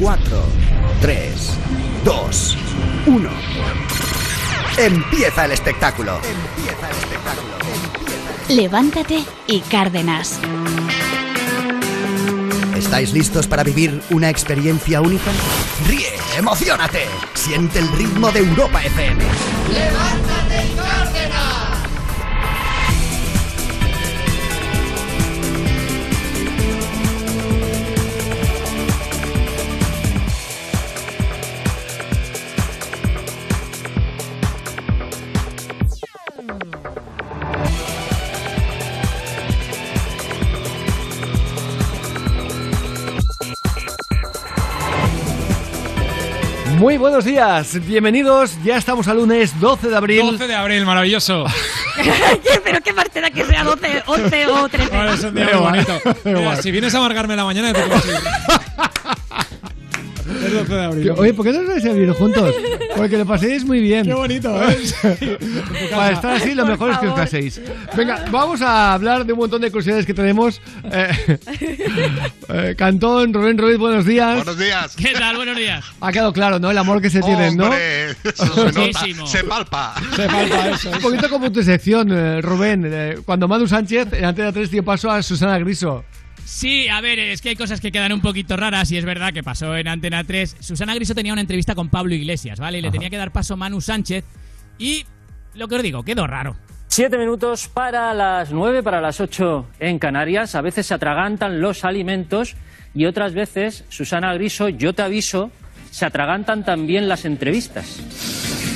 4, 3, 2, 1. Empieza el espectáculo. Empieza el espectáculo. Levántate y Cárdenas. ¿Estáis listos para vivir una experiencia única? Ríe, emocionate, siente el ritmo de Europa FM. ¡Levántate, Cárdenas! Muy buenos días, bienvenidos. Ya estamos al lunes 12 de abril. 12 de abril, maravilloso. Pero qué más te da que sea 12, 11 o 13. Vale, es un día muy bonito. Mira, si vienes a amargarme la mañana, te 12 de abril. Oye, ¿por qué no os vais a vivir juntos? Porque lo paséis muy bien. Qué bonito, ¿eh? Para estar así, lo mejor es que os caséis. Venga, vamos a hablar de un montón de curiosidades que tenemos. Eh, eh, Cantón, Rubén Ruiz, buenos días. Buenos días. ¿Qué tal? Buenos días. Ha quedado claro, ¿no? El amor que se tienen, ¿no? Hombre, eso se, nota, se palpa. Se falta eso. Un poquito como tu sección, eh, Rubén. eh, cuando Manu Sánchez en Antena 3 dio paso a Susana Griso. Sí, a ver, es que hay cosas que quedan un poquito raras y es verdad que pasó en Antena 3. Susana Griso tenía una entrevista con Pablo Iglesias, ¿vale? Y le tenía que dar paso Manu Sánchez y lo que os digo, quedó raro. Siete minutos para las nueve, para las ocho en Canarias. A veces se atragantan los alimentos y otras veces, Susana Griso, yo te aviso, se atragantan también las entrevistas.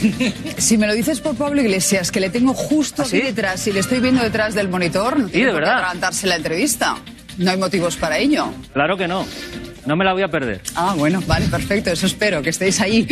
Si me lo dices por Pablo Iglesias, que le tengo justo ¿Ah, sí? aquí detrás y le estoy viendo detrás del monitor, no tiene de por qué verdad? atragantarse la entrevista. No hay motivos para ello. Claro que no. No me la voy a perder. Ah, bueno, vale, perfecto, eso espero, que estéis ahí.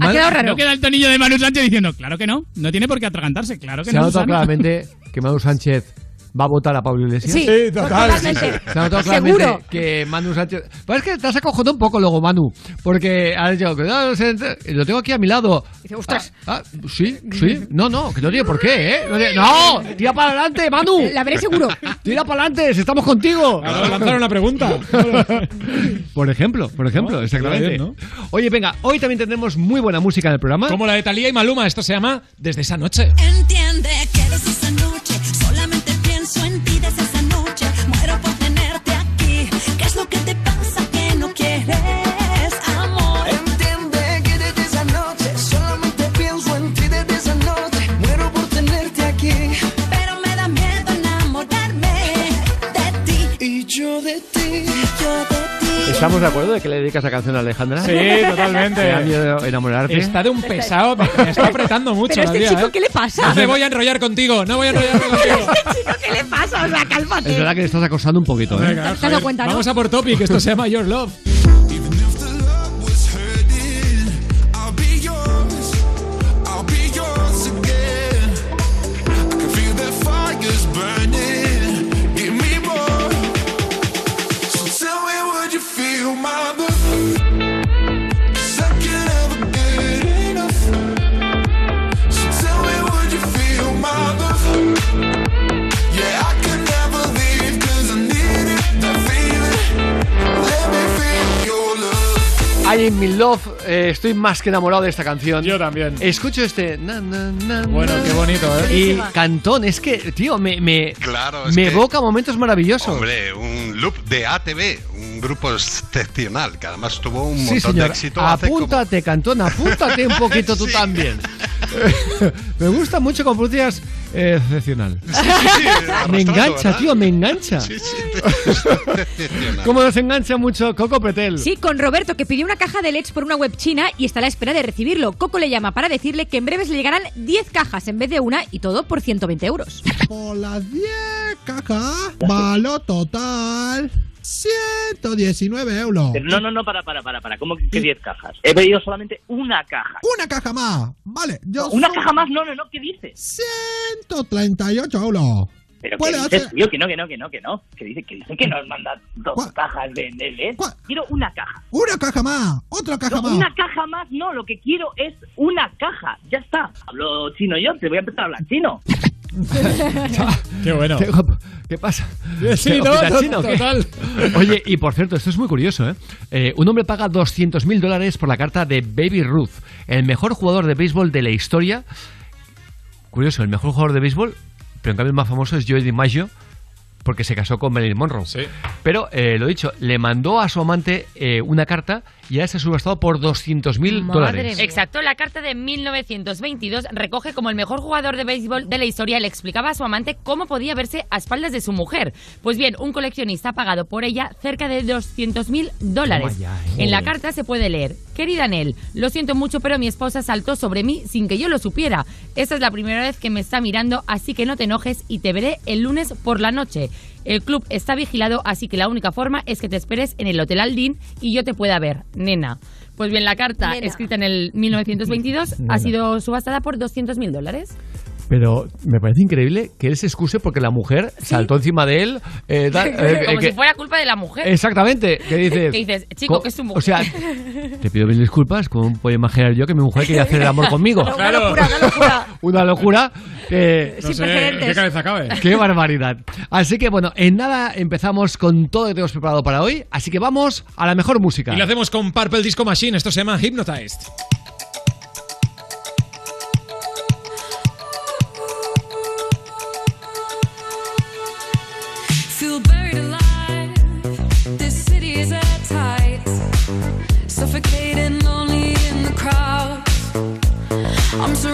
Ha quedado raro. No queda el tonillo de Manu Sánchez diciendo, claro que no, no tiene por qué atragantarse, claro que Se ha no. notado Susana". claramente que Manu Sánchez va a votar a Pablo Iglesias. Sí, Sí, total. totalmente. Se ha notado claramente Seguro. que Manu Sánchez. Pero es que te has acojonado un poco luego, Manu. Porque has dicho, que no, se ent- lo tengo aquí a mi lado. Dice, ostras. Ah, ah, sí, sí. No, no, que no tiene por qué, ¿eh? No, tiene- no, tira para adelante, Manu. La veré seguro. Tira para adelante, si estamos contigo. Claro, lanzar una pregunta. Por ejemplo, por ejemplo, No, exactamente. bien, Oye, venga, hoy también tendremos muy buena música en el programa. Como la de Talía y Maluma, esto se llama Desde esa noche. Entiende que desde esa noche pienso en ti desde esa noche. Muero por tenerte aquí. ¿Qué es lo que te pasa que no quieres amor? Entiende que desde esa noche solamente pienso en ti desde esa noche. Muero por tenerte aquí Pero me da miedo enamorarme de ti. y yo de ti. ¿Estamos de acuerdo de que le dedicas la canción a Alejandra? Sí, ¿Te da totalmente. miedo enamorarte? Está de un pesado, me me está apretando mucho Pero la este tía, chico, ¿eh? ¿qué le pasa? No me voy a enrollar contigo, no voy a enrollarme contigo. Este chico, ¿qué le pasa? O sea, Es cálmate. verdad que le estás acosando un poquito, ¿eh? Venga, ¿Te has joder, dado cuenta, no? Vamos a por topic, esto se llama Your Love. I am in love. eh, estoy más que enamorado de esta canción. Yo también. Escucho este. na, na, na, Bueno, qué bonito, ¿eh? Y Cantón, es que, tío, me, me, Claro, es me que- evoca momentos maravillosos. Hombre, un loop de ATV, un grupo excepcional, que además tuvo un sí, montón señor. de éxito. hace como- Apúntate, Cantón, apúntate un poquito tú Sí. también. me gusta mucho como pronuncias excepcional. Sí, sí, sí, Me engancha, ¿verdad? tío, me engancha. Sí. Cómo nos engancha mucho Coco Petel. Sí, con Roberto, que pidió una caja de LEDs por una web china y está a la espera de recibirlo. Coco le llama para decirle que en breves le llegarán 10 cajas en vez de una y todo por 120 euros. Por las 10 cajas, valor total 119 euros. No, no, no, para, para, para, para. ¿Cómo que 10 cajas? He pedido solamente una caja. Una caja más. Vale, yo ¿Una caja más? No, no, no, ¿qué dices? 138 euros. Pero que dices, hacer- tío, que no, que no, que no, que no. Que dice que, dice que nos manda dos ¿Cuál? cajas de, de LED. ¿Cuál? Quiero una caja. Una caja más. Otra caja No, más. una caja más, no, lo que quiero es una caja. Ya está. Hablo chino yo, te voy a empezar a hablar chino. Qué bueno. ¿Qué pasa? Sí, no, ¿Hospital to- chino total. Oye, y por cierto, esto es muy curioso, ¿eh? Eh, un hombre paga 200.000 dólares por la carta de Baby Ruth, el mejor jugador de béisbol de la historia. Curioso, el mejor jugador de béisbol, pero en cambio el más famoso es Joey DiMaggio, porque se casó con Marilyn Monroe. Pero, eh, lo dicho, le mandó a su amante eh, una carta y ahora se ha subastado por 200.000 dólares. Exacto, la carta de 1922 recoge como el mejor jugador de béisbol de la historia le explicaba a su amante cómo podía verse a espaldas de su mujer. Pues bien, un coleccionista ha pagado por ella cerca de 200.000 dólares. Ya, eh. En la carta se puede leer, querida Nell, lo siento mucho pero mi esposa saltó sobre mí sin que yo lo supiera. Esta es la primera vez que me está mirando, así que no te enojes y te veré el lunes por la noche. El club está vigilado, así que la única forma es que te esperes en el Hotel Aldin y yo te pueda ver, nena. Pues bien, la carta, Nena. escrita en el 1922, Nena. ha sido subastada por 200.000 dólares. Pero me parece increíble que él se excuse porque la mujer saltó encima de él. eh, da- eh, Como que- si fuera culpa de la mujer. Exactamente, que dices... Que dices, chico, co- que es tu mujer. O sea, te pido mil disculpas, ¿cómo puedo imaginar yo que mi mujer quería hacer el amor conmigo? Una locura, una locura. Una locura que... Sin Sin precedentes. qué cabeza cabe. ¡Qué barbaridad! Así que bueno, en nada empezamos con todo lo que tenemos preparado para hoy, así que vamos a la mejor música. Y lo hacemos con Purple Disco Machine. Esto se llama Hypnotized. I'm so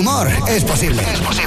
humor es posible. Es posible.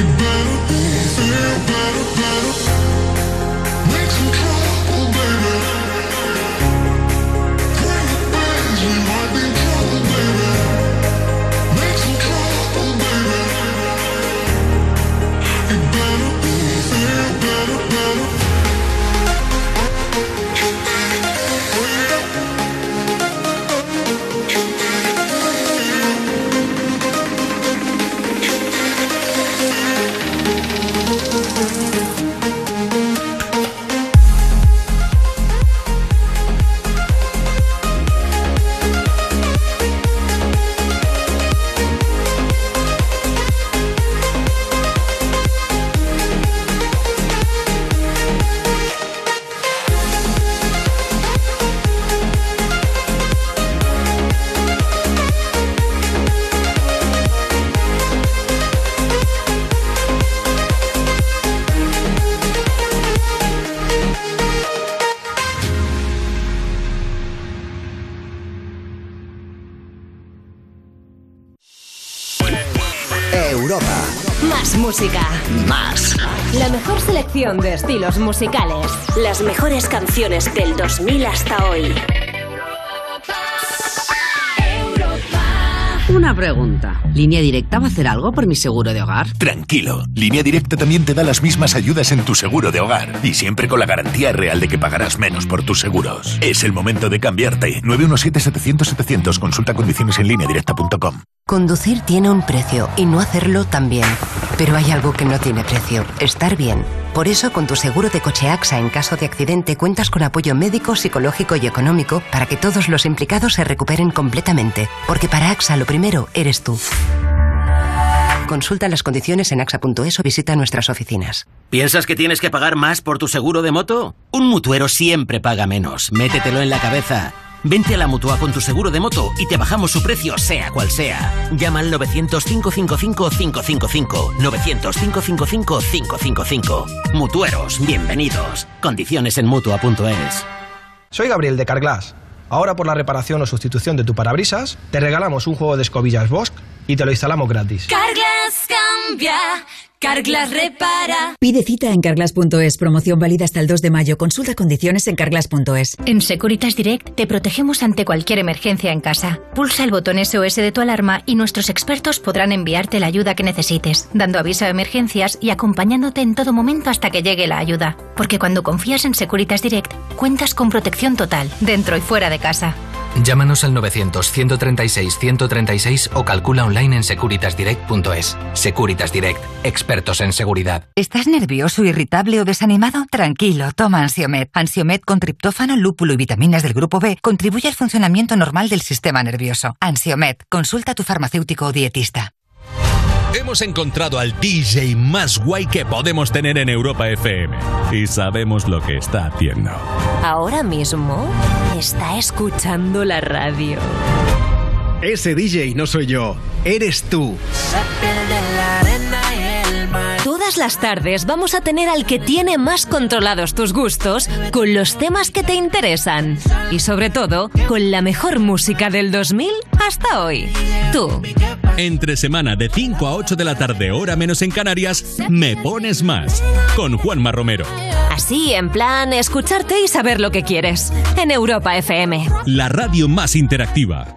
You better estilos musicales. Las mejores canciones del 2000 hasta hoy. Una pregunta. ¿Línea Directa va a hacer algo por mi seguro de hogar? Tranquilo, Línea Directa también te da las mismas ayudas en tu seguro de hogar y siempre con la garantía real de que pagarás menos por tus seguros. Es el momento de cambiarte. 917-700-700. Consulta condiciones en lineadirecta.com. Conducir tiene un precio y no hacerlo también. Pero hay algo que no tiene precio, estar bien. Por eso, con tu seguro de coche AXA en caso de accidente cuentas con apoyo médico, psicológico y económico para que todos los implicados se recuperen completamente. Porque para AXA lo primero eres tú. Consulta las condiciones en axa.es o visita nuestras oficinas. ¿Piensas que tienes que pagar más por tu seguro de moto? Un mutuero siempre paga menos. Métetelo en la cabeza. Vente a la mutua con tu seguro de moto y te bajamos su precio, sea cual sea. Llama al 900-555-555. 900-555-555. Mutueros, bienvenidos. Condiciones en mutua.es. Soy Gabriel de Carglass. Ahora por la reparación o sustitución de tu parabrisas, te regalamos un juego de escobillas Bosch y te lo instalamos gratis. Carglass cambia, Carglass repara. Pide cita en carglass.es. Promoción válida hasta el 2 de mayo. Consulta condiciones en carglass.es. En Securitas Direct te protegemos ante cualquier emergencia en casa. Pulsa el botón SOS de tu alarma y nuestros expertos podrán enviarte la ayuda que necesites, dando aviso de emergencias y acompañándote en todo momento hasta que llegue la ayuda. Porque cuando confías en Securitas Direct, cuentas con protección total, dentro y fuera de casa. Llámanos al 900-136-136 o calcula online en securitasdirect.es. Securitas Direct, expertos en seguridad. ¿Estás nervioso, irritable o desanimado? Tranquilo, toma Ansiomed. Ansiomed con triptófano, lúpulo y vitaminas del grupo B contribuye al funcionamiento normal del sistema nervioso. Ansiomed, consulta a tu farmacéutico o dietista. Hemos encontrado al DJ más guay que podemos tener en Europa FM y sabemos lo que está haciendo. Ahora mismo está escuchando la radio. Ese DJ no soy yo, eres tú. Todas las tardes vamos a tener al que tiene más controlados tus gustos con los temas que te interesan. Y sobre todo, con la mejor música del 2000 hasta hoy. Tú. Entre semana de 5 a 8 de la tarde, hora menos en Canarias, Me Pones Más, con Juanma Romero. Así, en plan, escucharte y saber lo que quieres. En Europa FM. La radio más interactiva.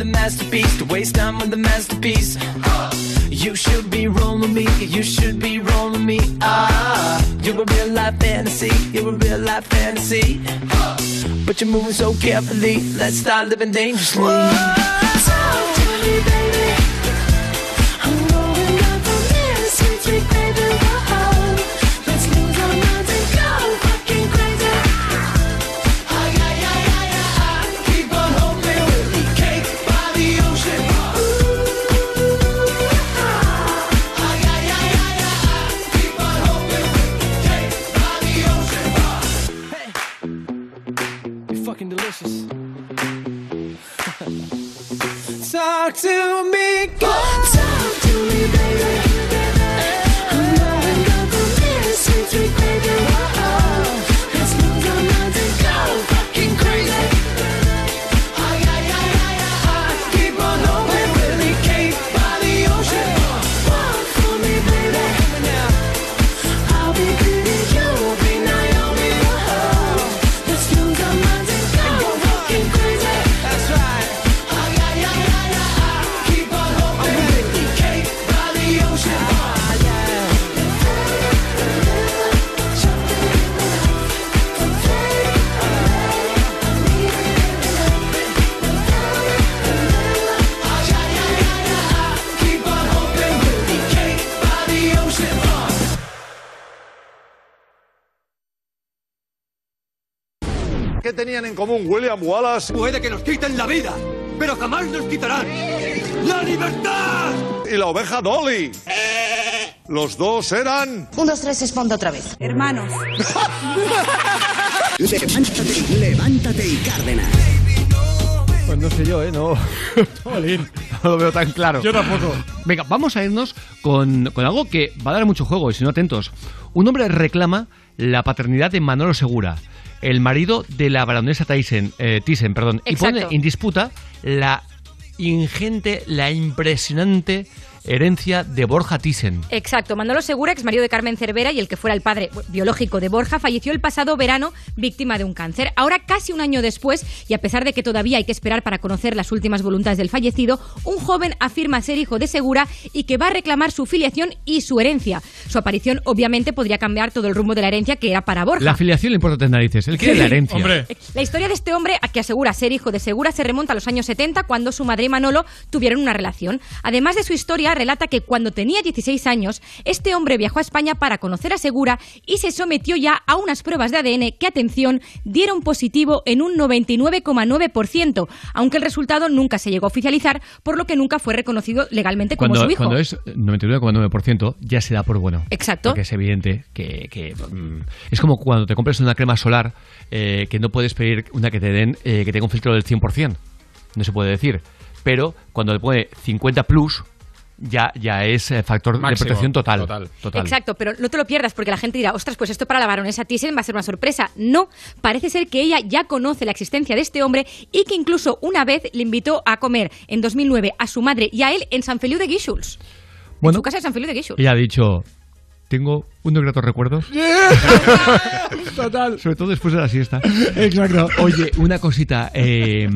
The masterpiece, to waste time with the masterpiece. You should be rolling me, you should be rolling me. Ah, you're a real life fantasy, you're a real life fantasy. But you're moving so carefully. Let's start living dangerously. Me, baby. I'm going up sweet, sweet baby. Looking. Talk to me, girl. Talk to me, baby. Tenían en común William Wallace? Puede que nos quiten la vida, pero jamás nos quitarán la libertad. Y la oveja Dolly. Los dos eran... Un, dos, tres, respondo otra vez. Hermanos. Levántate, levántate y Cárdenas. Pues no sé yo, ¿eh? No, no lo veo tan claro. Yo tampoco. Venga, vamos a irnos con, con algo que va a dar mucho juego, y si no atentos. Un hombre reclama la paternidad de Manolo Segura, el marido de la baronesa Thyssen, eh, Thyssen, perdón, y pone en disputa la ingente, la impresionante herencia de Borja Thyssen. Exacto, Manolo Segura, ex marido de Carmen Cervera y el que fuera el padre biológico de Borja, falleció el pasado verano víctima de un cáncer. Ahora, casi un año después, y a pesar de que todavía hay que esperar para conocer las últimas voluntades del fallecido, un joven afirma ser hijo de Segura y que va a reclamar su filiación y su herencia. Su aparición, obviamente, podría cambiar todo el rumbo de la herencia que era para Borja. La afiliación le importa tres narices, él quiere la herencia. La historia de este hombre, a que asegura ser hijo de Segura, se remonta a los años 70, cuando su madre y Manolo tuvieron una relación. Además de su historia, relata que cuando tenía 16 años, este hombre viajó a España para conocer a Segura y se sometió ya a unas pruebas de ADN que, atención, dieron positivo en un 99,9%, aunque el resultado nunca se llegó a oficializar, por lo que nunca fue reconocido legalmente como Cuando, su hijo. cuando es 99,9% ya se da por bueno. Exacto. Porque es evidente que, que, mm, es como cuando te compras una crema solar eh, que no puedes pedir una que te den eh, que tenga un filtro del 100%. No se puede decir. Pero cuando le pone 50 plus ya, ya es eh, factor Máximo. de protección total. Total. Exacto, pero no te lo pierdas porque la gente dirá, ostras, pues esto para la baronesa Thyssen va a ser una sorpresa. No, parece ser que ella ya conoce la existencia de este hombre y que incluso una vez le invitó a comer en 2009 a su madre y a él en San Feliu de Guíxols. en Bueno, su casa de San Feliu de Guíxols. ella ha dicho, tengo unos gratos recuerdos. Total. Sobre todo después de la siesta. Exacto. Oye, una cosita. eh,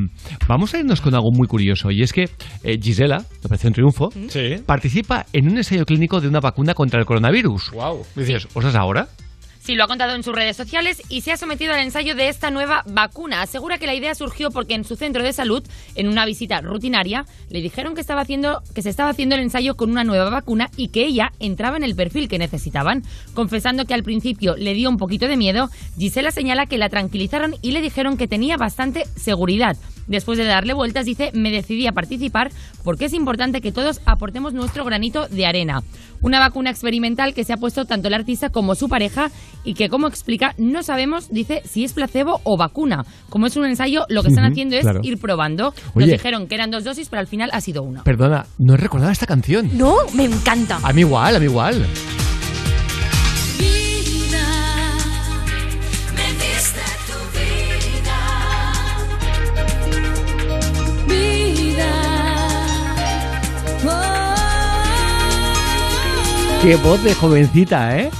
vamos a irnos con algo muy curioso. Y es que eh, Gisela, de Operación Triunfo, participa en un ensayo clínico de una vacuna contra el coronavirus. Wow. Dices, ¿osas ahora? Sí, lo ha contado en sus redes sociales y se ha sometido al ensayo de esta nueva vacuna. Asegura que la idea surgió porque en su centro de salud, en una visita rutinaria, le dijeron que estaba haciendo que se estaba haciendo el ensayo con una nueva vacuna y que ella entraba en el perfil que necesitaban. Confesando que al principio le dio un poquito de miedo, Gisela señala que la tranquilizaron y le dijeron que tenía bastante seguridad. Después de darle vueltas, dice, me decidí a participar porque es importante que todos aportemos nuestro granito de arena. Una vacuna experimental que se ha puesto tanto el artista como su pareja y que, como explica, no sabemos, dice, si es placebo o vacuna. Como es un ensayo, lo que están haciendo es claro. ir probando. Oye. Nos dijeron que eran dos dosis, pero al final ha sido una. Perdona, no he recordado esta canción. No, me encanta. A mí igual, a mí igual. Qué voz de jovencita, ¿eh?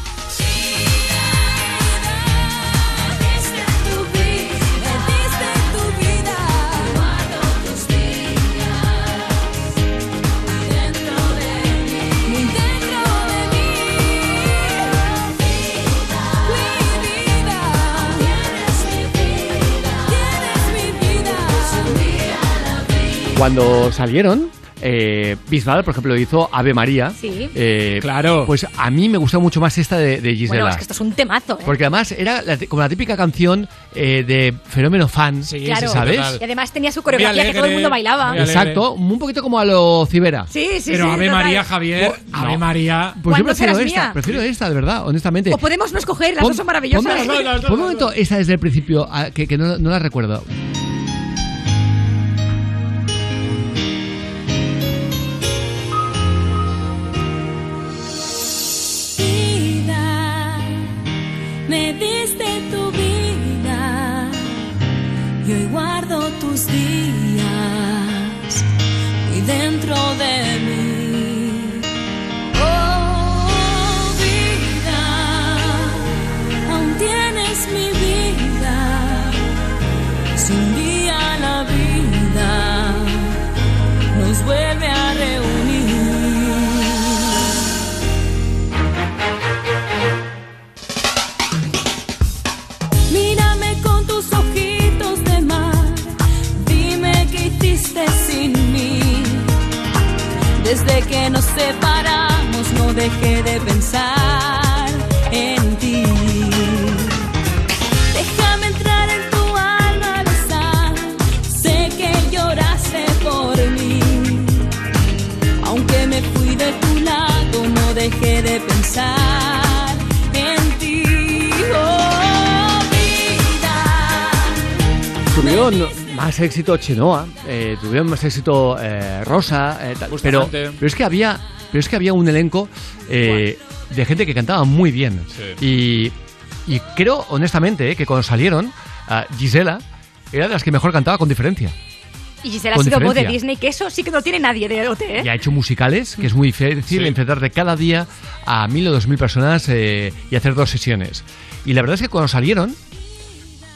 Cuando salieron, eh, Bisbal, por ejemplo, hizo Ave María. Sí. Eh, claro. Pues a mí me gustó mucho más esta de, de Gisela. Bueno, es que esto es un temazo. ¿eh? Porque además era la- como la típica canción eh, de fenómeno fan, Claro. ¿sabes? Y además tenía su coreografía que todo el mundo bailaba. Exacto, un poquito como a lo Cibera. Sí, sí, Pero sí. Ave total. María, Javier. No. Ave María. Pues yo ¿Cuándo prefiero esta, mía? prefiero esta, de verdad, honestamente. O podemos no escoger, las Pon- dos son maravillosas. Pon un momento esta desde el principio, ah, que, que no, no la recuerdo. Me diste tu vida y hoy guardo tus días muy dentro de mí. Desde que nos separamos no dejé de pensar en ti. Déjame entrar en tu alma, besar. Sé que lloraste por mí. Aunque me fui de tu lado, no dejé de pensar en más éxito Chenoa, eh, tuvieron más éxito eh, Rosa, eh, pero, pero es que había, pero es que había un elenco eh, de gente que cantaba muy bien y, y creo honestamente eh, que cuando salieron ah, Gisela era de las que mejor cantaba con diferencia. Y Gisela ha sido voz de. Disney, que eso sí que no tiene nadie de OT, ¿eh? Y ha hecho musicales, que es muy difícil enfrentarte cada día a mil o dos mil personas eh, y hacer dos sesiones. Y la verdad es que cuando salieron,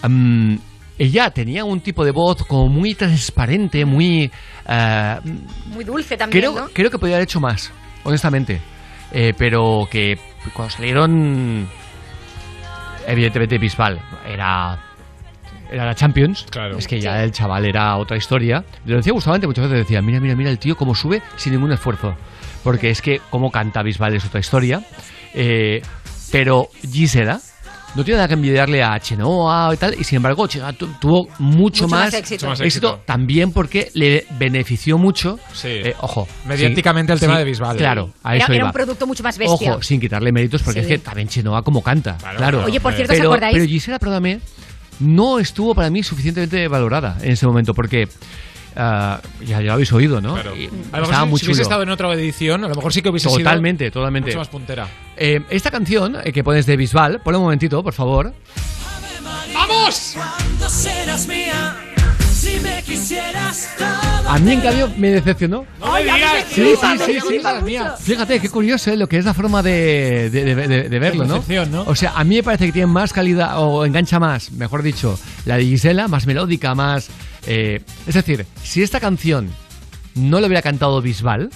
mm, ella tenía un tipo de voz como muy transparente, muy... eh, Muy dulce también, creo, ¿no? creo que podría haber hecho más, honestamente. Eh, pero que cuando salieron, evidentemente Bisbal era... Era la Champions. Es que ya el chaval era otra historia. Lo decía Bustamante muchas veces. Decía, mira, mira, mira el tío cómo sube sin ningún esfuerzo. Porque es que cómo canta Bisbal es otra historia. Eh, pero Gisela no tiene nada que envidiarle a Chenoa y tal. Y sin embargo, Chenoa tu- tuvo mucho, Mucho más más, éxito. Mucho más éxito. También porque le benefició mucho. Sí. eh, ojo. Mediáticamente el tema de Bisbal. Claro, a Era, eso era iba. un producto mucho más bestia. Ojo, sin quitarle méritos, porque Sí. es que también Chenoa como canta. Claro. Oye, por cierto, ¿os pero, acordáis? Pero Gisela Perdame no estuvo para mí suficientemente valorada en ese momento, porque ah, ya, ya lo habéis oído, ¿no? Y A lo mejor estaba si, muy si hubiese estado en otra edición, a lo mejor sí que hubiese Totalmente, sido totalmente. mucho más puntera. Eh, esta canción eh, que pones de Bisbal, ponle un momentito, por favor. ¡Vamos! A mí, en cambio, me decepcionó. ¡No me digas! Sí, sí, sí, sí. Fíjate, qué curioso ¿eh? lo que es la forma de, de- de- de- de verlo, ¿no? O sea, a mí me parece que tiene más calidad, o engancha más, mejor dicho, la de Gisela, más melódica, más... eh, es decir, si esta canción no la hubiera cantado Bisbal,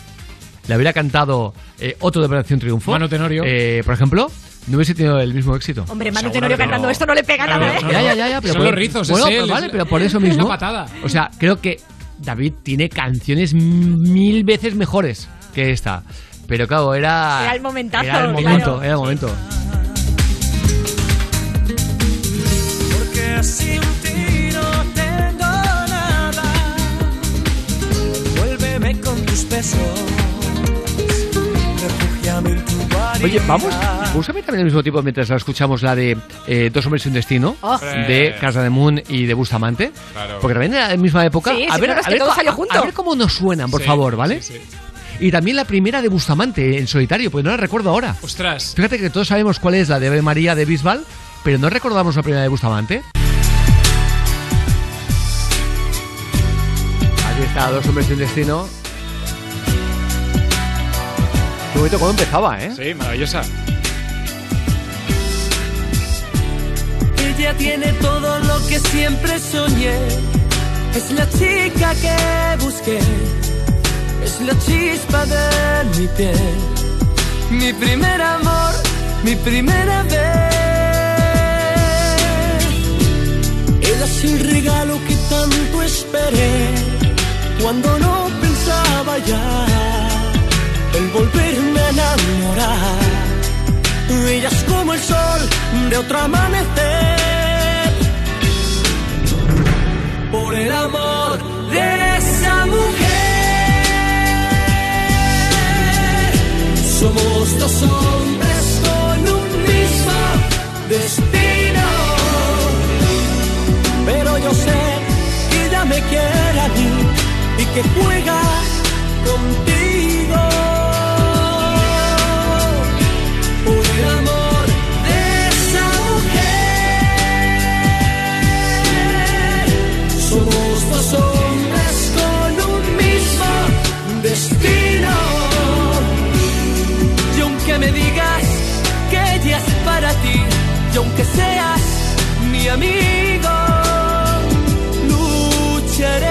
la hubiera cantado eh, otro de Operación Triunfo... Manu Tenorio. eh, por ejemplo, no hubiese tenido el mismo éxito. Hombre, Manu Tenorio cantando no. esto no le pega nada, ¿eh? Ya, ya, ya, ya, pero Son por- los rizos, bueno, es pero él, vale, es- pero por eso es mismo. la patada. O sea, creo que David tiene canciones mil veces mejores que esta. Pero claro, era. Era el momentazo, Era el claro. momento, era el momento. Porque sin ti no tengo nada. Vuélveme con tus besos. Guarida. Oye, vamos. Búscame también al mismo tiempo mientras la escuchamos la de eh, Dos hombres y un destino Oh. de Casa de Moon y de Bustamante. Claro. Porque también era la misma época. Sí, a ver, a ver todo co- salió a- junto. A ver cómo nos suenan, por Sí, favor, ¿vale? sí, sí. Y también la primera de Bustamante en solitario, pues no la recuerdo ahora. Ostras. Fíjate que todos sabemos cuál es la de Ave María de Bisbal, pero no recordamos la primera de Bustamante. Aquí está, dos hombres y un destino. Qué bonito cuando empezaba, ¿eh? Sí, maravillosa. Ella tiene todo lo que siempre soñé. Es la chica que busqué. Es la chispa de mi piel. Mi primer amor, mi primera vez. Ella es el regalo que tanto esperé. Cuando no pensaba pensaba ya volverme a enamorar. Ella es como el sol de otro amanecer. Por el amor de esa mujer. Somos dos hombres con un mismo destino. Pero yo sé que ella me quiere a mí y que juega contigo. Aunque seas mi amigo, lucharé.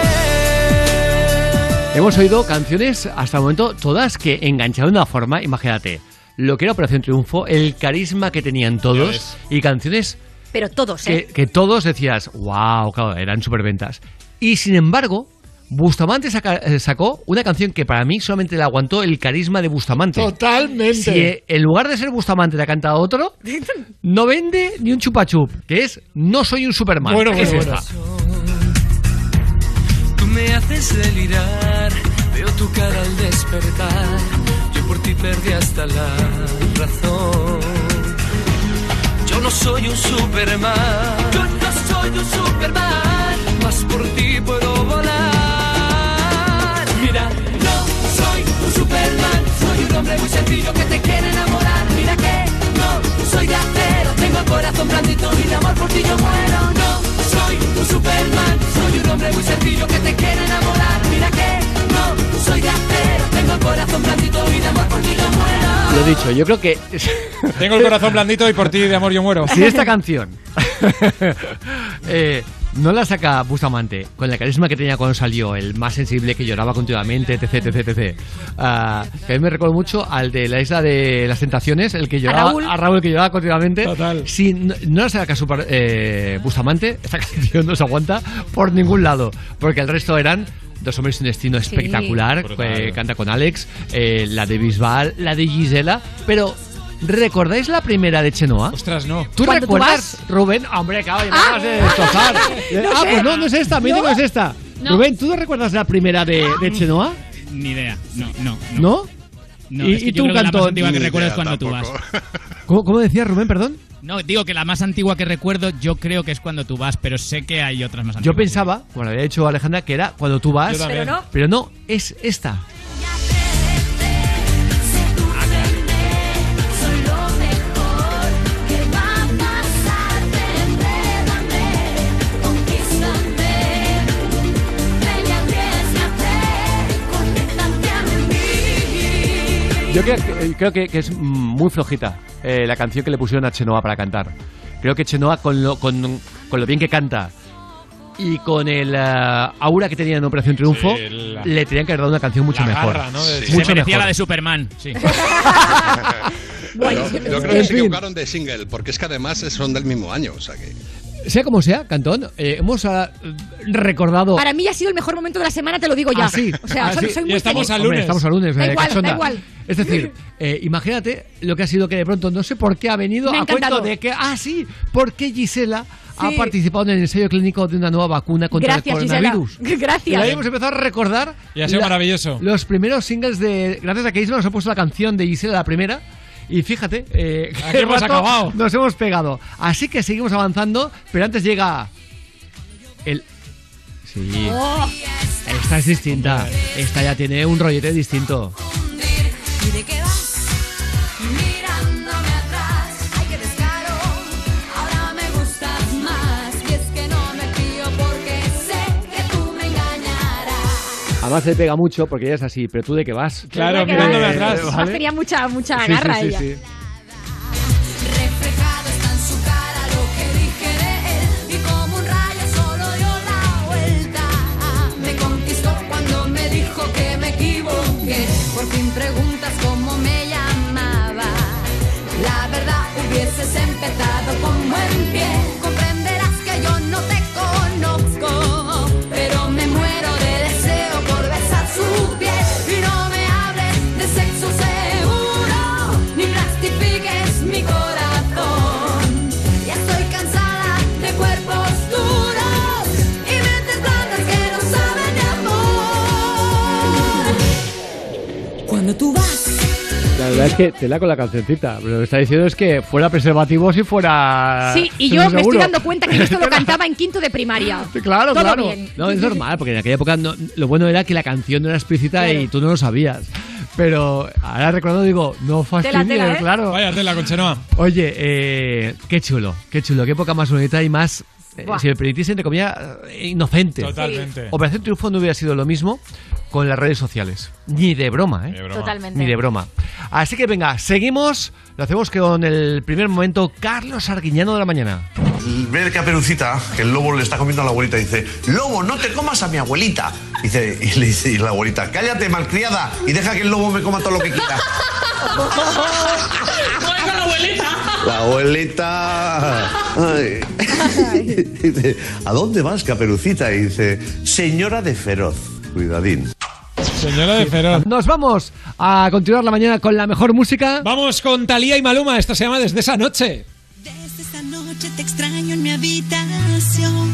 Hemos oído canciones hasta el momento todas que engancharon de una forma, imagínate, lo que era Operación Triunfo, el carisma que tenían todos y canciones Pero todos, que, ¿eh? que todos decías, wow, claro, eran superventas. Y sin embargo, Bustamante saca- eh, sacó una canción que para mí solamente le aguantó el carisma de Bustamante. Totalmente. Si eh, en lugar de ser Bustamante le ha cantado otro, no vende ni un chupachup, que es No soy un Superman. Bueno, Es bueno, esta. Tú me haces delirar, veo tu cara al despertar. Yo por ti perdí hasta la razón. Yo no soy un Superman, yo no soy un Superman, mas por ti puedo hombre muy sencillo que te quiere enamorar. Mira que no soy de acero, tengo el corazón blandito y de amor por ti yo muero. No soy un Superman, soy un hombre muy sencillo que te quiere enamorar. Mira que no soy de acero, tengo el corazón blandito y de amor por ti yo muero. Lo he dicho, yo creo que... Tengo el corazón blandito y por ti de amor yo muero. Si esta canción eh, no la saca Bustamante con la carisma que tenía cuando salió, el más sensible que lloraba continuamente, etc, etc, etc. ah, que a mí me recuerda mucho al de la isla de las tentaciones, el que lloraba, Raúl. que lloraba continuamente. Si no, no la saca Super- eh, Bustamante, esta canción no se aguanta por ningún lado, porque el resto eran Dos hombres sin destino espectacular, eh, canta con Alex, eh, la de Bisbal, la de Gisela, pero ¿recordáis la primera de Chenoa? Ostras, no. ¿Tú Cuando tú recuerdas, Rubén? Hombre, cabrón, me acabas de destrozar. No ah, sé. pues no, no es esta, digo ¿No? es esta. No. Rubén, ¿tú no recuerdas la primera de, de Chenoa? Ni idea. No, no. ¿No? No, ¿Y- es que y yo tú, creo que la más Cantón? antigua que Ni recuerdo idea es cuando tú vas. ¿Cómo, cómo decías, Rubén, perdón? No, digo que la más antigua que recuerdo yo creo que es cuando tú vas, pero sé que hay otras más Yo antiguas. pensaba, bueno, había dicho Alejandra, que era cuando tú vas. Yo también. Pero no. Pero no, es esta. Yo creo, que- creo que, que es mm, muy flojita eh, la canción que le pusieron a Chenoa para cantar. Creo que Chenoa, con lo, con, con lo bien que canta y con el eh, aura que tenía en Operación Triunfo, Sí, la- le tenían que haber dado una canción mucho La mejor. garra, ¿no? Mucho Se merecía mejor. la de Superman, sí. Yo, yo creo que se equivocaron de single, porque es que además son del mismo año, o sea que... Sea como sea, Cantón, eh, hemos ah, recordado. Para mí ha sido el mejor momento de la semana, te lo digo ya. Ah, sí. O sea, Ah, soy, sí. soy Y muy estamos feliz. al lunes. estamos al lunes, Da eh, igual, cachonda. da igual. Es decir, eh, imagínate lo que ha sido que de pronto no sé por qué ha venido Me ha a cuento encantado. de que, ah, sí, porque Gisela ha Sí. participado en el ensayo clínico de una nueva vacuna contra Gracias, el Gisela. coronavirus. Gracias. Y ahí hemos empezado a recordar. Y ha sido maravilloso. Los primeros singles de. Gracias a que Isma nos ha puesto la canción de Gisela, la primera. Y fíjate, eh, qué hemos acabado. Nos hemos pegado. Así que seguimos avanzando, pero antes llega. El. Sí. Oh. Esta es distinta. Esta ya tiene un rollete distinto. Además se pega mucho porque ella es así, pero tú de qué vas. Claro, ¿De qué mirándome atrás. Además tenía mucha, mucha Sí, sí, garra sí, ella. sí. Reflejado está en su cara lo que dije de él. Y como un rayo solo dio la vuelta. Me conquistó cuando me dijo que me equivoqué. Por fin preguntas cómo me llamaba. La Es que te la con la cancioncita. Pero lo que está diciendo es que fuera preservativo si fuera. Sí, y yo me estoy dando cuenta que esto lo cantaba en quinto de primaria. Claro, Todo claro. bien. No, es normal, porque en aquella época no- lo bueno era que la canción no era explícita y tú no lo sabías. Pero ahora recordando digo, no fastidies, tela, ¿eh? claro. Vaya tela con Chenoa. Oye, eh, qué chulo, qué chulo, qué época más bonita y más, Buah. si me permitís, entre comillas, eh, inocente. Totalmente. Sí. Operación Triunfo no hubiera sido lo mismo con las redes sociales. Ni de broma, ¿eh? broma. Totalmente. Ni de broma. Así que venga, seguimos. Lo hacemos con el primer momento, Carlos Arguiñano de la mañana. Ve el caperucita, que el lobo le está comiendo a la abuelita y dice, Lobo, no te comas a mi abuelita. Dice, y le dice y la abuelita, cállate, malcriada, y deja que el lobo me coma todo lo que quiera. la abuelita! La abuelita. ay. Dice, ¿a dónde vas, caperucita? Y dice, señora de feroz. Cuidadín. Señora de Feroz. Nos vamos a continuar la mañana con la mejor música. Vamos con Talía y Maluma. Esta se llama Desde esa noche. Esta noche te extraño en mi habitación.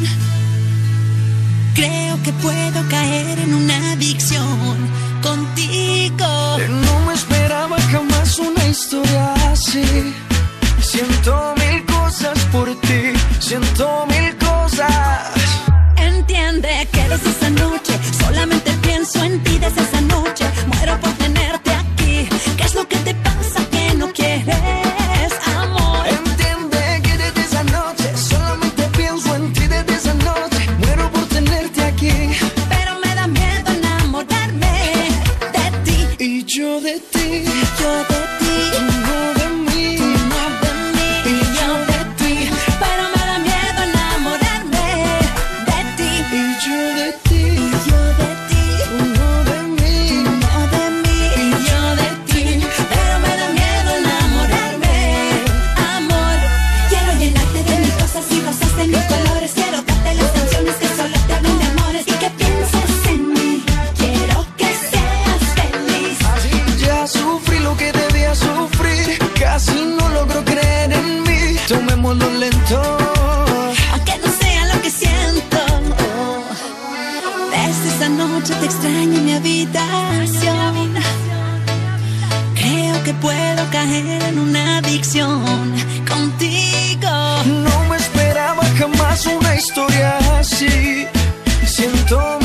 Creo que puedo caer en una adicción contigo. No me esperaba jamás una historia así. Siento mil cosas por ti, siento mil cosas. Entiende que desde esa noche solamente pienso en ti desde esa noche. Muero por tenerte aquí. ¿Qué es lo que te puedo caer en una adicción contigo. No me esperaba jamás una historia así. Siento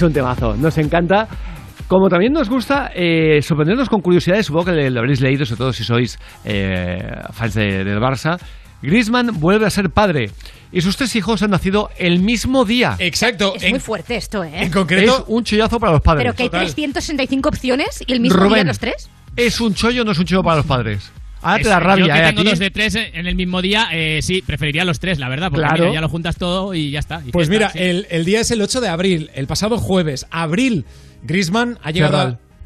Es un temazo, nos encanta. Como también nos gusta eh, sorprendernos con curiosidades, supongo que lo habréis leído, sobre todo si sois eh, fans de- del Barça. Griezmann vuelve a ser padre y sus tres hijos han nacido el mismo día. Exacto. Es muy fuerte esto, ¿eh? En concreto, Es un chollazo para los padres. Pero que hay 365 opciones y el mismo Rubén, día los tres. ¿Es un chollo o no es un chollo para los padres? Ahora te da rabia, Yo que ¿eh? a tengo ti. dos de tres en el mismo día, eh, sí, preferiría los tres, la verdad, porque Claro. mira, ya lo juntas todo y ya está. Y Pues fiesta, mira, sí. el, el día es el 8 de abril, el pasado jueves. Abril, Grisman ha llegado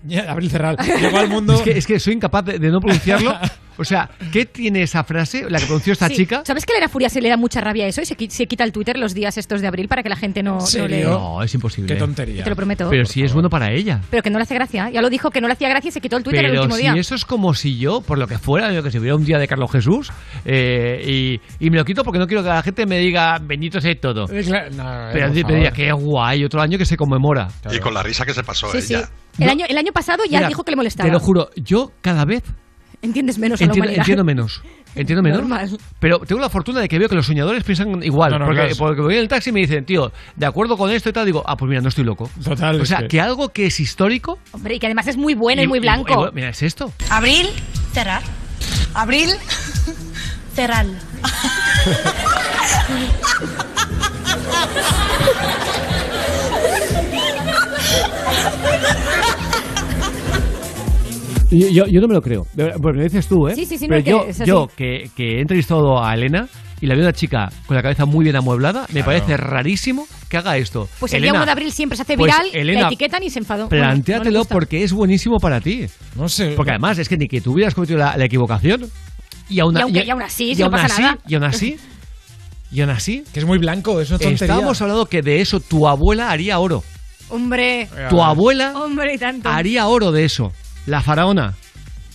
Cerral. a- Abril Cerral. Llegó al mundo. Es que, es que soy incapaz de, de no pronunciarlo. O sea, ¿qué tiene esa frase, la que pronunció esta Sí. chica? ¿Sabes que a Elena Furia se le da mucha rabia a eso y se, qui- se quita el Twitter los días estos de abril para que la gente no, no le... No, es imposible. Qué tontería. Te lo prometo. Pero si es bueno para ella. Pero que no le hace gracia. Ya lo dijo que no le hacía gracia y se quitó el Twitter el último si día. eso es como si yo, por lo que fuera, yo que si hubiera un día de Carlos Jesús, eh, y, y me lo quito porque no quiero que la gente me diga bendito sea todo. Eh, claro, no, eh, Pero favor. diría, qué guay, otro año que se conmemora. Y con la risa que se pasó Sí, sí. ella. El, año, el año pasado ya Mira, dijo que le molestaba. Te lo juro, yo cada vez Entiendes menos a la entiendo, humanidad. entiendo menos. Entiendo menos. Normal. Pero tengo la fortuna de que veo que los soñadores piensan igual. No, no, porque, claro. porque voy en el taxi y me dicen, tío, de acuerdo con esto y tal, digo, ah, pues mira, no estoy loco. Total. O sea, que- que algo que es histórico. Hombre, y que además es muy bueno y, muy y- blanco. y- mira, es esto. Abril, cerrar. Abril, cerrar. Yo, yo, yo no me lo creo. Pues me lo dices tú, ¿eh? Sí, sí, sí, no, Pero que yo, es así. yo que, que he entrevistado a Elena y la veo una chica con la cabeza muy bien amueblada, me parece rarísimo que haga esto. Pues el Elena, día 1 de abril siempre se hace pues, viral, Elena, la etiquetan y se enfadó. Bueno, no Plantéatelo porque es buenísimo para ti. No sé. Porque además es que ni que tú hubieras cometido la, la equivocación y aún, Y aunque- y aún así, si no aún pasa así, nada. Y aún así, y aún así, Que es muy blanco, es una tontería. estábamos hablando que de eso tu abuela haría oro. Hombre. Tu abuela Hombre, y tanto. haría oro de eso. La faraona.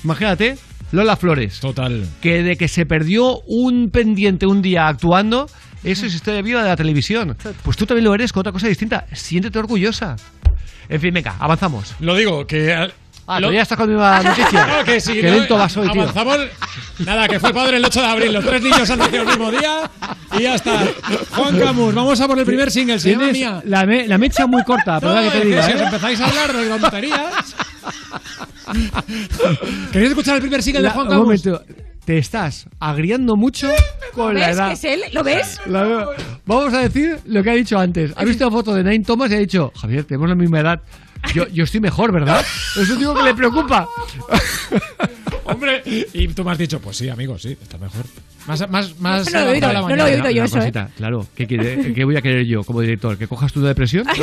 Imagínate, Lola Flores. Total. Que de que se perdió un pendiente un día actuando, eso es historia viva de la televisión. Pues tú también lo eres con otra cosa distinta. Siéntete orgullosa. En fin, venga, avanzamos. Lo digo, que. al- Ah, lo- todavía estás con mi noticia. No, que sí, Qué no, lento vas hoy, tío. Avanzamos. Nada, que fue padre el 8 de abril. Los tres niños han nacido el mismo día y ya está. Juan Camus, vamos a por el primer single. Se llama Tienes Mía. la, me- la mecha muy corta, No, perdona que te es que diga. si os ¿eh? empezáis a hablar de tonterías. ¿Queréis escuchar el primer single La- de Juan un Camus? momento, te estás agriando mucho con la ¿Ves edad. que es él? ¿Lo ves? La. Vamos a decir lo que ha dicho antes. Ha visto la foto de Nine Thomas y ha dicho, Javier, tenemos la misma edad. Yo, yo estoy mejor, ¿verdad? Es un tío que le preocupa. Hombre, y tú me has dicho, pues sí, amigo, sí, está mejor. Más, más, más. No lo he oído, avanzada la no lo he mañana. oído yo eso, ¿eh? Claro, ¿qué, quiere- qué voy a querer yo como director? ¿Que cojas una depresión?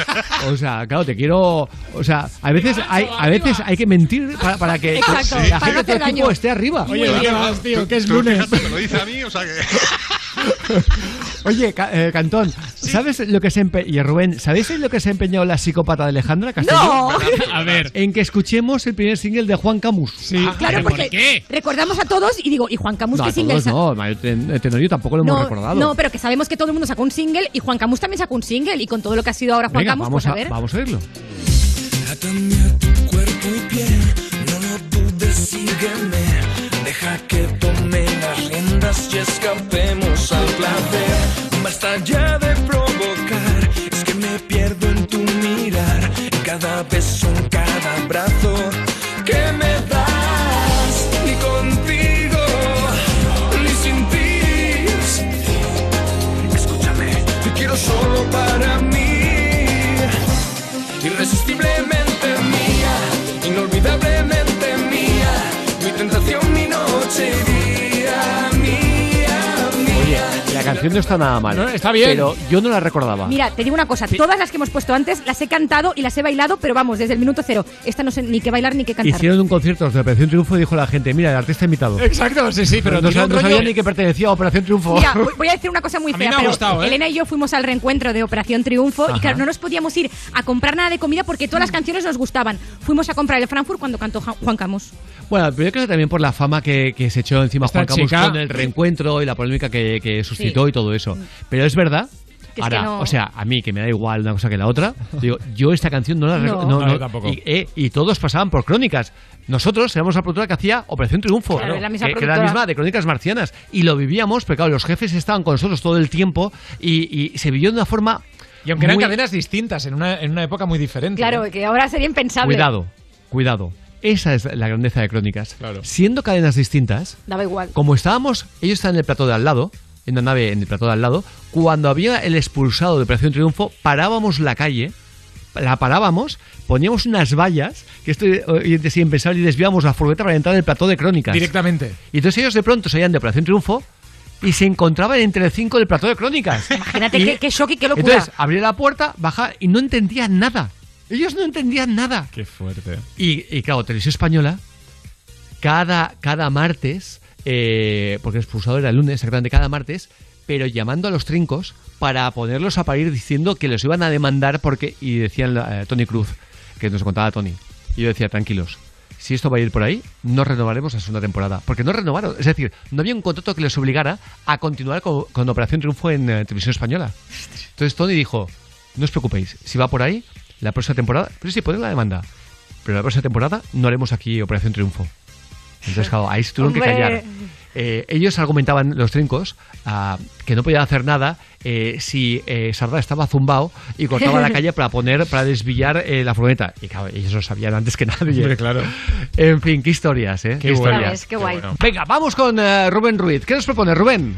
O sea, claro, te quiero. O sea, a veces hay, a veces hay que mentir para, para que Exacto, la gente tu equipo esté arriba. Oye, ¿qué más, tío? Que es lunes. fíjate, me lo dice a mí, o sea que. Oye, Ca- eh, Cantón, ¿sabes lo que se empe y Rubén, ¿sabéis lo que se ha empeñado la psicópata de Alejandra Castillo? ¡No! A ver. En que escuchemos el primer single de Juan Camus. Sí. Claro, ¿Por porque qué? recordamos a todos y digo, ¿y Juan Camus No, qué a single todos no, Tenorio tampoco lo hemos no, recordado. no, pero que sabemos que todo el mundo sacó un single y Juan Camus también sacó un single y con todo lo que ha sido ahora Juan Venga, Camus, vamos, pues a, a, ver. vamos a oírlo. Atame a tu cuerpo y piel, no lo dudes, sígueme. Deja que tome las riendas y escapemos al placer. Basta ya de provocar, es que me pierdo en tu mirar. Cada beso, en cada abrazo canción no está nada mal. No, está bien. Pero yo no la recordaba. Mira, te digo una cosa, todas las que hemos puesto antes las he cantado y las he bailado, pero vamos, desde el minuto cero. Esta no sé ni qué bailar ni qué cantar. Hicieron un concierto de Operación Triunfo y dijo la gente, mira, el artista invitado. Exacto, sí, sí, pero no, no rollo- sabía ni que pertenecía a Operación Triunfo. Mira, voy- a decir una cosa muy A mí fea, me ha pero gustado, ¿eh? Elena y yo fuimos al reencuentro de Operación Triunfo Ajá. y claro, no nos podíamos ir a comprar nada de comida porque todas las canciones nos gustaban. Fuimos a comprar el Frankfurt cuando cantó Juan Camus. Bueno, pero yo creo que también por la fama que, que se echó encima Esta Juan Camus chica- con el reencuentro y la polémica que, que suscitó Sí. Y todo eso. Pero es verdad. Que es Ahora, que no- o sea, a mí que me da igual una cosa que la otra, digo, yo esta canción no la No. No, yo tampoco. Y, eh, y todos pasaban por crónicas. Nosotros éramos la productora que hacía Operación Triunfo, Claro, era la misma que, que era la productora. misma de Crónicas Marcianas. Y lo vivíamos, pero claro, los jefes estaban con nosotros todo el tiempo y, y se vivió de una forma. Y aunque eran muy- cadenas distintas, en una, en una época muy diferente. Claro, que ahora sería impensable. Cuidado, cuidado. Esa es la grandeza de Crónicas. Claro. Siendo cadenas distintas, Daba igual. como estábamos, ellos estaban en el plató de al lado, en una nave en el plató de al lado, cuando había el expulsado de Operación Triunfo, parábamos la calle la parábamos, poníamos unas vallas, que esto eh, es impensable, y desviábamos la furgoneta para entrar en el plató de crónicas. Directamente. Y entonces ellos de pronto salían de Operación Triunfo y se encontraban entre el 5 del plató de crónicas. Imagínate Y- qué, qué shock y qué locura. Entonces abría la puerta, baja y no entendían nada. Ellos no entendían nada. Qué fuerte. Y, y claro, Televisión Española, cada, cada martes, eh, porque el expulsado era el lunes, exactamente cada martes, pero llamando a los trincos para ponerlos a parir diciendo que los iban a demandar porque. Y decían eh, Tony Cruz, que nos contaba Tony. Y yo decía, tranquilos. Si esto va a ir por ahí, no renovaremos la segunda temporada. Porque no renovaron. Es decir, no había un contrato que les obligara a continuar con, con Operación Triunfo en eh, Televisión Española. Entonces Tony dijo, no os preocupéis, si va por ahí, la próxima temporada, pero sí, ponen la demanda. Pero la próxima temporada no haremos aquí Operación Triunfo. Entonces, claro, ahí se tuvieron que callar. Eh, ellos argumentaban, los trincos, ah, que no podían hacer nada eh, si eh, Sardá estaba zumbao y cortaba la calle para poner, para desviar eh, la furgoneta. Y claro, ellos lo sabían antes que nadie. Hombre, claro. En fin, qué historias, ¿eh? Qué bueno. historias. Ves, qué guay. Venga, vamos con eh, Rubén Ruiz. ¿Qué nos propone Rubén?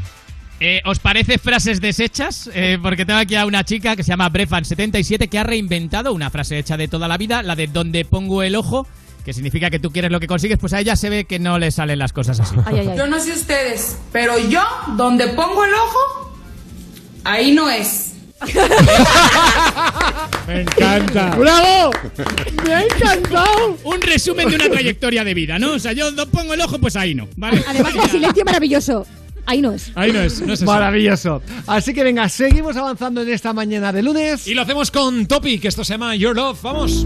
Eh, ¿Os parece frases deshechas? Eh, porque tengo aquí a una chica que se llama Brefan77 que ha reinventado una frase hecha de toda la vida, la de donde pongo el ojo, que significa que tú quieres lo que consigues, pues a ella se ve que no le salen las cosas así. Yo no sé ustedes, pero yo, donde pongo el ojo, ahí no es. Me encanta. ¡Bravo! ¡Me ha encantado! Un resumen de una trayectoria de vida, ¿no? O sea, yo no pongo el ojo, pues ahí no, ¿vale? Además, el silencio maravilloso. Ahí no es. Ahí no es, no es eso. Maravilloso. Así que venga, seguimos avanzando en esta mañana de lunes. Y lo hacemos con Topic, que esto se llama Your Love. Vamos.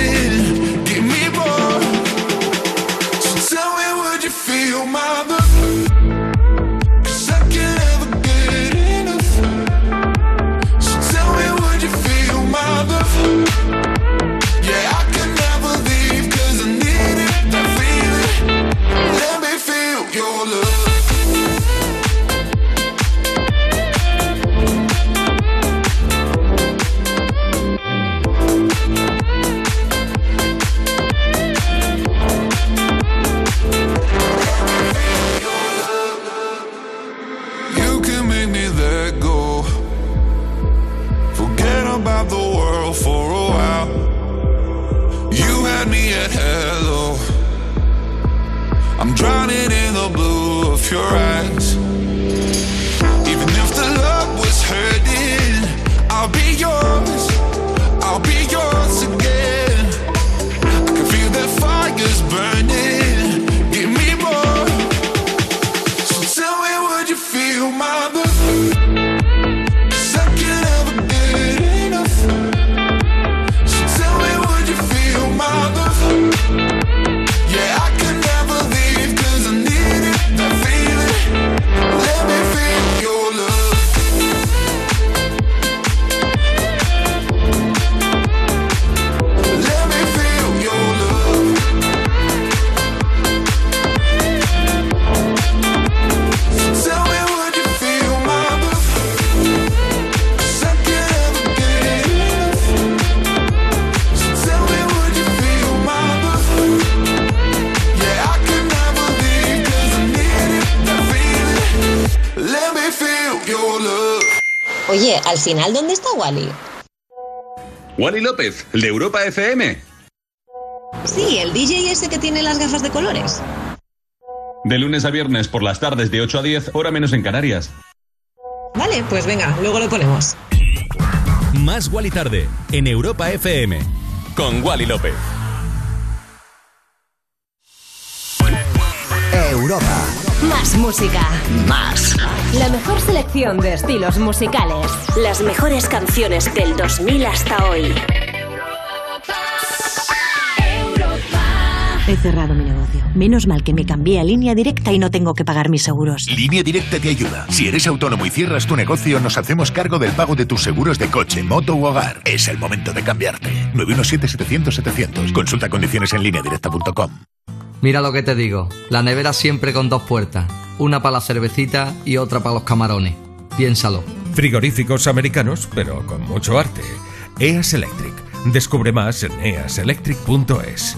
Hello. I'm drowning in the blue of your eyes. Even if the love was hurting, I'll be yours. I'll be yours again. I can feel that fire's burning. Oye, al final, ¿dónde está Wally? Wally López, el de Europa FM. Sí, el DJ ese que tiene las gafas de colores. De lunes a viernes por las tardes de 8 a 10, hora menos en Canarias. Vale, pues venga, luego lo ponemos. Más Wally tarde en Europa FM con Wally López. Europa. Más música. Más. La mejor selección de estilos musicales. Las mejores canciones del 2000 hasta hoy. He cerrado mi negocio. Menos mal que me cambié a línea directa y no tengo que pagar mis seguros. Línea Directa te ayuda. Si eres autónomo y cierras tu negocio, nos hacemos cargo del pago de tus seguros de coche, moto u hogar. Es el momento de cambiarte. 917-700-700. Consulta condiciones en lineadirecta.com. Mira lo que te digo, la nevera siempre con dos puertas, una para la cervecita y otra para los camarones. Piénsalo. Frigoríficos americanos, pero con mucho arte. EAS Electric. Descubre más en easelectric.es.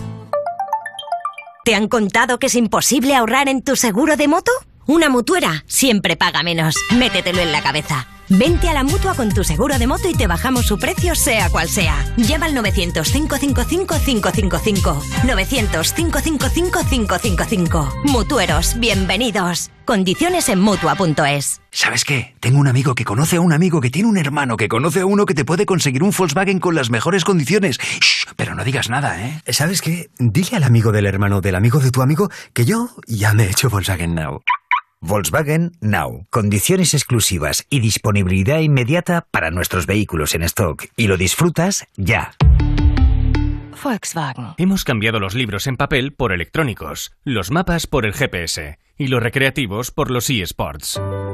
¿Te han contado que es imposible ahorrar en tu seguro de moto? Una mutuera siempre paga menos. Métetelo en la cabeza. Vente a la mutua con tu seguro de moto y te bajamos su precio, sea cual sea. Llama al 900-555-555. 900-555-555. Mutueros, bienvenidos. Condiciones en mutua.es. ¿Sabes qué? Tengo un amigo que conoce a un amigo que tiene un hermano que conoce a uno que te puede conseguir un Volkswagen con las mejores condiciones. Shh, pero no digas nada, ¿eh? ¿Sabes qué? Dile al amigo del hermano del amigo de tu amigo que yo ya me he hecho Volkswagen Now. Volkswagen Now. Condiciones exclusivas y disponibilidad inmediata para nuestros vehículos en stock. Y lo disfrutas ya. Volkswagen. Hemos cambiado los libros en papel por electrónicos, los mapas por el GPS y los recreativos por los eSports.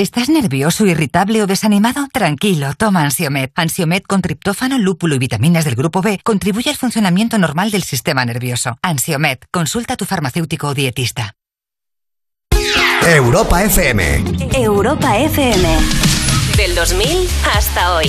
¿Estás nervioso, irritable o desanimado? Tranquilo, toma Ansiomed. Ansiomed con triptófano, lúpulo y vitaminas del grupo B contribuye al funcionamiento normal del sistema nervioso. Ansiomed, consulta a tu farmacéutico o dietista. Europa FM. Europa FM. Del 2000 hasta hoy.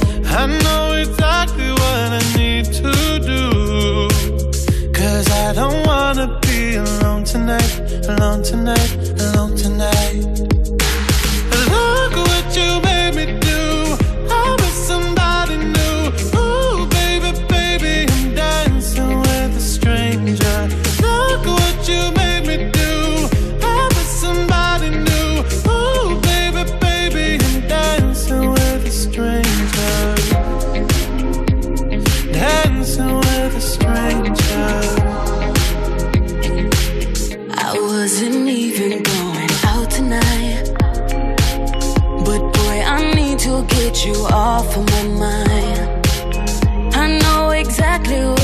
I know exactly what I need to do. Cause I don't wanna be alone tonight, alone tonight, alone tonight. Look what you you off of my mind. I know exactly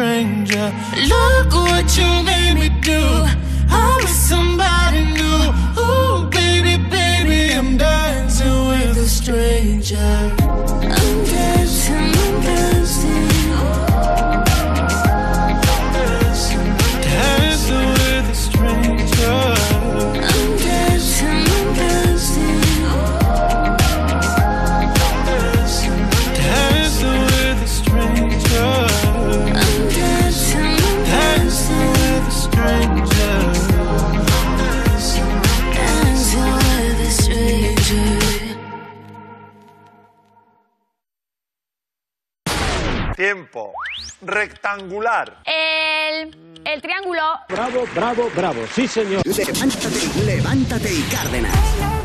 stranger. Look what you made me do. I'm with somebody new. Ooh, baby, baby, I'm dancing with a stranger. Rectangular. El, el triángulo. Bravo, bravo, bravo. Sí, señor. Levántate, levántate y Cárdenas.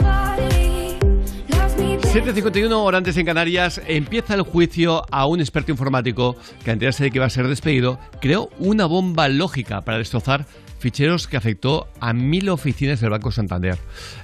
7.51 horas antes en Canarias empieza el juicio a un experto informático que antes de que iba a ser despedido creó una bomba lógica para destrozar ficheros que afectó a mil oficinas del Banco Santander.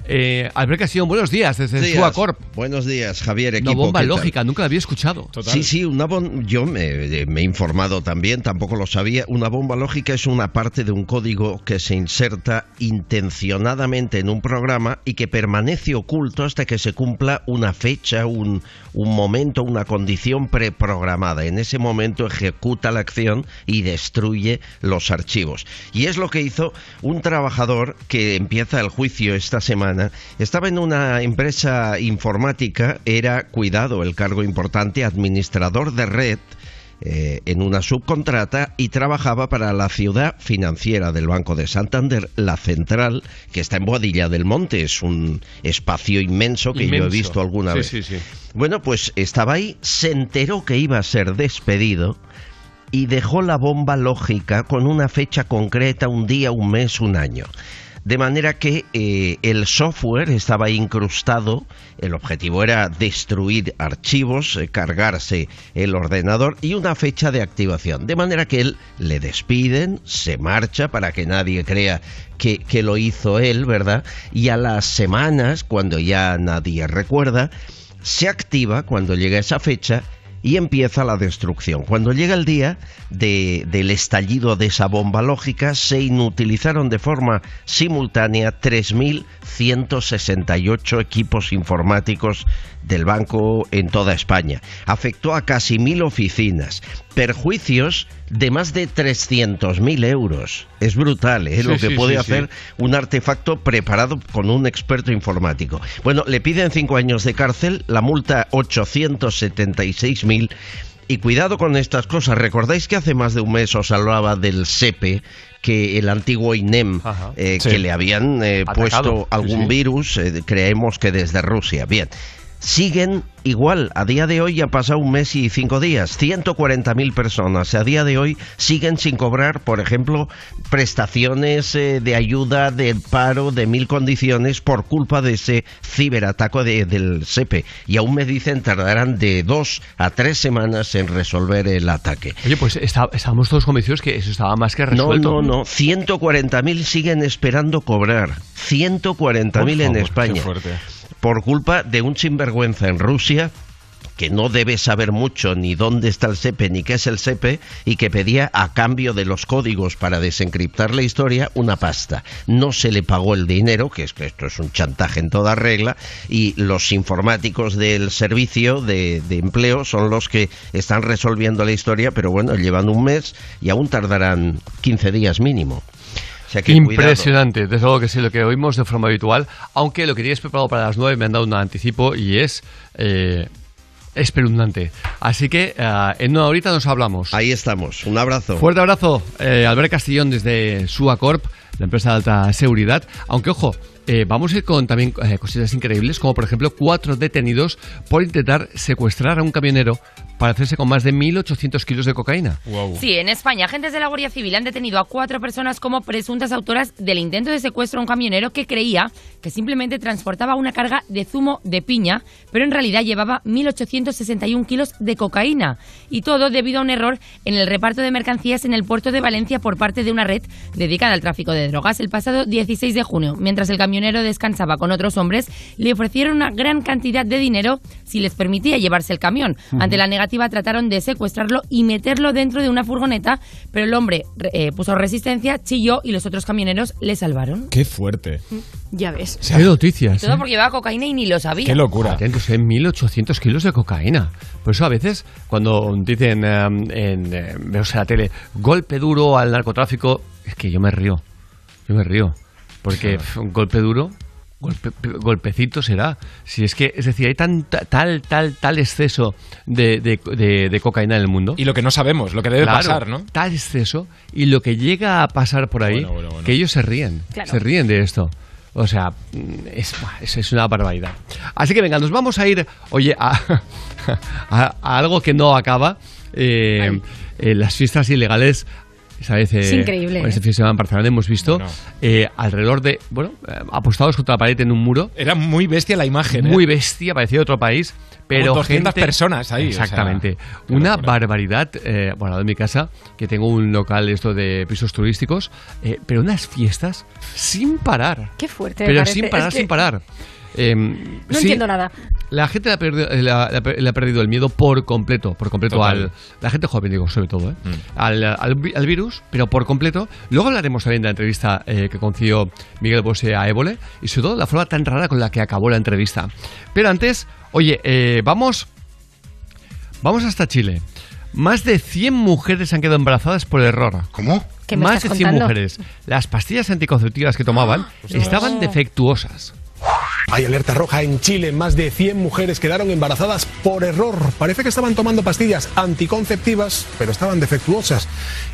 Eh, Albert Casillón, buenos días desde Días. Suacorp. Buenos días, Javier. Una Equipo, bomba lógica, nunca la había escuchado. Sí, sí, una bom- yo me, me he informado también, tampoco lo sabía. Una bomba lógica es una parte de un código que se inserta intencionadamente en un programa y que permanece oculto hasta que se cumpla una fecha, un, un momento, una condición preprogramada. En ese momento ejecuta la acción y destruye los archivos. Y es lo que hizo un trabajador que empieza el juicio esta semana. Estaba en una empresa informática, era, cuidado, el cargo importante, administrador de red eh, en una subcontrata y trabajaba para la ciudad financiera del Banco de Santander, la central, que está en Boadilla del Monte. Es un espacio inmenso que yo he visto alguna Sí, vez. sí, sí. Bueno, pues estaba ahí, se enteró que iba a ser despedido y dejó la bomba lógica con una fecha concreta, un día, un mes, un año. De manera que eh, el software estaba incrustado, el objetivo era destruir archivos, eh, cargarse el ordenador y una fecha de activación. De manera que él le despiden, se marcha para que nadie crea que, que lo hizo él, ¿verdad? Y a las semanas, cuando ya nadie recuerda, se activa cuando llega esa fecha y empieza la destrucción. Cuando llega el día de- del estallido de esa bomba lógica, se inutilizaron de forma simultánea 3.168 equipos informáticos del banco en toda España. Afectó a casi mil oficinas. Perjuicios de más de 300.000 euros. Es brutal, ¿eh? Sí, lo que sí, puede sí, hacer un artefacto preparado con un experto informático. Bueno, le piden cinco años de cárcel, la multa 876.000. Y cuidado con estas cosas. ¿Recordáis que hace más de un mes os hablaba del SEPE, que el antiguo INEM, eh, Sí. que le habían eh, puesto Sí, algún sí. virus, eh, creemos que desde Rusia. Bien. Siguen igual, a día de hoy ya ha pasado un mes y cinco días, 140.000 personas a día de hoy siguen sin cobrar, por ejemplo, prestaciones eh, de ayuda del paro de mil condiciones por culpa de ese ciberataque de- del SEPE. Y aún me dicen tardarán de dos a tres semanas en resolver el ataque. Oye, pues está- estábamos todos convencidos que eso estaba más que No, resuelto. no, no. 140.000 siguen esperando cobrar. 140.000 Por en España. qué fuerte. Por culpa de un sinvergüenza en Rusia que no debe saber mucho ni dónde está el SEPE ni qué es el SEPE y que pedía a cambio de los códigos para desencriptar la historia una pasta. No se le pagó el dinero, que es que esto es un chantaje en toda regla, y los informáticos del servicio de, de empleo son los que están resolviendo la historia, pero bueno, llevan un mes y aún tardarán 15 días mínimo. Sea que cuidado. Impresionante, desde luego que sí, lo que oímos de forma habitual, aunque lo que teníais preparado para las 9 me han dado un anticipo y es eh, espeluznante. Así que eh, en una horita nos hablamos. Ahí estamos, un abrazo. Fuerte abrazo, eh, Albert Castillón desde Suacorp, la empresa de alta seguridad. Aunque ojo, eh, vamos a ir con también eh, cositas increíbles, como por ejemplo cuatro detenidos por intentar secuestrar a un camionero para hacerse con más de 1.800 kilos de cocaína. Sí, en España, agentes de la Guardia Civil han detenido a cuatro personas como presuntas autoras del intento de secuestro a un camionero que creía que simplemente transportaba una carga de zumo de piña, pero en realidad llevaba 1.861 kilos de cocaína. Y todo debido a un error en el reparto de mercancías en el puerto de Valencia por parte de una red dedicada al tráfico de drogas el pasado 16 de junio. Mientras el camionero descansaba con otros hombres, le ofrecieron una gran cantidad de dinero si les permitía llevarse el camión. Ante la negativa trataron de secuestrarlo y meterlo dentro de una furgoneta, pero el hombre eh, puso resistencia, chilló y los otros camioneros le salvaron. Qué fuerte. Ya ves. Qué noticias. Todo ¿eh? porque llevaba cocaína y ni lo sabía. Qué locura. Atentos, ¿eh? 1.800 kilos de cocaína. Por eso a veces, cuando dicen eh, en, eh, en la tele, golpe duro al narcotráfico, es que yo me río. Yo me río. Porque un golpe duro, golpe, golpecito será. Si es que, es decir, hay tan, tal, tal, tal exceso de, de- de- de cocaína en el mundo. Y lo que no sabemos, lo que debe Claro, pasar, ¿no? Tal exceso y lo que llega a pasar por ahí, Bueno, bueno, bueno. que ellos se ríen. Claro. Se ríen de esto. O sea, es, es, es una barbaridad. Así que venga, nos vamos a ir, oye, a, a- a algo que no acaba. Eh, eh, las fiestas ilegales. ¿Sabes? Es increíble, Con ¿eh? este fin de semana en Barcelona hemos visto eh, alrededor de, bueno, eh, apostados contra la pared en un muro. Era muy bestia la imagen. ¿eh? Muy bestia, parecía de otro país. Pero Como 200 gente- personas ahí, o sea, Exactamente. Una barbaridad. Eh, bueno, de mi casa, que tengo un local esto de pisos turísticos, eh, pero unas fiestas sin parar. Qué fuerte. Pero sin parar, Es que sin parar. Eh, No sí, entiendo nada. La gente le ha, perdido, le ha- perdido el miedo por completo, por completo Total. al la gente joven digo sobre todo, ¿eh? Mm. al, al vi- al virus, pero por completo. Luego hablaremos también de la entrevista eh, que concedió Miguel Bosé a Évole y sobre todo la forma tan rara con la que acabó la entrevista. Pero antes, oye, eh, vamos vamos hasta Chile. Más de 100 mujeres han quedado embarazadas por error. ¿Cómo? ¿Qué me Más estás de 100 contando? mujeres. Las pastillas anticonceptivas que tomaban estaban defectuosas. Hay alerta roja en Chile. Más de 100 mujeres quedaron embarazadas por error. Parece que estaban tomando pastillas anticonceptivas, pero estaban defectuosas.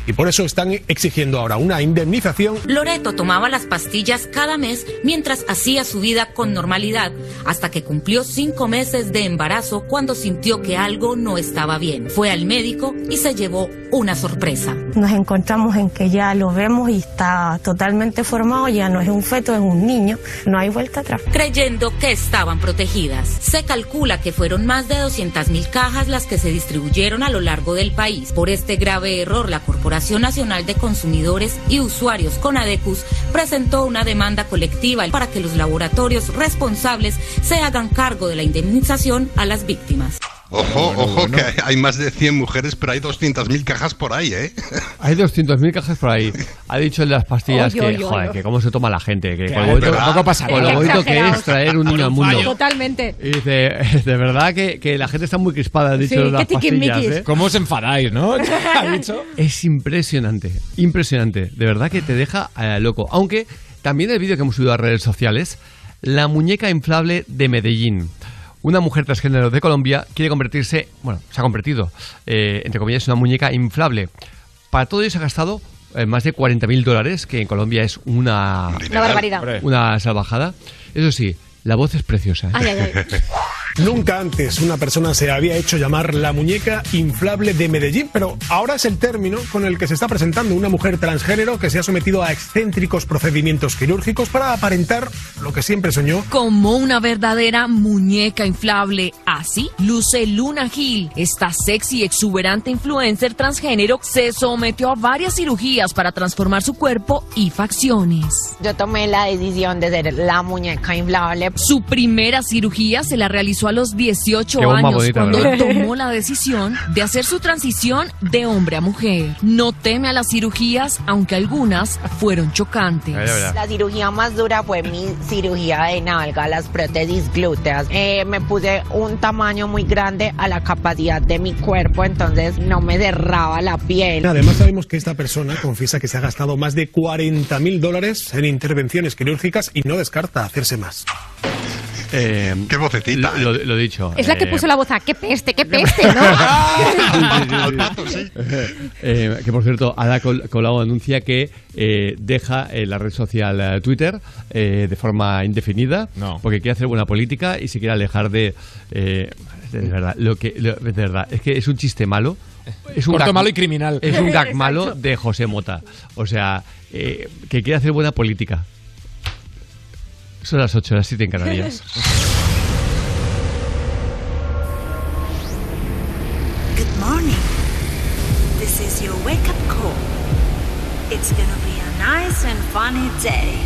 Y por eso están exigiendo ahora una indemnización. Loreto tomaba las pastillas cada mes mientras hacía su vida con normalidad, hasta que cumplió cinco meses de embarazo cuando sintió que algo no estaba bien. Fue al médico y se llevó una sorpresa. Nos encontramos en que ya lo vemos y está totalmente formado, ya no es un feto, es un niño, no hay vuelta atrás. creyendo que estaban protegidas. Se calcula que fueron más de 200.000 cajas las que se distribuyeron a lo largo del país. Por este grave error, la Corporación Nacional de Consumidores y Usuarios Conadecus presentó una demanda colectiva para que los laboratorios responsables se hagan cargo de la indemnización a las víctimas. Ojo, ojo, que hay- hay más de 100 mujeres, pero hay 200.000 cajas por ahí, ¿eh? Hay 200.000 cajas por ahí. Ha dicho el de las pastillas Oy, que, oy, oy, joder, oy. que cómo se toma la gente, que con lo es bonito, con lo Qué bonito que es traer un niño al mundo. Totalmente. Y dice, de verdad que, que la gente está muy crispada, han dicho Sí, las qué tiquismiquis. pastillas, ¿eh? ¿Cómo os enfadáis, no? ¿Ha dicho? Es impresionante, impresionante. De verdad que te deja eh, loco. Aunque también el vídeo que hemos subido a redes sociales, la muñeca inflable de Medellín. Una mujer transgénero de Colombia quiere convertirse, bueno, se ha convertido, eh, entre comillas, en una muñeca inflable. Para todo ello se ha gastado eh, más de 40.000 dólares, que en Colombia es una... Una barbaridad. Una salvajada. Eso sí, la voz es preciosa. ¿eh? Ay, ay, ay. Nunca antes una persona se había hecho llamar la muñeca inflable de Medellín, pero ahora es el término con el que se está presentando una mujer transgénero que se ha sometido a excéntricos procedimientos quirúrgicos para aparentar lo que siempre soñó. Como una verdadera muñeca inflable. Así luce Luna Gil. Esta sexy y exuberante influencer transgénero se sometió a varias cirugías para transformar su cuerpo y facciones. Yo tomé la decisión de ser la muñeca inflable. Su primera cirugía se la realizó a los 18 Qué bomba años bonita, cuando ¿verdad? tomó la decisión de hacer su transición de hombre a mujer. No teme a las cirugías, aunque algunas fueron chocantes. La cirugía más dura fue mi cirugía de nalga, las prótesis glúteas. Eh, me puse un tamaño muy grande a la capacidad de mi cuerpo, entonces no me cerraba la piel. Además sabemos que esta persona confiesa que se ha gastado más de 40 mil dólares en intervenciones quirúrgicas y no descarta hacerse más. Eh, Qué vocecita. Lo, lo dicho. Es la que eh, puso la voz a qué peste, qué peste, ¿no? Eh, que por cierto, Ada Col- Colau anuncia que eh, deja eh, la red social eh, Twitter eh, de forma indefinida porque quiere hacer buena política y se quiere alejar de. eh, de verdad, lo que, lo- de verdad, es que es un chiste malo. Es un Corto, gag- malo y criminal. Es un gag malo de José Mota. O sea, eh, que quiere hacer buena política. Son las 8, las 7 en Canarias. Good morning. This is your wake up call. It's gonna be a nice and funny day.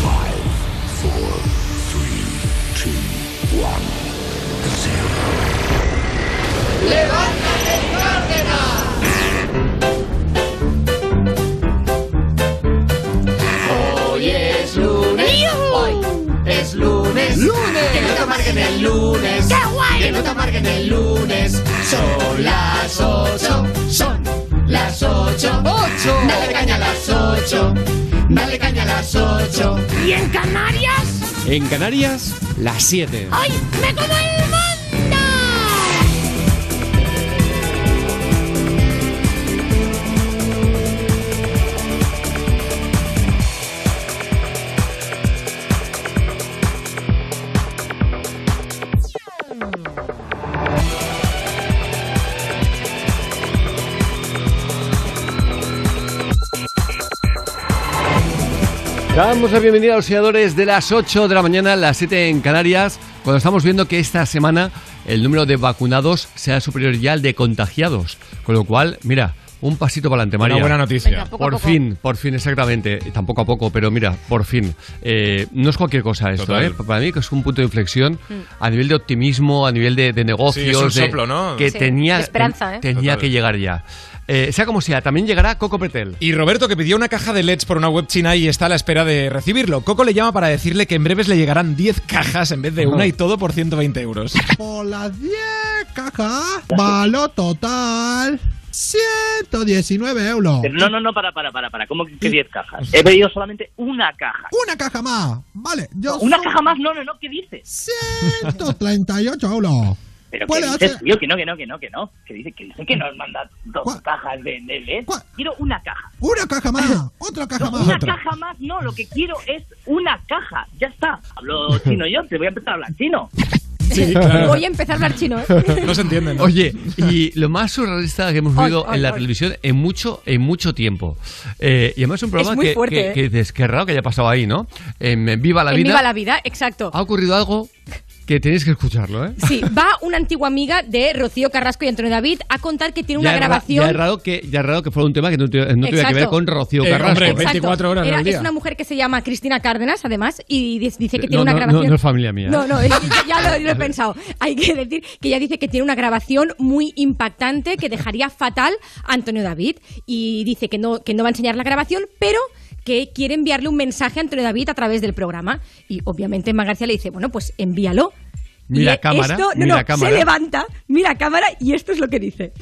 Five, four, three, two, one, ¡Levántate, Hoy es lunes. ¡Lunes! Que no te amarguen el lunes. ¡Qué guay! Que no te amarguen el lunes. Son las ocho. Son las ocho. ¡Ocho! Dale caña a las ocho. Dale caña a las ocho. ¿Y en Canarias? En Canarias, las 7. ¡Ay, me como el Damos la bienvenida a los seguidores de las 8 de la mañana, las 7 en Canarias, cuando estamos viendo que esta semana el número de vacunados sea superior ya al de contagiados. Con lo cual, mira, un pasito para adelante, Una María. buena noticia. Venga, poco a por poco. fin, por fin, exactamente. Y Tampoco a poco, pero mira, por fin. Eh, no es cualquier cosa esto, Total. ¿eh? Para mí que es un punto de inflexión Mm. a nivel de optimismo, a nivel de, de negocios. Sí, es un de- soplo, ¿no? Que Sí, tenía, esperanza, ¿eh? tenía Total. que llegar ya. Eh, sea como sea, también llegará Coco Pretel. Y Roberto, que pidió una caja de LEDs por una web china y está a la espera de recibirlo. Coco le llama para decirle que en breves le llegarán 10 cajas en vez de una y todo por 120 euros. Por las 10 cajas, valor total 119 euros. No, no, no, para, para, para, para. ¿Cómo que que 10 cajas? He pedido solamente una caja. Una caja más. Vale, yo ¿Una caja más? No, no, no, ¿qué dices? 138 euros. Pero que dices, hacer- tío, que no, que no, que no, que no. Que dice que, dice que nos manda dos cajas de, de LED. Quiero una caja. Una caja más. Otra caja más. Una caja más, no, lo que quiero es una caja. Ya está. Hablo chino yo, te voy a empezar a hablar chino. Voy a empezar a hablar chino, ¿eh? No se entienden. Oye, y lo más surrealista que hemos vivido en la televisión en mucho, en mucho tiempo. Eh, y además es un programa que, fuerte, que- ¿eh? que qué raro que haya pasado ahí, ¿no? En Viva la En Vida Viva la vida, exacto. ha ocurrido algo que tenéis que escucharlo, ¿eh? Sí, va una antigua amiga de Rocío Carrasco y Antonio David a contar que tiene una ya, grabación. ya es raro que, ya es raro que fuera un tema que no, tuviera- no tuviera que ver con Rocío Eh, Carrasco. hombre, Exacto. 24 horas Era- al día. Es una mujer que se llama Cristina Cárdenas, además, y dice que tiene No, una no, grabación. no, no es familia mía. ¿eh? No, no, es- ya lo, lo he pensado. Hay que decir que ella dice que tiene una grabación muy impactante que dejaría fatal a Antonio David. Y dice que no, que no va a enseñar la grabación, pero que quiere enviarle un mensaje a Antonio David a través del programa. Y obviamente Emma García le dice, bueno, pues envíalo. Mira y cámara, esto, no, mira no, cámara. se levanta, mira cámara y esto es lo que dice.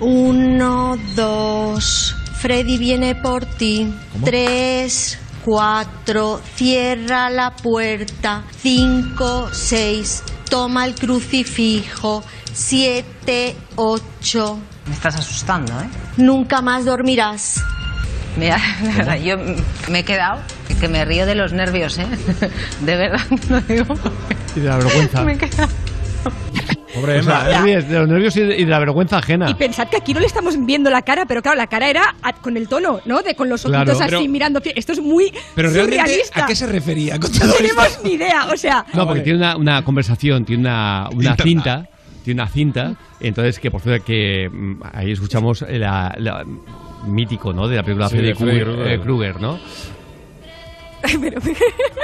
Uno, dos, Freddy viene por ti. Tres, cuatro, cierra la puerta. Cinco, seis, toma el crucifijo. Siete, ocho. Me estás asustando, ¿eh? Nunca más dormirás. Mira, verdad, yo me he quedado que me río de los nervios, ¿eh? De verdad, lo digo. Y de la vergüenza. Me he quedado. Pobre O sea, Emma, ríes de los nervios y de, y de la vergüenza ajena. Y pensad que aquí no le estamos viendo la cara, pero claro, la cara era a- con el tono, ¿no? De con los Claro. ojitos así Pero- mirando. Esto es muy Pero realmente, surrealista. ¿a qué se refería con No tenemos ni idea, o sea. No, porque tiene una, una conversación, tiene una, una cinta, tiene una cinta, entonces que por cierto que mm, ahí escuchamos la, la- mítico, ¿no? De la película Sí, Freddy Krueger, Krueger. eh, ¿no?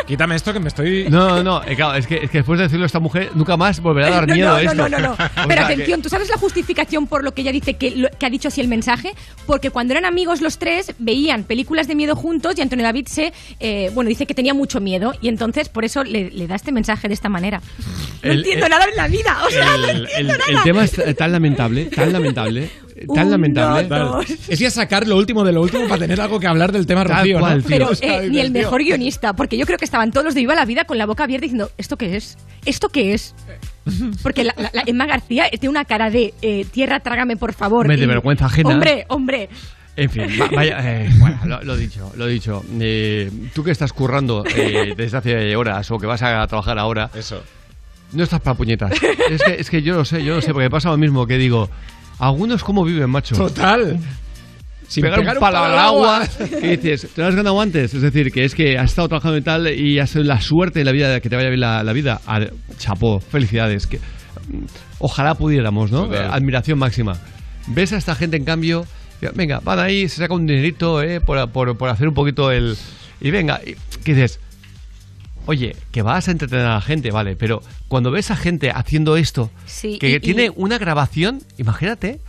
Quítame esto que me estoy... No, no, no, eh, claro, es que, es que después de decirlo a esta mujer nunca más volverá a dar no, miedo no, a esto. no, no, no, no. Pero sea, atención, ¿tú sabes la justificación por lo que ella dice que, lo- que ha dicho así el mensaje? Porque cuando eran amigos los tres, veían películas de miedo juntos y Antonio David se, eh, bueno, dice que tenía mucho miedo y entonces por eso le, le da este mensaje de esta manera. No El- entiendo el- nada en la vida, o sea, no entiendo el- nada. el tema es tan lamentable, tan lamentable, tan lamentable. dos. Es ya sacar lo último de lo último para tener algo que hablar del tema Tal Rocío, cual, ¿no? tío. Pero O sea, eh, ni el mejor guionista, porque yo creo que estaban todos los de Viva la Vida con la boca abierta diciendo, ¿esto qué es? ¿Esto qué es? Porque la, la- la Emma García tiene una cara de eh, tierra, trágame por favor. Hombre, de vergüenza ajena. Hombre, hombre. En fin, va- vaya, eh, bueno, lo, lo dicho, lo dicho. Eh, tú que estás currando eh, desde hace horas o que vas a trabajar ahora, Eso. no estás para puñetas. Es que, es que yo lo sé, yo lo sé, porque me pasa lo mismo que digo, algunos cómo viven, macho. Total. Sin pegar, pegar un palo al agua, que dices, ¿te lo has ganado antes? Es decir, que es que has estado trabajando y tal y has tenido la suerte de la vida de que te vaya bien la, la vida. Al- chapó, felicidades. Que, mm, ojalá pudiéramos, ¿no? Total. Admiración máxima. Ves a esta gente, en cambio, que, venga, van ahí, se saca un dinerito, ¿eh? Por, por- por hacer un poquito el... Y venga, y, ¿qué dices? Oye, que vas a entretener a la gente, vale, pero cuando ves a gente haciendo esto, Sí, que y- tiene y- una grabación, imagínate,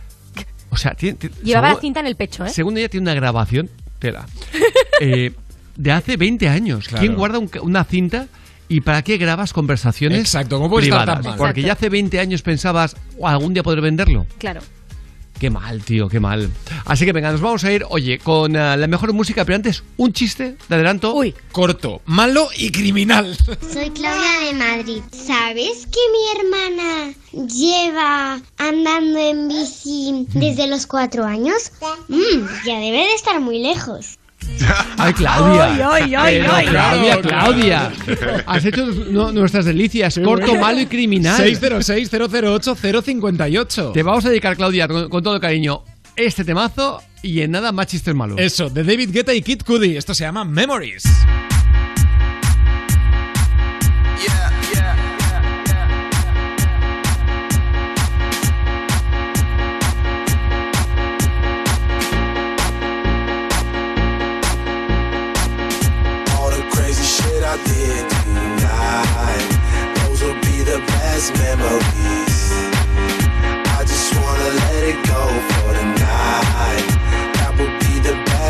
o sea, tiene, tiene- Llevaba la cinta en el pecho, ¿eh? según ella tiene una grabación, tela, eh, de hace 20 años. Claro. ¿Quién guarda un- una cinta y para qué grabas conversaciones Exacto, ¿cómo puede estar privadas? tan mal? Porque ya hace 20 años pensabas, "Oh, algún día podré venderlo. Claro. Qué mal, tío, qué mal. Así que venga, nos vamos a ir, oye, con eh, la mejor música, pero antes, un chiste de adelanto. Uy. Corto, malo y criminal. Soy Claudia de Madrid. ¿Sabes que mi hermana lleva andando en bici desde los cuatro años? Mm, ya debe de estar muy lejos. Ay, Claudia. Ay, ay, ay. Claudia, Claudia. Has hecho no- nuestras delicias, corto, malo y criminal. 606-008-058. Te vamos a dedicar, Claudia, con, con todo cariño, este temazo y en nada más chistes malos. Eso, de David Guetta y Kid Cudi. Esto se llama Memories.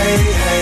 Hey, hey,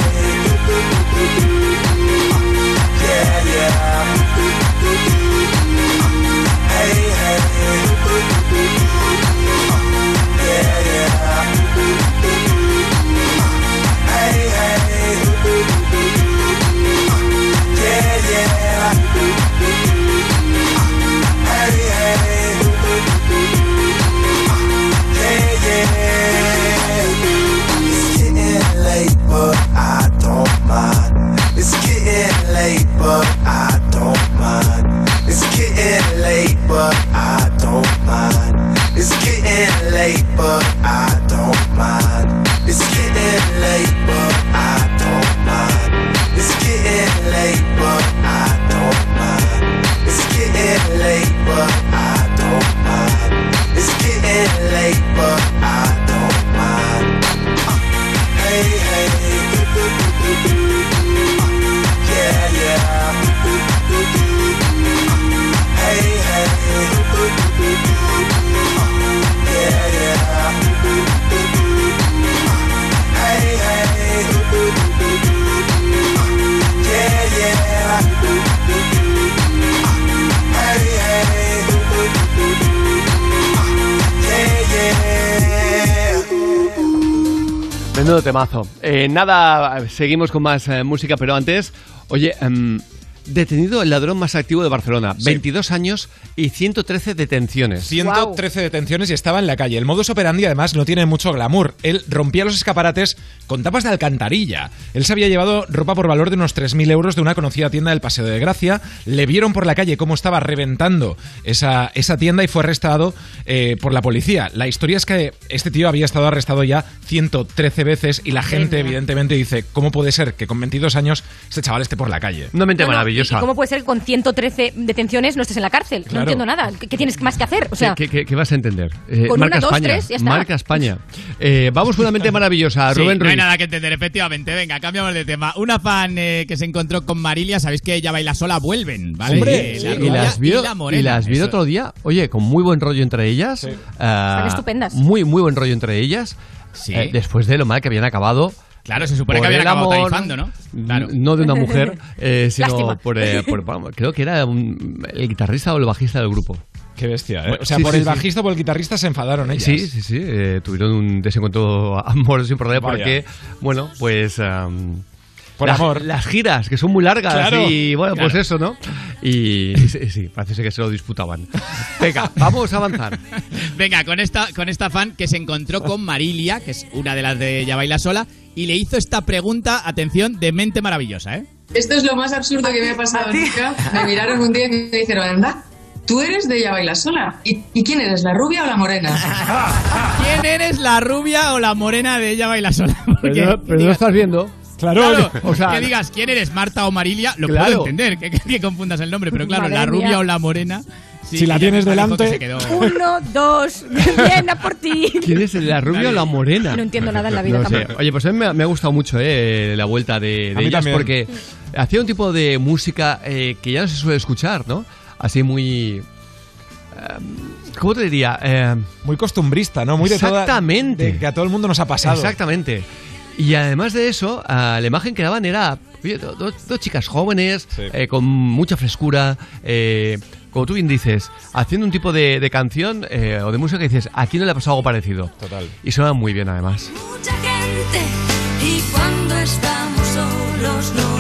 Eh, nada, seguimos con más eh, música, pero antes, oye, em, detenido el ladrón más activo de Barcelona, 22 años y 113 detenciones. 113 detenciones y estaba en la calle. El modus operandi además no tiene mucho glamour. Él rompía los escaparates con tapas de alcantarilla. Él se había llevado ropa por valor de unos 3.000 euros de una conocida tienda del Paseo de Gracia. Le vieron por la calle cómo estaba reventando esa, esa tienda y fue arrestado eh, por la policía. La historia es que este tío había estado arrestado ya 113 veces y la gente evidentemente dice, ¿cómo puede ser que con 22 años este chaval esté por la calle? Una mente No, no, maravillosa. ¿y ¿Cómo puede ser que con 113 detenciones no estés en la cárcel? No Claro. entiendo nada. ¿Qué, qué tienes más que hacer? O sea, ¿Qué, qué- qué vas a entender? Eh, Con marca una, dos, España. tres, ya está. Marca España. Eh, vamos con una mente maravillosa. Sí, Rubén no hay Ruiz. nada que entender, efectivamente. Venga, cambiamos de tema. Una fan eh, que se encontró con Marilia, sabéis que ella baila sola, vuelven, ¿vale? Hombre, Eh, sí, la y las vio, y la morena. y las vi el Eso. otro día, oye, con muy buen rollo entre ellas. Ah, Están estupendas. Muy, muy buen rollo entre ellas. Sí. Eh, después de lo mal que habían acabado. Claro, se supone que habían el acabado amor, tarifando, ¿no? Claro. No de una mujer, eh, sino por, eh, por- vamos, Creo que era un- el guitarrista o el bajista del grupo. Qué bestia, ¿eh? O sea, sí, por sí, el sí. bajista o por el guitarrista se enfadaron ellas. Sí, sí, sí. eh, tuvieron un desencuentro amoroso importante porque, bueno, pues. am, Por las, amor. Las giras, que son muy largas Claro. y, bueno, pues eso, ¿no? Y, y sí, sí, parece que se lo disputaban. Venga, vamos a avanzar. Venga, con esta, con esta fan que se encontró con Marilia, que es una de las de Ya Baila Sola, y le hizo esta pregunta, atención, de mente maravillosa, ¿eh? Esto es lo más absurdo que me ha pasado nunca. Me miraron un día y me dijeron, anda, tú eres de ella baila sola. ¿Y, y quién eres, la rubia o la morena? ¿Quién eres, la rubia o la morena de Ella Baila Sola? Porque- Pero, no- pero no lo estás viendo. Claro, o sea, que digas quién eres, Marta o Marilia, lo Claro. puedo entender, que, que confundas el nombre, pero claro, Madre la rubia mía. o la morena. Sí, Si la tienes que delante- Uno, dos, bien, a por ti. ¿Quién es la rubia o la morena? No entiendo nada en la vida No sé. Oye, pues a mí me ha, me ha gustado mucho eh, la vuelta de, de A mí ellas también. porque hacía un tipo de música eh, que ya no se suele escuchar, ¿no? Así muy... eh, ¿Cómo te diría? Eh, Muy costumbrista, ¿no? Muy de toda- Exactamente. de que a todo el mundo nos ha pasado. Exactamente. Y además de eso, ah, la imagen que daban era oye, do- do- dos chicas jóvenes, eh, con mucha frescura, eh, como tú bien dices, haciendo un tipo de, de canción eh, o de música que dices, aquí no le ha pasado algo parecido. Total. Y suena muy bien además. mucha gente y cuando estamos solos no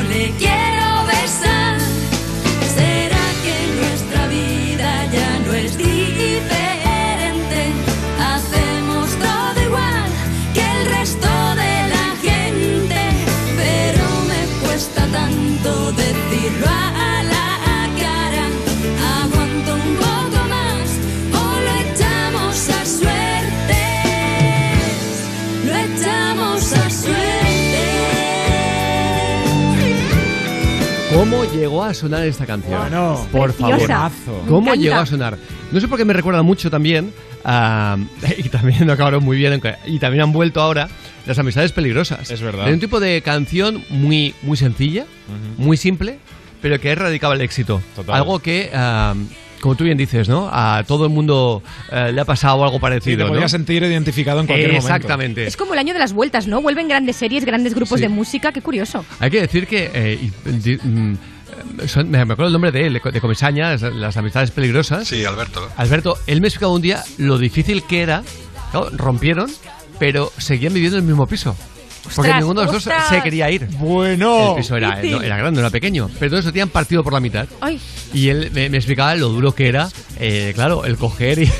¿Cómo llegó a sonar esta canción? Bueno, por preciosa. favor. ¿Cómo llegó a sonar? No sé por qué me recuerda mucho también, a- y también lo acabaron muy bien, y también han vuelto ahora, las amistades peligrosas. Es verdad. Era un tipo de canción muy, muy sencilla, muy simple, pero que erradicaba el éxito. Total. Algo que, ah, como tú bien dices, ¿no? A todo el mundo eh, le ha pasado algo Sí, parecido. te ¿no? podías sentir identificado en cualquier momento. Exactamente. Es como el año de las vueltas, ¿no? Vuelven grandes series, grandes grupos Sí. de música, qué curioso. Hay que decir que. eh, y- di- mm, son- me acuerdo el nombre de él, de Co- de Comesaña, las, las amistades peligrosas. Sí, Alberto. Alberto, él me explicaba un día lo difícil que era. Claro, rompieron, pero seguían viviendo en el mismo piso. Porque Ostras, ninguno de los dos ostras. se quería ir. Bueno. El piso era, Difícil. no, era grande, no era pequeño. Pero todos se tenían partido por la mitad. Ay, Y él me, me explicaba lo duro que era, eh, claro, el coger y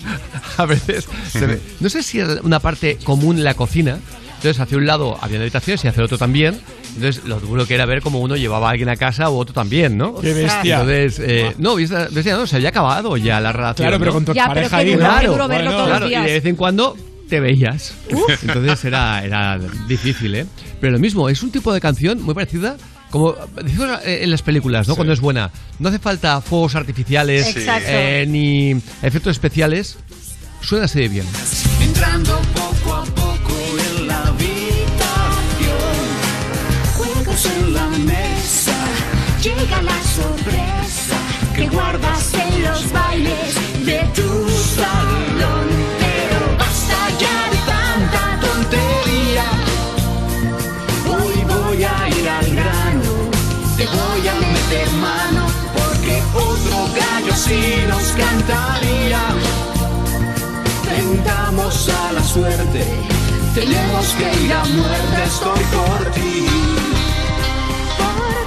a veces... se ve- no sé si era una parte común la cocina. Entonces, hacia un lado había habitaciones y hacia el otro también. Entonces, lo duro que era ver cómo uno llevaba a alguien a casa u otro también, ¿no? Qué bestia. Entonces, eh, no, bestia, bestia, no, se había acabado ya la relación. Claro, pero ¿no? con tu Ya, pero pareja qué ahí. duro, ¿no? qué duro verlo todos los Claro, y días. de vez en cuando te veías. Entonces era, era difícil, ¿eh? Pero lo mismo, es un tipo de canción muy parecida como decimos en las películas, ¿no? Cuando es buena. No hace falta fuegos artificiales eh, ni efectos especiales. Suena así de bien. Entrando poco a poco en la habitación, juegos en la mesa, llega la sorpresa que guardas en los bailes de tu salón. Sí nos cantaría. Tentamos a la suerte, tenemos que ir a muerte, estoy por ti.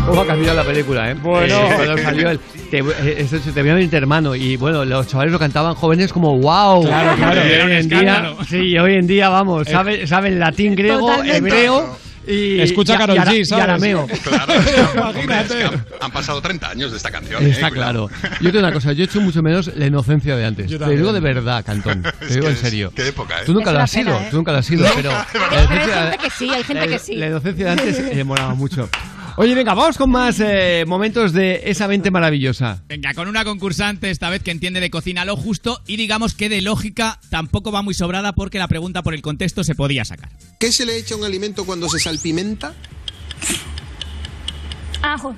¿Cómo ha cambiado la película, eh? Bueno. Eh, cuando salió el. Te, eh, eso, te voy a venir hermano. Y bueno, los chavales lo cantaban jóvenes como wow. Claro, claro. Y hoy en día, sí, hoy en día, vamos, saben, saben latín, griego, Totalmente. hebreo y. Escucha y- Karol y ara- G, y ¿sabes? arameo. Claro, hombre, es que han, han pasado 30 años de esta canción. eh, Está claro. Yo tengo una cosa, yo he hecho mucho menos la inocencia de antes. Te digo de verdad, Cantón. Te Es digo que en es- serio. qué época, ¿eh? Tú nunca Es lo una has sido, ¿eh? tú nunca lo has sido, pero. hay inocencia- gente que sí, hay gente la- que sí. La inocencia de antes eh, molaba mucho. Oye, venga, vamos con más eh, momentos de esa mente maravillosa. Venga, con una concursante esta vez que entiende de cocina lo justo y digamos que de lógica tampoco va muy sobrada porque la pregunta por el contexto se podía sacar. ¿Qué se le echa a un alimento cuando se salpimenta? ajo.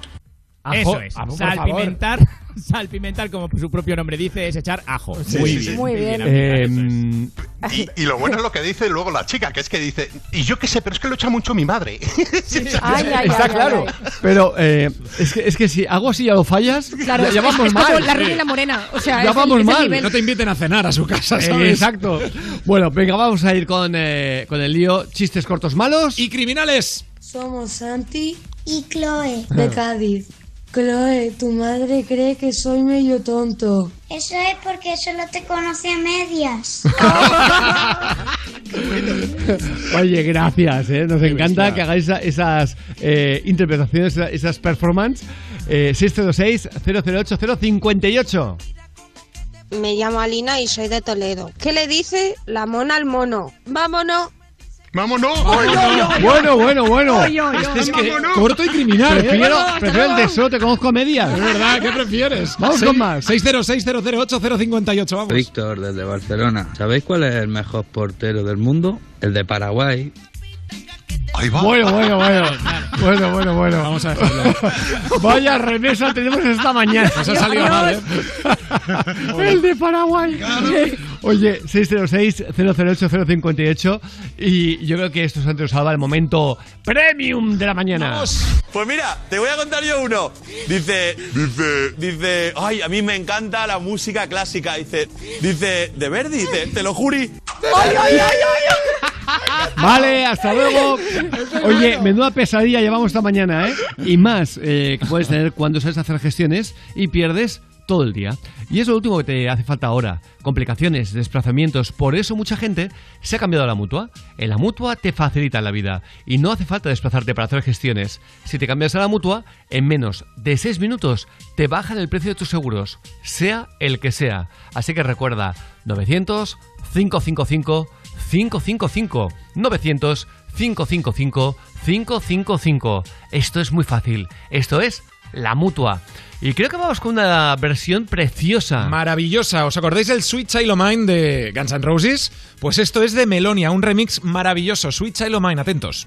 Eso es, ajo, salpimentar, salpimentar como su propio nombre dice es echar ajo. Sí, muy sí, bien, sí. Muy bien. Eh, es. mm, Y, y lo bueno es lo que dice luego la chica, que es que dice, y yo qué sé, pero es que lo echa mucho mi madre. Ay, ay, Está ay, claro. ay, ay. Pero eh, es, que, es que si hago así ya lo fallas, Claro, ya, ya vamos es como mal. la rubia y la morena. O sea, Ya vamos el mal. nivel. No te inviten a cenar a su casa, Eh, exacto. Bueno, venga, vamos a ir con, eh, con el lío chistes cortos malos. Y criminales. Somos Santi Y Chloe. de Cádiz. Chloe, tu madre cree que soy medio tonto. Eso es porque solo te conoce a medias. Oye, gracias, ¿eh? Nos encanta que hagáis esa- esas eh, interpretaciones, esa- esas performances. Eh, 606-008-058. Me llamo Alina y soy de Toledo. ¿Qué le dice la mona al mono? Vámonos. ¡Vámonos! Bueno, bueno, bueno. Es que corto y criminal. ¿eh? Prefiero, prefiero el de solo te conozco a medias. Es verdad, ¿qué prefieres? Vamos con más. 606008058, vamos. Víctor, desde Barcelona. ¿Sabéis cuál es el mejor portero del mundo? El de Paraguay. Bueno, bueno, bueno. Bueno, bueno, bueno. Vamos a dejarlo. Vaya remesa tenemos esta mañana. Nos ha salido mal, ¿eh? El de Paraguay. Oye, 606-008-058 y yo creo que esto es antes salva el momento premium de la mañana. Pues mira, te voy a contar yo uno. Dice, dice, dice, ay, a mí me encanta la música clásica. Dice, dice, de Verdi, dice, te lo juri. ¡Ay, ay, ay, Vale, hasta luego. Oye, menuda pesadilla llevamos esta mañana, ¿eh? Y más eh, que puedes tener cuando sabes hacer gestiones y pierdes todo el día. Y es lo último que te hace falta ahora. Complicaciones, desplazamientos. Por eso mucha gente se ha cambiado a la mutua. En la mutua te facilita la vida y no hace falta desplazarte para hacer gestiones. Si te cambias a la mutua, en menos de 6 minutos te bajan el precio de tus seguros, sea el que sea. Así que recuerda, 900 555 555 900 555 555. Esto es muy fácil. Esto es la mutua. Y creo que vamos con una versión preciosa. Maravillosa. ¿Os acordáis del Sweet Child O' Mine de Guns N' Roses? Pues esto es de Melonia, un remix maravilloso. Sweet Child O' Mine, atentos.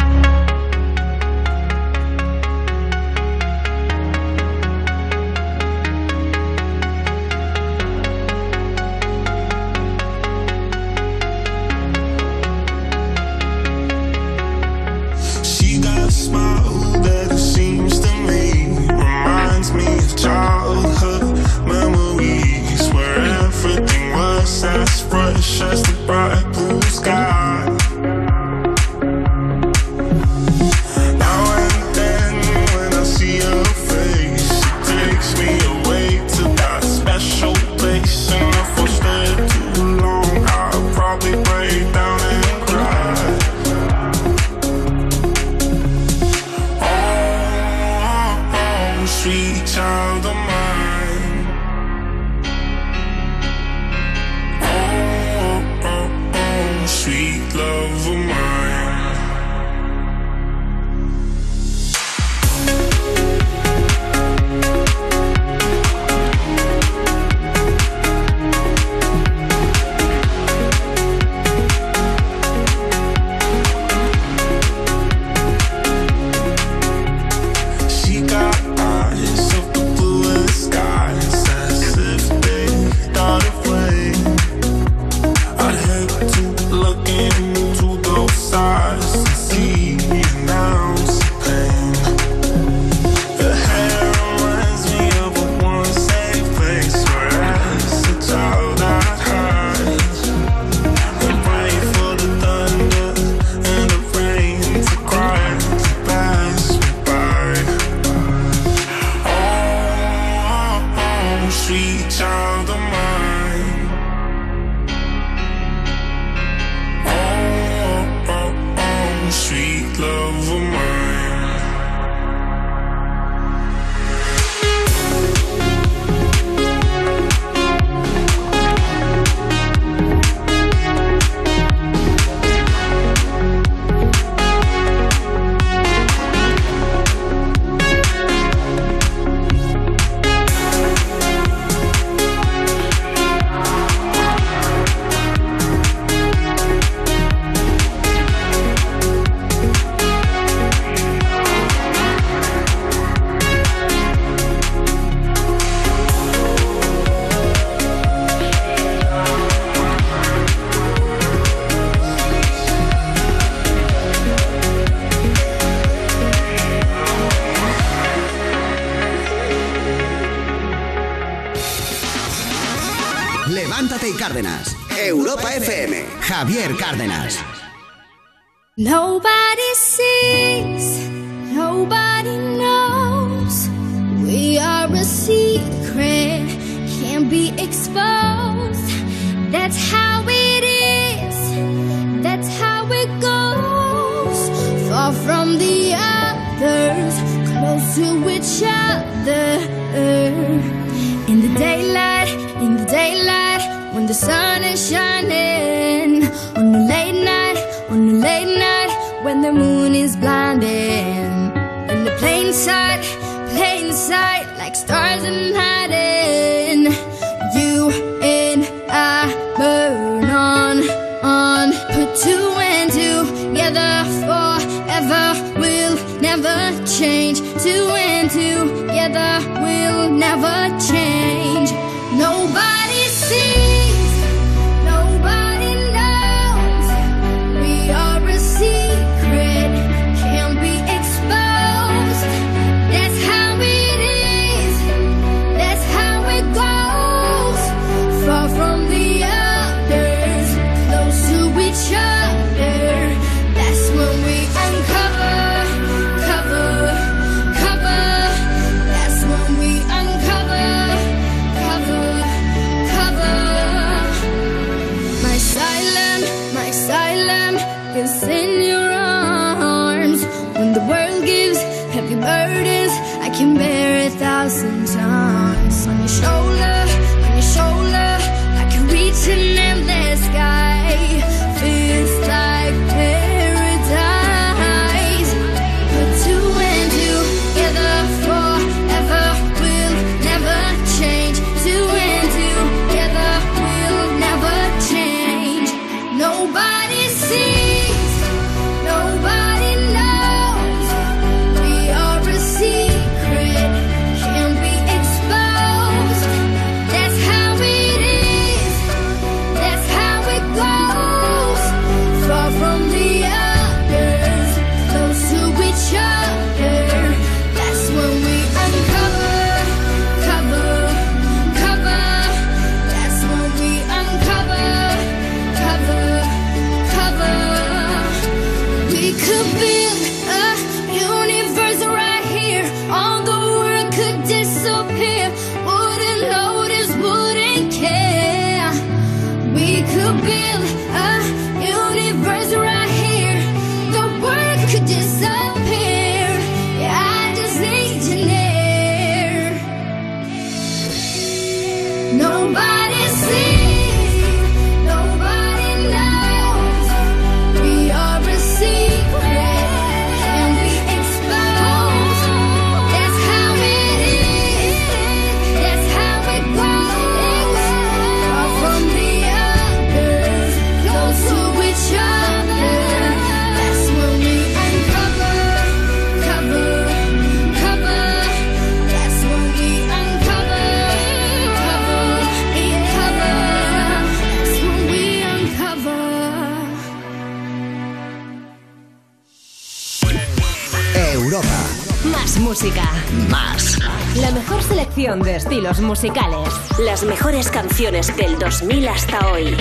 Musicales. Las mejores canciones del 2000 hasta hoy.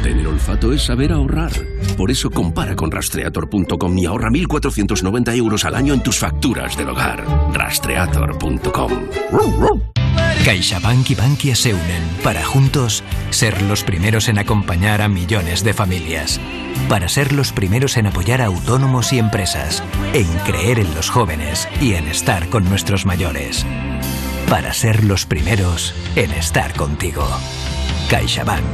Tener olfato es saber ahorrar. Por eso compara con rastreator.com y ahorra 1.490 euros al año en tus facturas del hogar. Rastreator.com. CaixaBank y Bankia se unen para juntos ser los primeros en acompañar a millones de familias, para ser los primeros en apoyar a autónomos y empresas, en creer en los jóvenes y en estar con nuestros mayores, para ser los primeros en estar contigo. CaixaBank.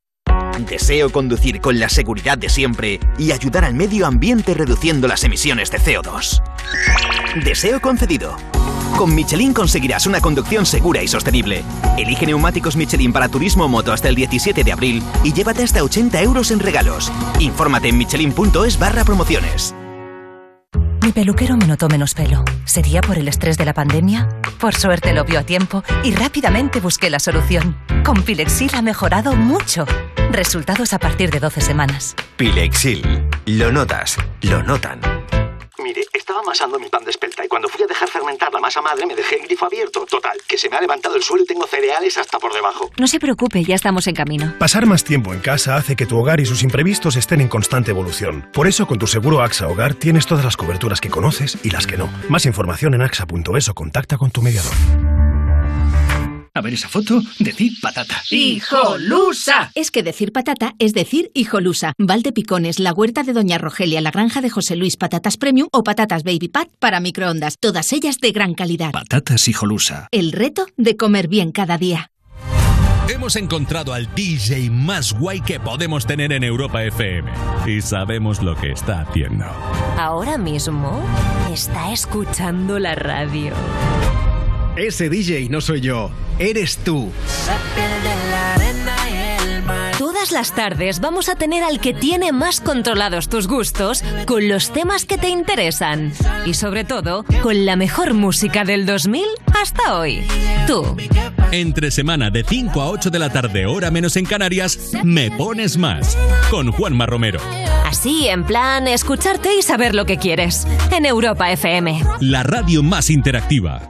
Deseo conducir con la seguridad de siempre y ayudar al medio ambiente reduciendo las emisiones de CO2. Deseo concedido. Con Michelin conseguirás una conducción segura y sostenible. Elige neumáticos Michelin para turismo o moto hasta el 17 de abril y llévate hasta 80 euros en regalos. Infórmate en michelin.es barra promociones. Mi peluquero me notó menos pelo. ¿Sería por el estrés de la pandemia? Por suerte lo vio a tiempo y rápidamente busqué la solución. Con Pilexil ha mejorado mucho. Resultados a partir de 12 semanas. Pilexil. Lo notas, lo notan. Mire, estaba amasando mi pan de espelta y cuando fui a dejar fermentar la masa madre me dejé el grifo abierto. Total, que se me ha levantado el suelo y tengo cereales hasta por debajo. No se preocupe, ya estamos en camino. Pasar más tiempo en casa hace que tu hogar y sus imprevistos estén en constante evolución. Por eso, con tu seguro AXA Hogar tienes todas las coberturas que conoces y las que no. Más información en axa.es o contacta con tu mediador. A ver esa foto, decir patata. ¡Hijolusa! Es que decir patata es decir hijolusa. Valde Picones, la huerta de Doña Rogelia, la granja de José Luis, patatas premium o patatas baby pat para microondas. Todas ellas de gran calidad. Patatas hijolusa. El reto de comer bien cada día. Hemos encontrado al DJ más guay que podemos tener en Europa FM. Y sabemos lo que está haciendo. Ahora mismo está escuchando la radio. Ese DJ no soy yo, eres tú. Todas las tardes vamos a tener al que tiene más controlados tus gustos con los temas que te interesan. Y sobre todo, con la mejor música del 2000 hasta hoy. Tú. Entre semana de 5 a 8 de la tarde, hora menos en Canarias, Me Pones Más. Con Juanma Romero. Así, en plan, escucharte y saber lo que quieres. En Europa FM. La radio más interactiva.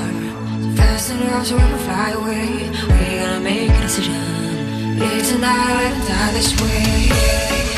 Fast enough so can fly away. We're gonna make a decision. Live tonight and die this way.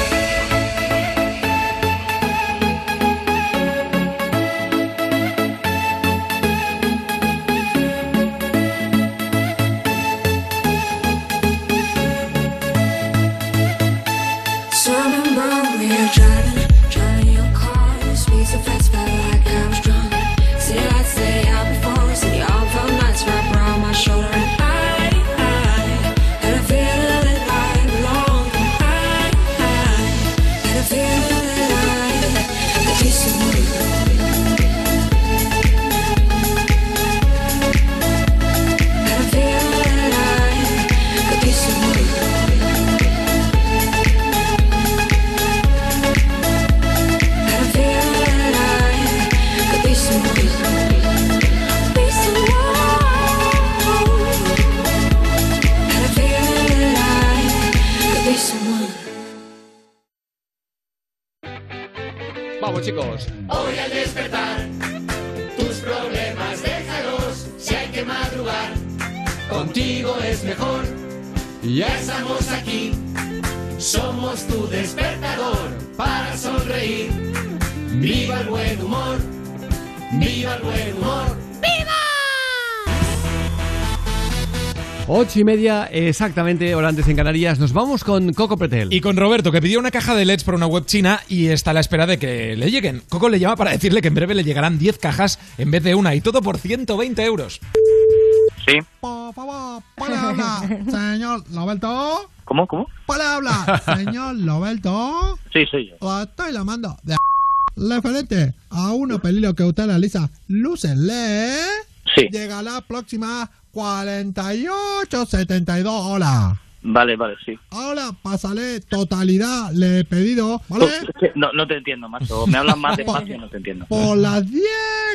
8 y media, exactamente, hora antes en Canarias, nos vamos con Coco Pretel. Y con Roberto, que pidió una caja de LEDs por una web china y está a la espera de que le lleguen. Coco le llama para decirle que en breve le llegarán 10 cajas en vez de una y todo por 120 euros. Sí. Por favor, palabra, señor Roberto. ¿Cómo? ¿Cómo? Palabra, señor Roberto. Sí, soy yo. Estoy llamando de referente a una película que usted realiza, Luces LED. Sí. Llegará próxima 48-72 horas. Vale, vale, sí. Ahora pásale totalidad, le he pedido, que No, no te entiendo, macho. Me hablas más despacio no te entiendo. Por las 10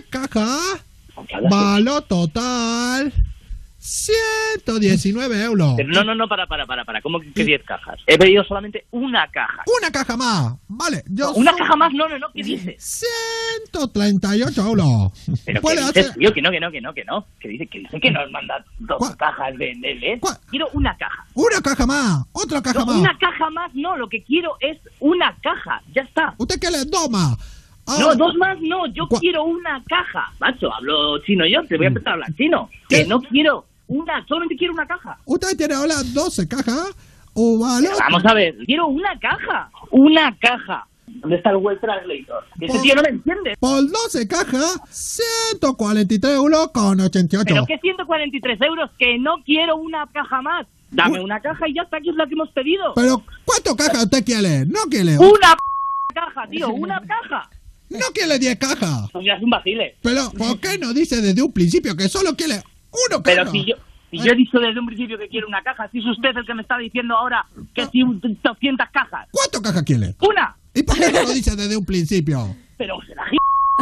cajas, valor total 119 euros. Pero no, no, no, para, para, para, para. ¿Cómo que que 10 cajas? He pedido solamente una caja. Una caja más. Vale, yo. ¿Una caja más? No, no, no, ¿qué dices? 138 euros. Pero ¿qué dices, hacer- tío? Que no, que no, que no, que no. Que dice que, dice que nos manda dos cajas de, de LED. Quiero una caja. Una caja más. Otra caja No, más. una caja más no, lo que quiero es una caja. Ya está. ¿Usted quiere dos más? No, Ahora- dos más no, yo quiero una caja. Macho, hablo chino yo, te voy a empezar a hablar chino. Que no quiero una, solamente quiero una caja. ¿Usted tiene ahora 12 cajas? ¿O vale? Vamos a ver, quiero una caja. Una caja. ¿Dónde está el web translator? Ese Por- tío no me entiende. Por 12 cajas, 143 euros con 88. Pero que 143 euros, que no quiero una caja más. Dame una caja y ya está, que es la que hemos pedido. Pero, ¿cuántas cajas usted quiere? ¿No quiere? Una p- caja, tío, una caja. ¿No quiere 10 cajas? Pues ya es un vacile. Pero, ¿por qué no dice desde un principio que solo quiere uno? Pero si yo, si yo he dicho desde un principio que quiero una caja, si es usted el que me está diciendo ahora que si un- 200 cajas. ¿Cuántas cajas quiere? ¡Una! ¿Y por qué no lo dice desde un principio? Pero se la.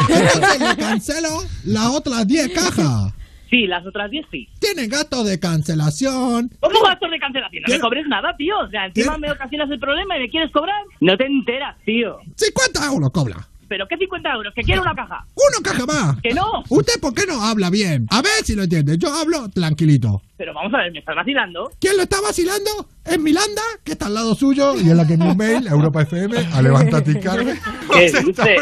Entonces le cancelo las otras 10 cajas. Sí, las otras 10 sí. Tienen gastos de cancelación. ¿Cómo gastos de cancelación? No me cobres nada, tío. O sea, encima ¿Qué? me ocasionas el problema y me quieres cobrar. No te enteras, tío. 50 euros cobra. ¿Pero qué 50 euros? Que quiero una caja. ¡Una caja más! ¡Que no! ¿Usted por qué no habla bien? A ver si lo entiende. Yo hablo tranquilito. Pero vamos a ver, ¿me estás vacilando? ¿Quién lo está vacilando? Es Milanda, que está al lado suyo y es la que envió un mail a Europa FM a Levántate y Cárdenas. ¿Qué dice?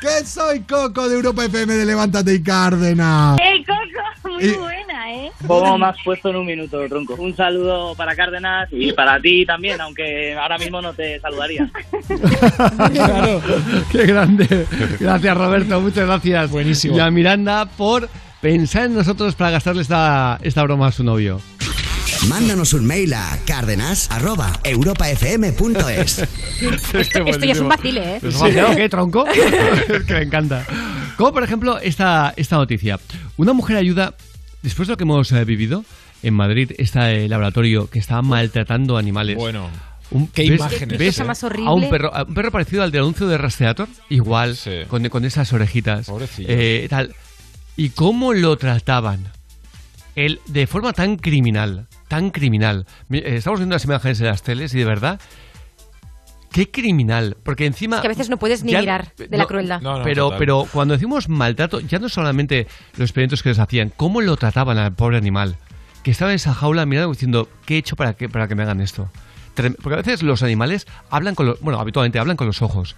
Que soy Coco de Europa FM de Levántate y Cárdenas. ¡Ey, Coco! Muy Y- buena, ¿eh? ¿Cómo me has puesto en un minuto, tronco? Un saludo para Cárdenas y para ti también, aunque ahora mismo no te saludaría. Qué grande. Gracias, Roberto. Muchas gracias. Buenísimo. Y a Miranda por pensar en nosotros para gastarle esta, esta broma a su novio. Mándanos un mail a cárdenas.europafm.es. Este Esto ya es un vacile, ¿eh? ¿Pero es vacilado qué, tronco? es que me encanta. Como por ejemplo esta, esta noticia. Una mujer ayuda, después de lo que hemos eh, vivido en Madrid, este laboratorio que estaba maltratando animales. Bueno. Un, Qué ¿ves- imágenes, ves Qué cosa más A horrible. un perro, a un perro parecido al del anuncio de Rastreator, igual, con, con esas orejitas. Pobrecillo. Eh, tal. Y cómo lo trataban. Él, de forma tan criminal, tan criminal. Mi- eh, Estamos viendo las imágenes en las teles y de verdad, qué criminal. Porque encima. Es que a veces no puedes ni ya- mirar de la crueldad. pero, pero cuando decimos maltrato, ya no solamente los experimentos que les hacían, cómo lo trataban al pobre animal. Que estaba en esa jaula mirando diciendo, ¿qué he hecho para que, para que me hagan esto? Trem- Porque a veces los animales hablan con los. Bueno, habitualmente hablan con los ojos.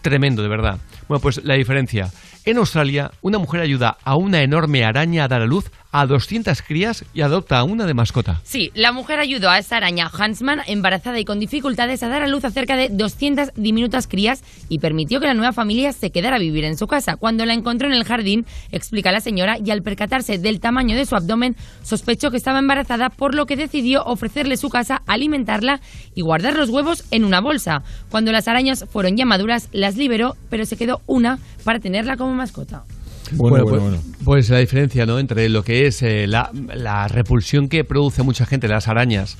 Tremendo, de verdad. Bueno, pues la diferencia. En Australia, una mujer ayuda a una enorme araña a dar a luz a 200 crías y adopta a una de mascota. Sí, la mujer ayudó a esta araña Hansman, embarazada y con dificultades, a dar a luz a cerca de 200 diminutas crías y permitió que la nueva familia se quedara a vivir en su casa. Cuando la encontró en el jardín, explica la señora, y al percatarse del tamaño de su abdomen, sospechó que estaba embarazada, por lo que decidió ofrecerle su casa, alimentarla y guardar los huevos en una bolsa. Cuando las arañas fueron ya maduras, las liberó, pero se quedó una para tenerla como mascota. Bueno, pues, bueno, pues la diferencia ¿no? entre lo que es eh, la, la repulsión que produce mucha gente las arañas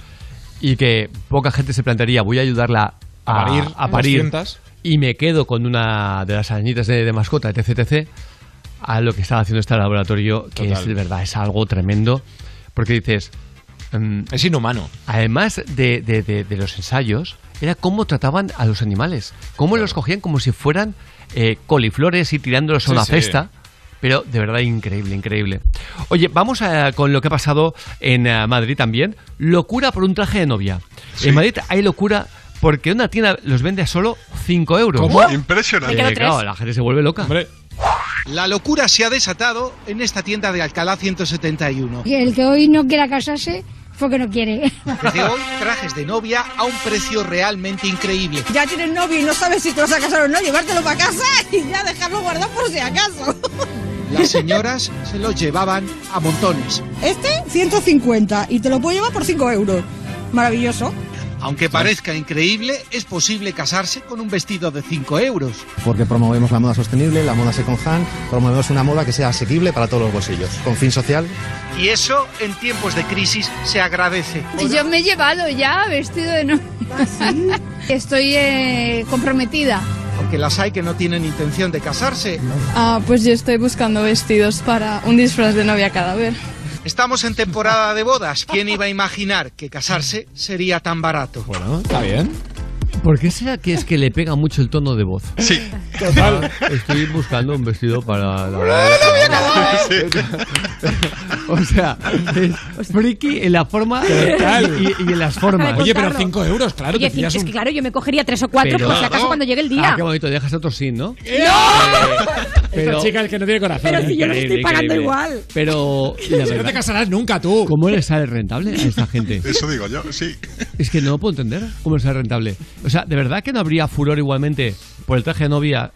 y que poca gente se plantearía voy a ayudarla a, A parir a parir 200. y me quedo con una de las arañitas de, de mascota, etc, etc, a lo que estaba haciendo este laboratorio, que Total. es de verdad, es algo tremendo, porque dices... es inhumano. Además de, de- de- de los ensayos, era cómo trataban a los animales, cómo los cogían como si fueran eh, coliflores y tirándolos a una sí. cesta. Pero de verdad increíble, increíble. Oye, vamos a- con lo que ha pasado en eh, Madrid también. Locura por un traje de novia. En Madrid hay locura porque una tienda los vende a solo 5 euros. ¿Cómo? Impresionante. Eh, claro, la gente se vuelve loca. La locura se ha desatado en esta tienda de Alcalá 171. Y el que hoy no quiera casarse fue que no quiere. Desde hoy, trajes de novia a un precio realmente increíble. Ya tienes novio y no sabes si te vas a casar o no, llevártelo para casa y ya dejarlo guardado por si acaso. Las señoras se los llevaban a montones. Este, 150 y te lo puedo llevar por 5 euros. Maravilloso. Aunque parezca increíble, es posible casarse con un vestido de 5 euros. Porque promovemos la moda sostenible, la moda second hand, promovemos una moda que sea asequible para todos los bolsillos, con fin social. Y eso, en tiempos de crisis, se agradece. Yo me he llevado ya vestido de novia. Estoy eh, comprometida. Aunque las hay que no tienen intención de casarse. Ah, pues yo estoy buscando vestidos para un disfraz de novia cada vez. Estamos en temporada de bodas. ¿Quién iba a imaginar que casarse sería tan barato? Bueno, está bien. ¿Por qué será que es que le pega mucho el tono de voz? Sí. Total. Estoy buscando un vestido para la O sea, es friki en la forma y, y en las formas. Oye, pero 5 euros, claro. Oye, te pillas es un- que claro, yo me cogería tres o cuatro Pero- por si acaso cuando llegue el día. Ah, qué bonito, dejas otro sin, ¿no? Esta chica el que no tiene corazón. Pero ¿eh? si yo lo estoy pagando increíble. igual. Pero, la Si no verdad, te casarás nunca tú. ¿cómo le sale rentable a esta gente? Eso digo yo, sí. Es que no lo puedo entender cómo le sale rentable. O sea, ¿de verdad que no habría furor igualmente por el traje de novia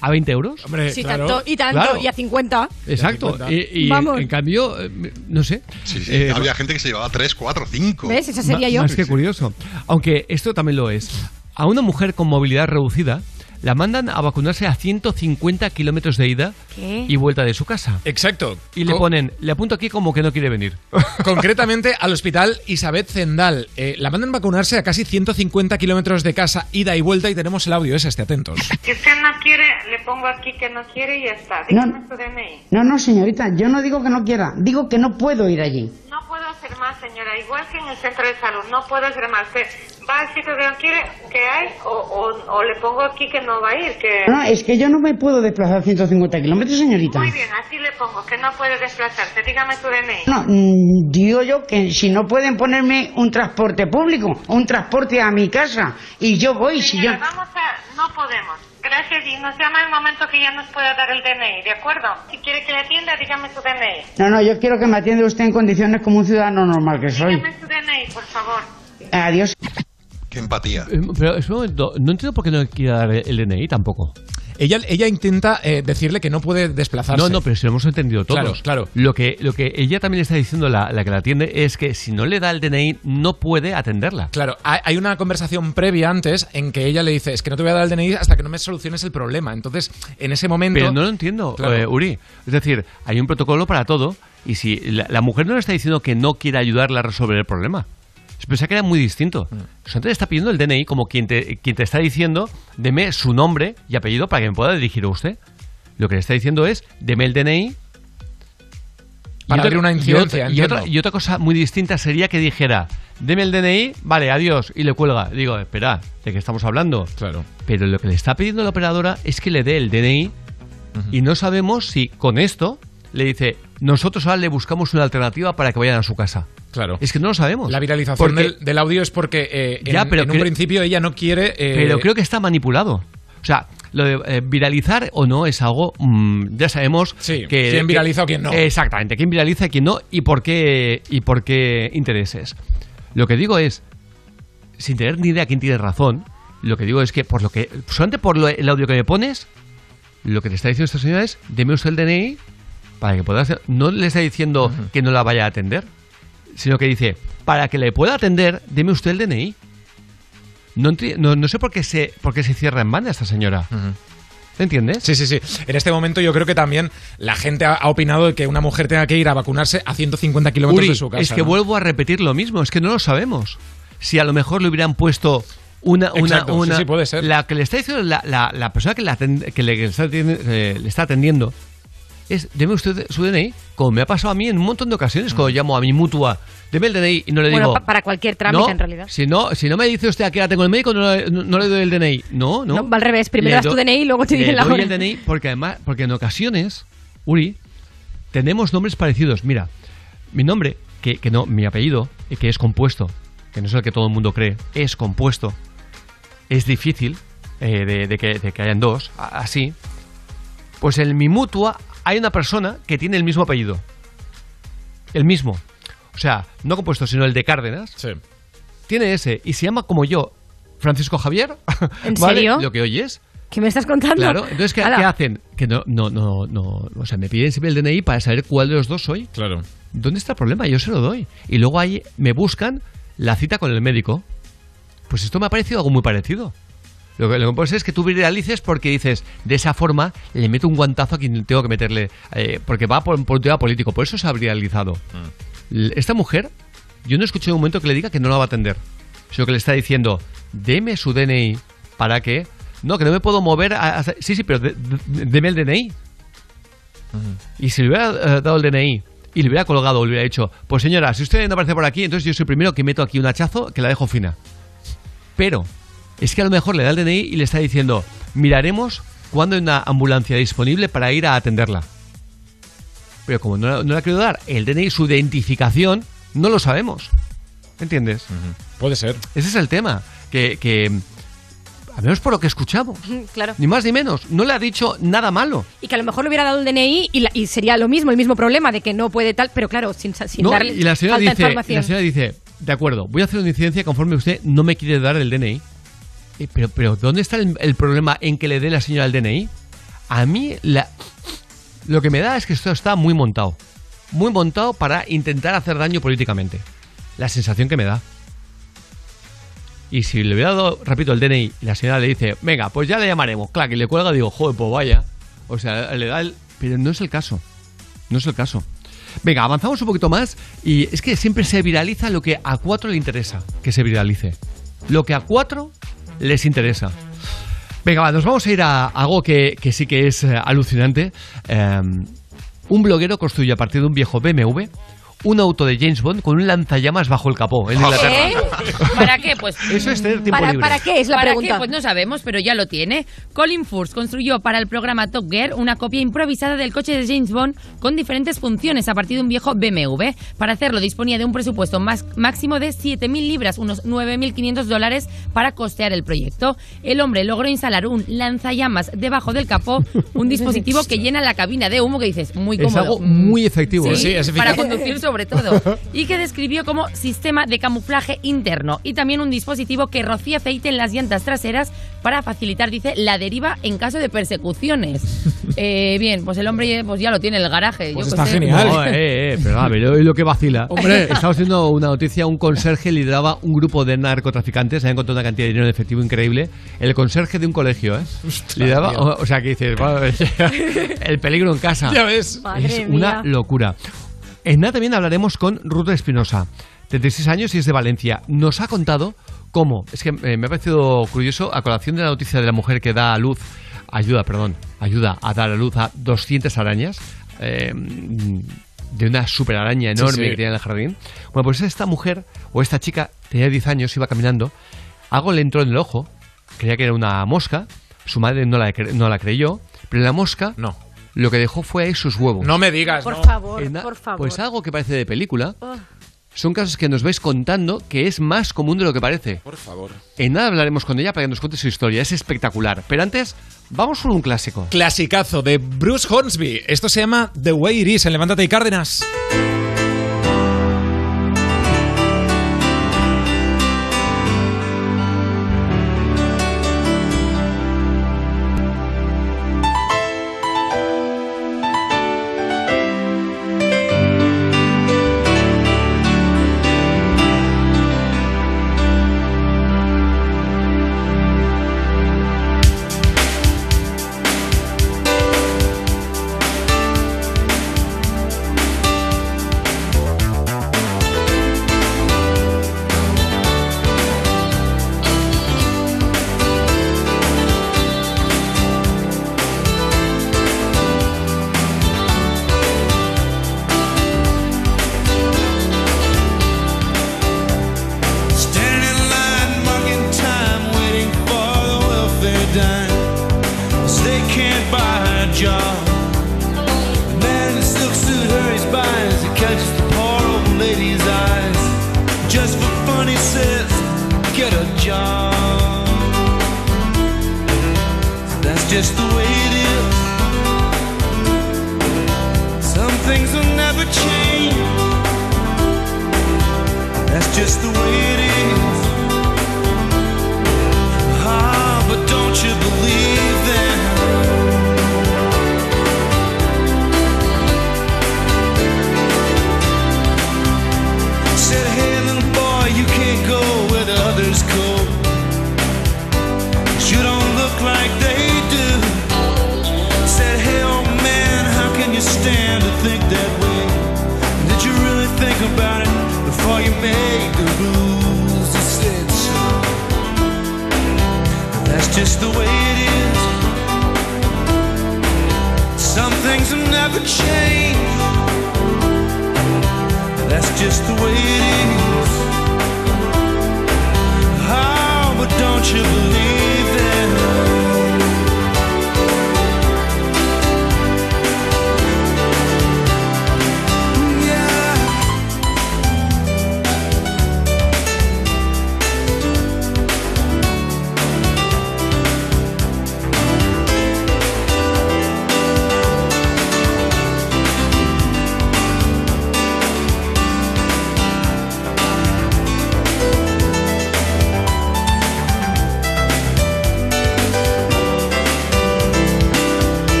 a 20 euros? Hombre, Sí, tanto, y tanto, Claro. y a 50. Exacto. cincuenta. Y, y Vamos. en cambio, eh, no sé. Sí, sí. Eh, Había gente que se llevaba 3, 4, 5. ¿Ves? Esa sería Ma- yo. Más que curioso. Aunque esto también lo es. A una mujer con movilidad reducida la mandan a vacunarse a 150 kilómetros de ida ¿Qué? y vuelta de su casa. Exacto. Y le Co- ponen, le apunto aquí como que no quiere venir. Concretamente al hospital Isabel Zendal. Eh, la mandan vacunarse a casi 150 kilómetros de casa, ida y vuelta, y tenemos el audio, ese, esté atentos. Si usted no quiere, le pongo aquí que no quiere y ya está. No. Dígame su DNI. No, no, señorita, yo no digo que no quiera, digo que no puedo ir allí. No puedo hacer más, señora. Igual que en el centro de salud, no puedo hacer más. Sitio que no quiere, que hay, o, o, o le pongo aquí que no va a ir. Que... No, es que yo no me puedo desplazar 150 kilómetros, señorita. Muy bien, así le pongo, que no puede desplazarse. Dígame su DNI. No, mm, digo yo que si no pueden ponerme un transporte público, un transporte a mi casa, y yo voy, si yo... Señora, vamos a... No podemos. Gracias y nos llama el momento que ya nos pueda dar el DNI, ¿de acuerdo? Si quiere que le atienda, dígame su DNI. No, no, yo quiero que me atienda usted en condiciones como un ciudadano normal que soy. Dígame su DNI, por favor. Adiós. Qué empatía. Eh, Pero es un momento, no entiendo por qué no quiere dar el DNI tampoco. Ella, ella intenta eh, decirle que no puede desplazarse. No, no, pero si lo hemos entendido todos. Claro, claro. Lo que, lo que ella también le está diciendo, la, la que la atiende, es que si no le da el DNI, no puede atenderla. Claro, hay hay una conversación previa antes en que ella le dice, es que no te voy a dar el DNI hasta que no me soluciones el problema. Entonces, en ese momento... Pero no lo entiendo, Claro. eh, Uri. Es decir, hay un protocolo para todo y si la, la mujer no le está diciendo que no quiere ayudarla a resolver el problema. Pensaba que era muy distinto. Mm. O sea, te está pidiendo el DNI como quien te, quien te está diciendo, deme su nombre y apellido para que me pueda dirigir a usted. Lo que le está diciendo es, deme el DNI. Para abrir una y incidencia, otra- y, otra, entiendo. y otra cosa muy distinta sería que dijera, deme el DNI, vale, adiós, y le cuelga. Digo, espera, ¿de qué estamos hablando? Claro. Pero lo que le está pidiendo la operadora es que le dé el DNI y no sabemos si con esto le dice, nosotros ahora le buscamos una alternativa para que vayan a su casa. Claro. Es que no lo sabemos. La viralización Porque- del, del audio es porque eh, en, Ya, pero en un principio ella no quiere... eh, Pero creo que está manipulado. O sea, lo de eh, viralizar o no es algo, mm, ya sabemos que... quién que- viraliza o quién no. Exactamente, quién viraliza y quién no y por qué, y por qué intereses. Lo que digo es, sin tener ni idea quién tiene razón, lo que digo es que por lo que solamente por lo- el audio que me pones, lo que te está diciendo esta señora es, deme usted el DNI para que pueda hacer... No le está diciendo que no la vaya a atender, sino que dice, para que le pueda atender, deme usted el DNI. No, no, no sé por qué, se, por qué se cierra en banda esta señora. ¿Me entiendes? Sí, sí, sí. En este momento yo creo que también la gente ha, ha opinado de que una mujer tenga que ir a vacunarse a 150 kilómetros de su casa. es que ¿no? vuelvo a repetir lo mismo, es que no lo sabemos. Si a lo mejor le hubieran puesto una... una, Exacto, sí, una sí, puede ser. La que le está diciendo la, la- la persona que, la atend- que le, que está eh, le está atendiendo es, deme usted su DNI, como me ha pasado a mí en un montón de ocasiones, cuando llamo a mi mutua, deme el DNI y no le Bueno, digo... pa- para cualquier trámite no, en realidad. Si no, si no me dice usted que la tengo en el médico, no, le- no- no le doy el DNI. No, no. Va al revés, primero das tu DNI y luego te dicen la doy hora. el DNI porque además, porque en ocasiones, Uri, tenemos nombres parecidos. Mira, mi nombre, que, que no, mi apellido, que es compuesto, que no es el que todo el mundo cree, es compuesto. Es difícil eh, de, de que, de que hayan dos, a- así. Pues en mi mutua hay una persona que tiene el mismo apellido. El mismo. O sea, no compuesto, sino el de Cárdenas. Tiene ese y se llama como yo, Francisco Javier. ¿En ¿vale? serio? Lo que oyes. ¿Qué me estás contando? Claro, entonces ¿qué, Ala. qué hacen? Que no, no, no, no, o sea, me piden siempre el DNI para saber cuál de los dos soy. Claro. ¿Dónde está el problema? Yo se lo doy. Y luego ahí me buscan la cita con el médico. Pues esto me ha parecido algo muy parecido. Lo que, lo que puede ser es que tú viralices porque dices, de esa forma le meto un guantazo a quien tengo que meterle, eh, porque va por, por un tema político. Por eso se ha viralizado. L- Esta mujer, yo no escuché un momento que le diga que no la va a atender, sino que le está diciendo, deme su DNI para que... No, que no me puedo mover. a- a- sí, sí, pero de- de- deme el DNI. Y si le hubiera eh, dado el DNI y le hubiera colgado le hubiera dicho, pues señora, si usted no aparece por aquí, entonces yo soy el primero que meto aquí un hachazo que la dejo fina. Pero es que a lo mejor le da el DNI y le está diciendo, miraremos cuándo hay una ambulancia disponible para ir a atenderla. Pero como no, no le ha querido dar el DNI, su identificación, no lo sabemos. ¿Entiendes? Puede ser. Ese es el tema. Que, que, al menos por lo que escuchamos, Claro. ni más ni menos, no le ha dicho nada malo. Y que a lo mejor le hubiera dado el DNI y, la- y sería lo mismo, el mismo problema de que no puede tal, pero claro, sin, sin No, darle y la señora, falta dice, información. la señora dice, de acuerdo, voy a hacer una incidencia conforme usted no me quiere dar el DNI. Eh, pero, pero, ¿dónde está el, problema en que le dé la señora el DNI? A mí, lo que me da es que esto está muy montado. Muy montado para intentar hacer daño políticamente. La sensación que me da. Y si le hubiera dado, repito, el DNI y la señora le dice, venga, pues ya le llamaremos, claro, que le cuelga, digo, joder, pues vaya. O sea, le da el... Pero no es el caso. No es el caso. Venga, avanzamos un poquito más y es que siempre se viraliza lo que a cuatro le interesa que se viralice. Lo que a cuatro les interesa. Venga, va, nos vamos a ir a algo que, que sí que es eh, alucinante. Eh, un bloguero construye a partir de un viejo BMW un auto de James Bond con un lanzallamas bajo el capó en Inglaterra. ¿Eh? ¿Para qué? Pues Eso es tener tiempo ¿Para, libre. ¿Para qué es la ¿Para pregunta? qué? Pues no sabemos, pero ya lo tiene. Colin Furse construyó para el programa Top Gear una copia improvisada del coche de James Bond con diferentes funciones a partir de un viejo BMW. Para hacerlo disponía de un presupuesto más, máximo de 7.000 libras, unos 9.500 dólares, para costear el proyecto. El hombre logró instalar un lanzallamas debajo del capó, un dispositivo que llena la cabina de humo que dices, muy Es cómodo. algo muy efectivo. Sí, ¿eh? Sí, es para conducir sobre todo. Y que describió como sistema de camuflaje interno y también un dispositivo que rocía aceite en las llantas traseras para facilitar, dice, la deriva en caso de persecuciones. Eh, bien, pues el hombre pues ya lo tiene en el garaje. Pues yo está genial. No, eh, eh, pero a ver, lo que vacila. Hombre. estamos haciendo una noticia, un conserje lideraba un grupo de narcotraficantes, había encontrado una cantidad de dinero en efectivo increíble. El conserje de un colegio, ¿eh? lideraba, o, o sea, que dices, bueno, el peligro en casa. Ya ves. Madre es mía. una locura. En nada también hablaremos con Ruth Espinosa, 36 años y es de Valencia. Nos ha contado cómo, es que eh, me ha parecido curioso, a colación de la noticia de la mujer que da a luz, ayuda, perdón, ayuda a dar a luz a 200 arañas, eh, de una super araña enorme Sí, sí. que tenía en el jardín. Bueno, pues esta mujer, o esta chica, tenía 10 años, iba caminando, algo le entró en el ojo, creía que era una mosca, su madre no la, no la creyó, pero la mosca No. Lo que dejó fue ahí sus huevos. No me digas. Por no. favor, En por favor. Pues algo que parece de película. Oh. Son casos que nos vais contando que es más común de lo que parece. Por favor. En nada hablaremos con ella para que nos cuente su historia. Es espectacular. Pero antes, vamos con un clásico. Clasicazo de Bruce Hornsby. Esto se llama The Way It Is en Levántate y Cárdenas.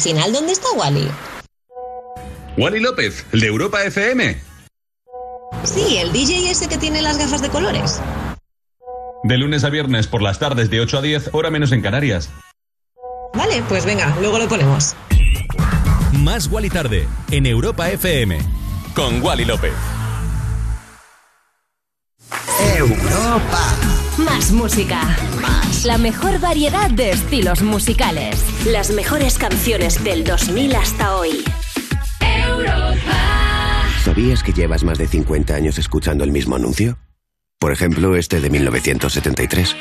Final, ¿dónde está Wally? Wally López, el de Europa FM. Sí, el DJ ese que tiene las gafas de colores. De lunes a viernes por las tardes de 8 a 10, hora menos en Canarias. Vale, pues venga, luego lo ponemos. Más Wally tarde en Europa FM con Wally López. Europa. Más música. La mejor variedad de estilos musicales. Las mejores canciones del 2000 hasta hoy. ¿Sabías que llevas más de 50 años escuchando el mismo anuncio? Por ejemplo, este de 1973.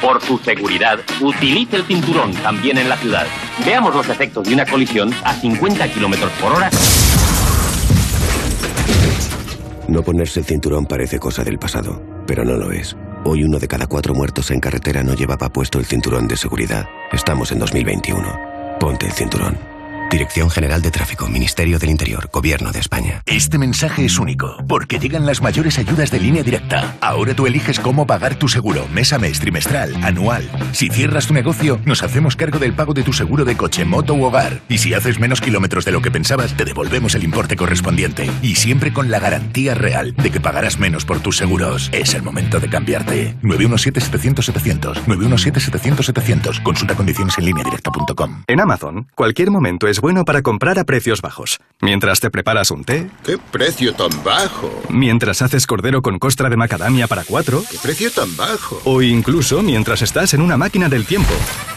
Por su seguridad, utilice el cinturón también en la ciudad. Veamos los efectos de una colisión a 50 kilómetros por hora. No ponerse el cinturón parece cosa del pasado, pero no lo es. Hoy uno de cada cuatro muertos en carretera no llevaba puesto el cinturón de seguridad. Estamos en 2021. Ponte el cinturón. Dirección General de Tráfico, Ministerio del Interior, Gobierno de España. Este mensaje es único, porque llegan las mayores ayudas de línea directa. Ahora tú eliges cómo pagar tu seguro, mes a mes, trimestral, anual. Si cierras tu negocio, nos hacemos cargo del pago de tu seguro de coche, moto u hogar. Y si haces menos kilómetros de lo que pensabas, te devolvemos el importe correspondiente. Y siempre con la garantía real de que pagarás menos por tus seguros. Es el momento de cambiarte. 917-700-700. 917-700-700. Consulta condiciones en línea directa.com. En Amazon, cualquier momento es bueno para comprar a precios bajos. Mientras te preparas un té, ¿Qué precio tan bajo? mientras haces cordero con costra de macadamia para cuatro, ¿Qué precio tan bajo? o incluso mientras estás en una máquina del tiempo.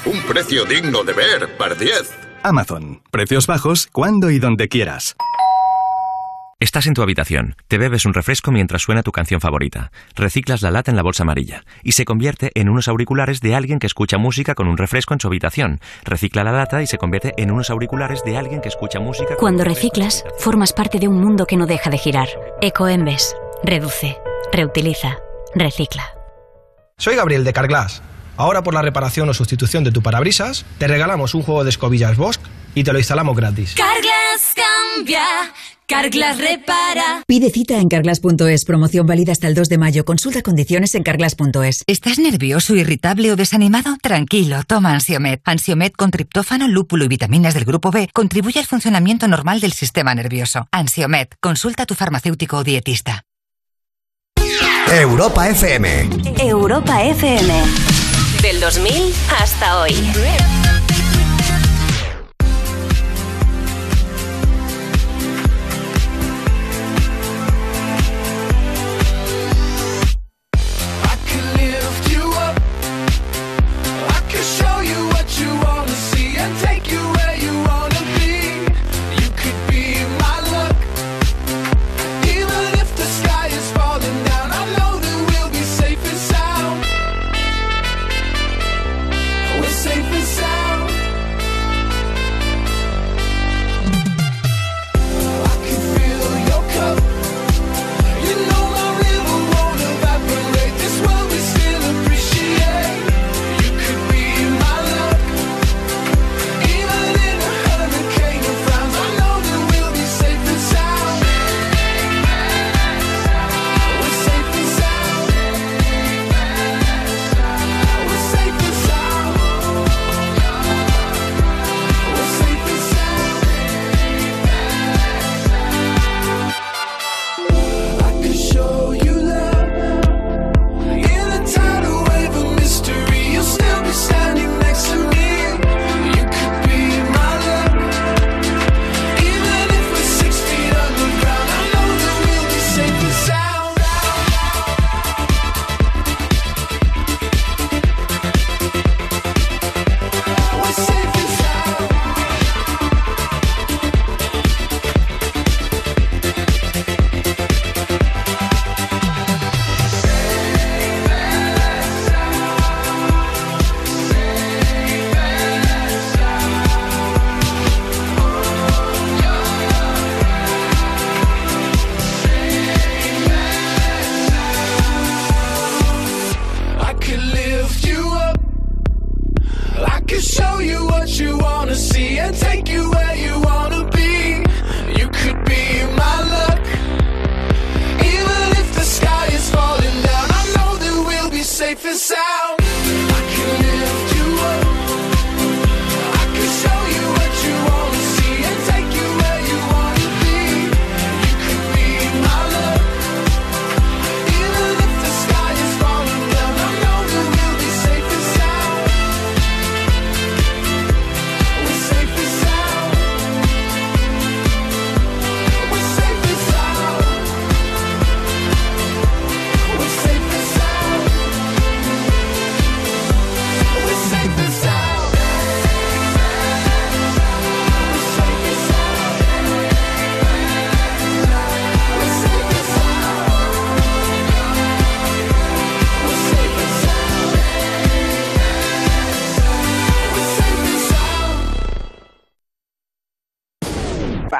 Un precio digno de ver, par 10. Amazon, precios bajos cuando y donde quieras. Estás en tu habitación, te bebes un refresco mientras suena tu canción favorita, reciclas la lata en la bolsa amarilla y se convierte en unos auriculares de alguien que escucha música con un refresco en su habitación. Recicla la lata y se convierte en unos auriculares de alguien que escucha música. con Cuando reciclas, formas parte de un mundo que no deja de girar. Ecoembes. Reduce. Reutiliza. Recicla. Soy Gabriel de Carglass. Ahora por la reparación o sustitución de tu parabrisas, te regalamos un juego de escobillas Bosch y te lo instalamos gratis. Carglass cambia, Carglass repara. Pide cita en carglass.es. Promoción válida hasta el 2 de mayo. Consulta condiciones en carglass.es. ¿Estás nervioso, irritable o desanimado? Tranquilo, toma Ansiomed. Ansiomed con triptófano, lúpulo y vitaminas del grupo B contribuye al funcionamiento normal del sistema nervioso. Ansiomed, consulta a tu farmacéutico o dietista. Europa FM. Europa FM. Del 2000 hasta hoy.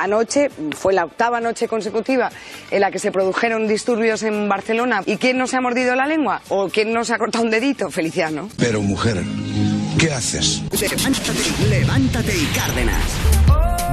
Anoche fue la octava noche consecutiva en la que se produjeron disturbios en Barcelona. ¿Y quién no se ha mordido la lengua? ¿O quién no se ha cortado un dedito? Feliciano. Pero mujer, ¿qué haces? Levántate, levántate y Cárdenas.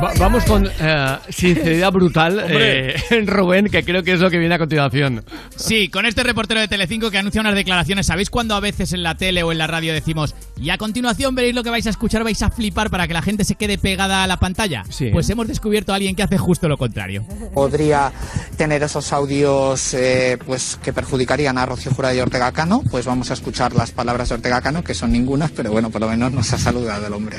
Va- vamos con eh, sinceridad brutal, eh, Rubén, que creo que es lo que viene a continuación. Sí, con este reportero de Telecinco que anuncia unas declaraciones. ¿Sabéis cuando a veces en la tele o en la radio decimos y a continuación veréis lo que vais a escuchar, vais a flipar para que la gente se quede pegada a la pantalla? Sí. Pues hemos descubierto a alguien que hace justo lo contrario. podría tener esos audios eh, pues que perjudicarían a Rocío Jurado y Ortega Cano, pues vamos a escuchar las palabras de Ortega Cano, que son ningunas, pero bueno, por lo menos nos ha saludado el hombre.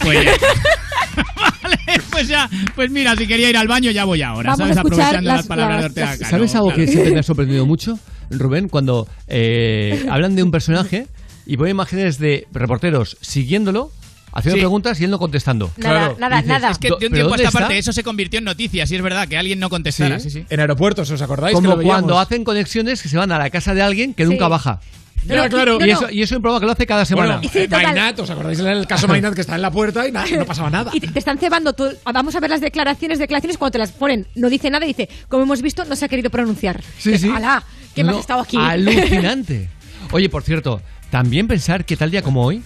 Pues, vale, pues ya, pues mira, si quería ir al baño ya voy ahora, Vamos ¿sabes? a escuchar Aprovechando las, las- palabras de Ortega Cano. ¿Sabes algo que Claro. siempre me ha sorprendido mucho, Rubén? Cuando eh, hablan de un personaje y ponen imágenes de reporteros siguiéndolo, haciendo Sí. preguntas y él no contestando. Claro, nada, dices, nada. Es que "Do- de un ¿pero tiempo a esta parte está?". eso se convirtió en noticias y es verdad que alguien no contestara, sí, sí. En aeropuertos, ¿os acordáis? que Como lo cuando hacen conexiones que se van a la casa de alguien que nunca baja. Pero, claro. Y eso, y eso es un programa que lo hace cada semana. Bueno, eh, Mainat, ¿os acordáis del caso Mainat que está en la puerta y nada, no pasaba nada? Y te, te están cebando todo. Vamos a ver las declaraciones, declaraciones cuando te las ponen. No dice nada y dice, como hemos visto, no se ha querido pronunciar. Sí, Que, sí. ¡Hala! ¿Qué No, más has estado aquí? Alucinante. Oye, por cierto, también pensar que tal día como hoy,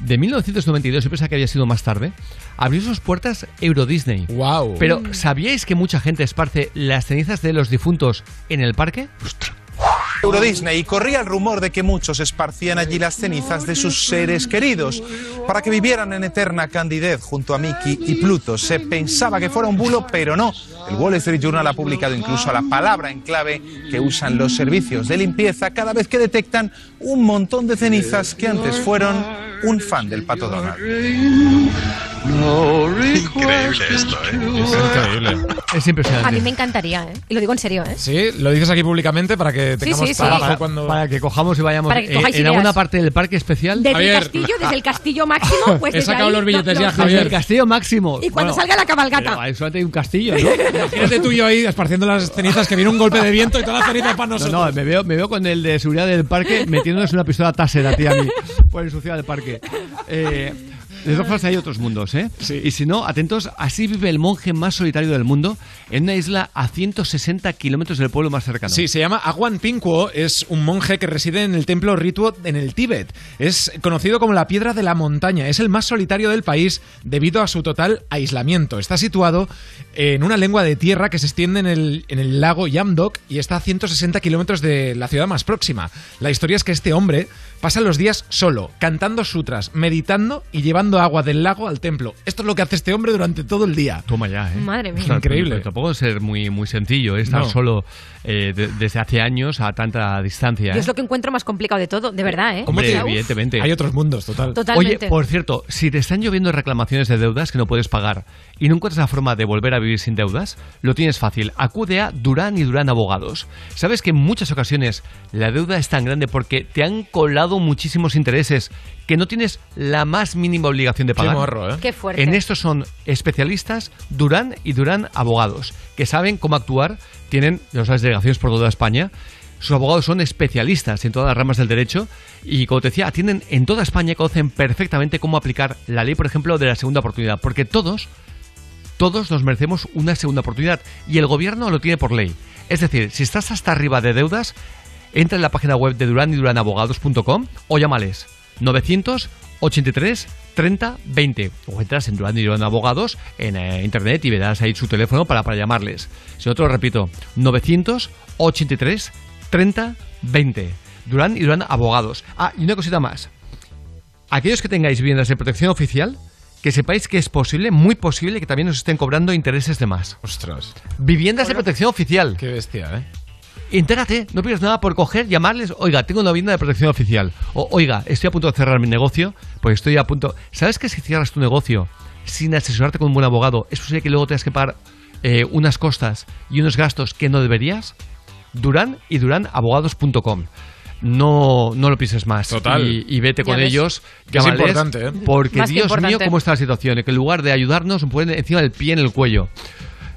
de 1992, yo pensaba que había sido más tarde, abrió sus puertas Euro Disney. ¡Wow! Pero, ¿sabíais que mucha gente esparce las cenizas de los difuntos en el parque? Euro Disney y corría el rumor de que muchos esparcían allí las cenizas de sus seres queridos para que vivieran en eterna candidez junto a Mickey y Pluto. Se pensaba que fuera un bulo, pero no. El Wall Street Journal ha publicado incluso la palabra en clave que usan los servicios de limpieza cada vez que detectan un montón de cenizas que antes fueron un fan del pato Donald. Increíble esto, ¿eh? Es increíble. Es impresionante. A mí me encantaría, ¿eh? Y lo digo en serio, ¿eh? Sí, lo dices aquí públicamente para que tengamos sí, sí. Trabajo Para, cuando... para que cojamos y vayamos Para que eh, en alguna parte del parque especial. Desde el castillo, desde el castillo máximo, pues He desde sacado ahí los billetes ya, Javier. El castillo máximo. Y cuando Bueno, salga la cabalgata. ahí solamente hay un castillo, ¿no? Imagínate tú y yo ahí esparciendo las cenizas, que viene un golpe de viento y todas las cenizas para No, nosotros. no, me veo, me veo con el de seguridad del parque metiéndonos una pistola taser a ti a mí por ensuciar el parque. Eh, de todas formas, hay otros mundos, ¿eh? Y si no, atentos, así vive el monje más solitario del mundo en una isla a 160 kilómetros del pueblo más cercano. Sí, se llama Aguan Pinkuo, es un monje que reside en el templo Rituo en el Tíbet. Es conocido como la piedra de la montaña, es el más solitario del país debido a su total aislamiento. Está situado en una lengua de tierra que se extiende en el, en el lago Yamdok y está a 160 kilómetros de la ciudad más próxima. La historia es que este hombre pasa los días solo, cantando sutras, meditando y llevando agua del lago al templo. Esto es lo que hace este hombre durante todo el día. Toma ya, ¿eh? Madre mía. Ostras, Increíble. Tampoco es ser muy, muy sencillo, ¿eh? estar No. solo eh, de- desde hace años a tanta distancia. ¿eh? es lo que encuentro más complicado de todo, de verdad, ¿eh? Hombre, O evidentemente. Hay otros mundos, total. Totalmente. Oye, por cierto, si te están lloviendo reclamaciones de deudas que no puedes pagar y no encuentras la forma de volver a vivir sin deudas, lo tienes fácil. Acude a Durán y Durán Abogados. Sabes que en muchas ocasiones la deuda es tan grande porque te han colado muchísimos intereses que no tienes la más mínima obligación de Qué pagar. morro, ¿eh? Qué fuerte. En esto son especialistas Durán y Durán Abogados, que saben cómo actuar, tienen, sabes, delegaciones por toda España. Sus abogados son especialistas en todas las ramas del derecho y, como te decía, atienden en toda España y conocen perfectamente cómo aplicar la ley, por ejemplo, de la segunda oportunidad. Porque todos, todos nos merecemos una segunda oportunidad y el gobierno lo tiene por ley. Es decir, si estás hasta arriba de deudas, entra en la página web de Durán y Duranabogados.com o llámales 983 30 20 o entras en Durán y Durán Abogados en eh, internet y verás ahí su teléfono para, para llamarles. Si no te lo repito, 983 30 20 Durán y Durán Abogados. Ah, y una cosita más. Aquellos que tengáis viviendas de protección oficial, que sepáis que es posible, muy posible, que también os estén cobrando intereses de más. Ostras. Viviendas de protección oficial. Qué bestia, ¿eh? Entérate, no pierdas nada por coger, llamarles, oiga, tengo una vivienda de protección oficial. O, oiga, estoy a punto de cerrar mi negocio, pues estoy a punto... ¿Sabes que si cierras tu negocio sin asesorarte con un buen abogado, es posible que luego tengas que pagar eh, unas costas y unos gastos que no deberías? Durán y duranabogados.com. No, no lo pienses más. Total. Y, y vete Ya con ves. ellos. Que es importante, ¿eh? Porque, Más Dios mío, cómo está la situación. Que en lugar de ayudarnos, nos ponen encima del pie en el cuello.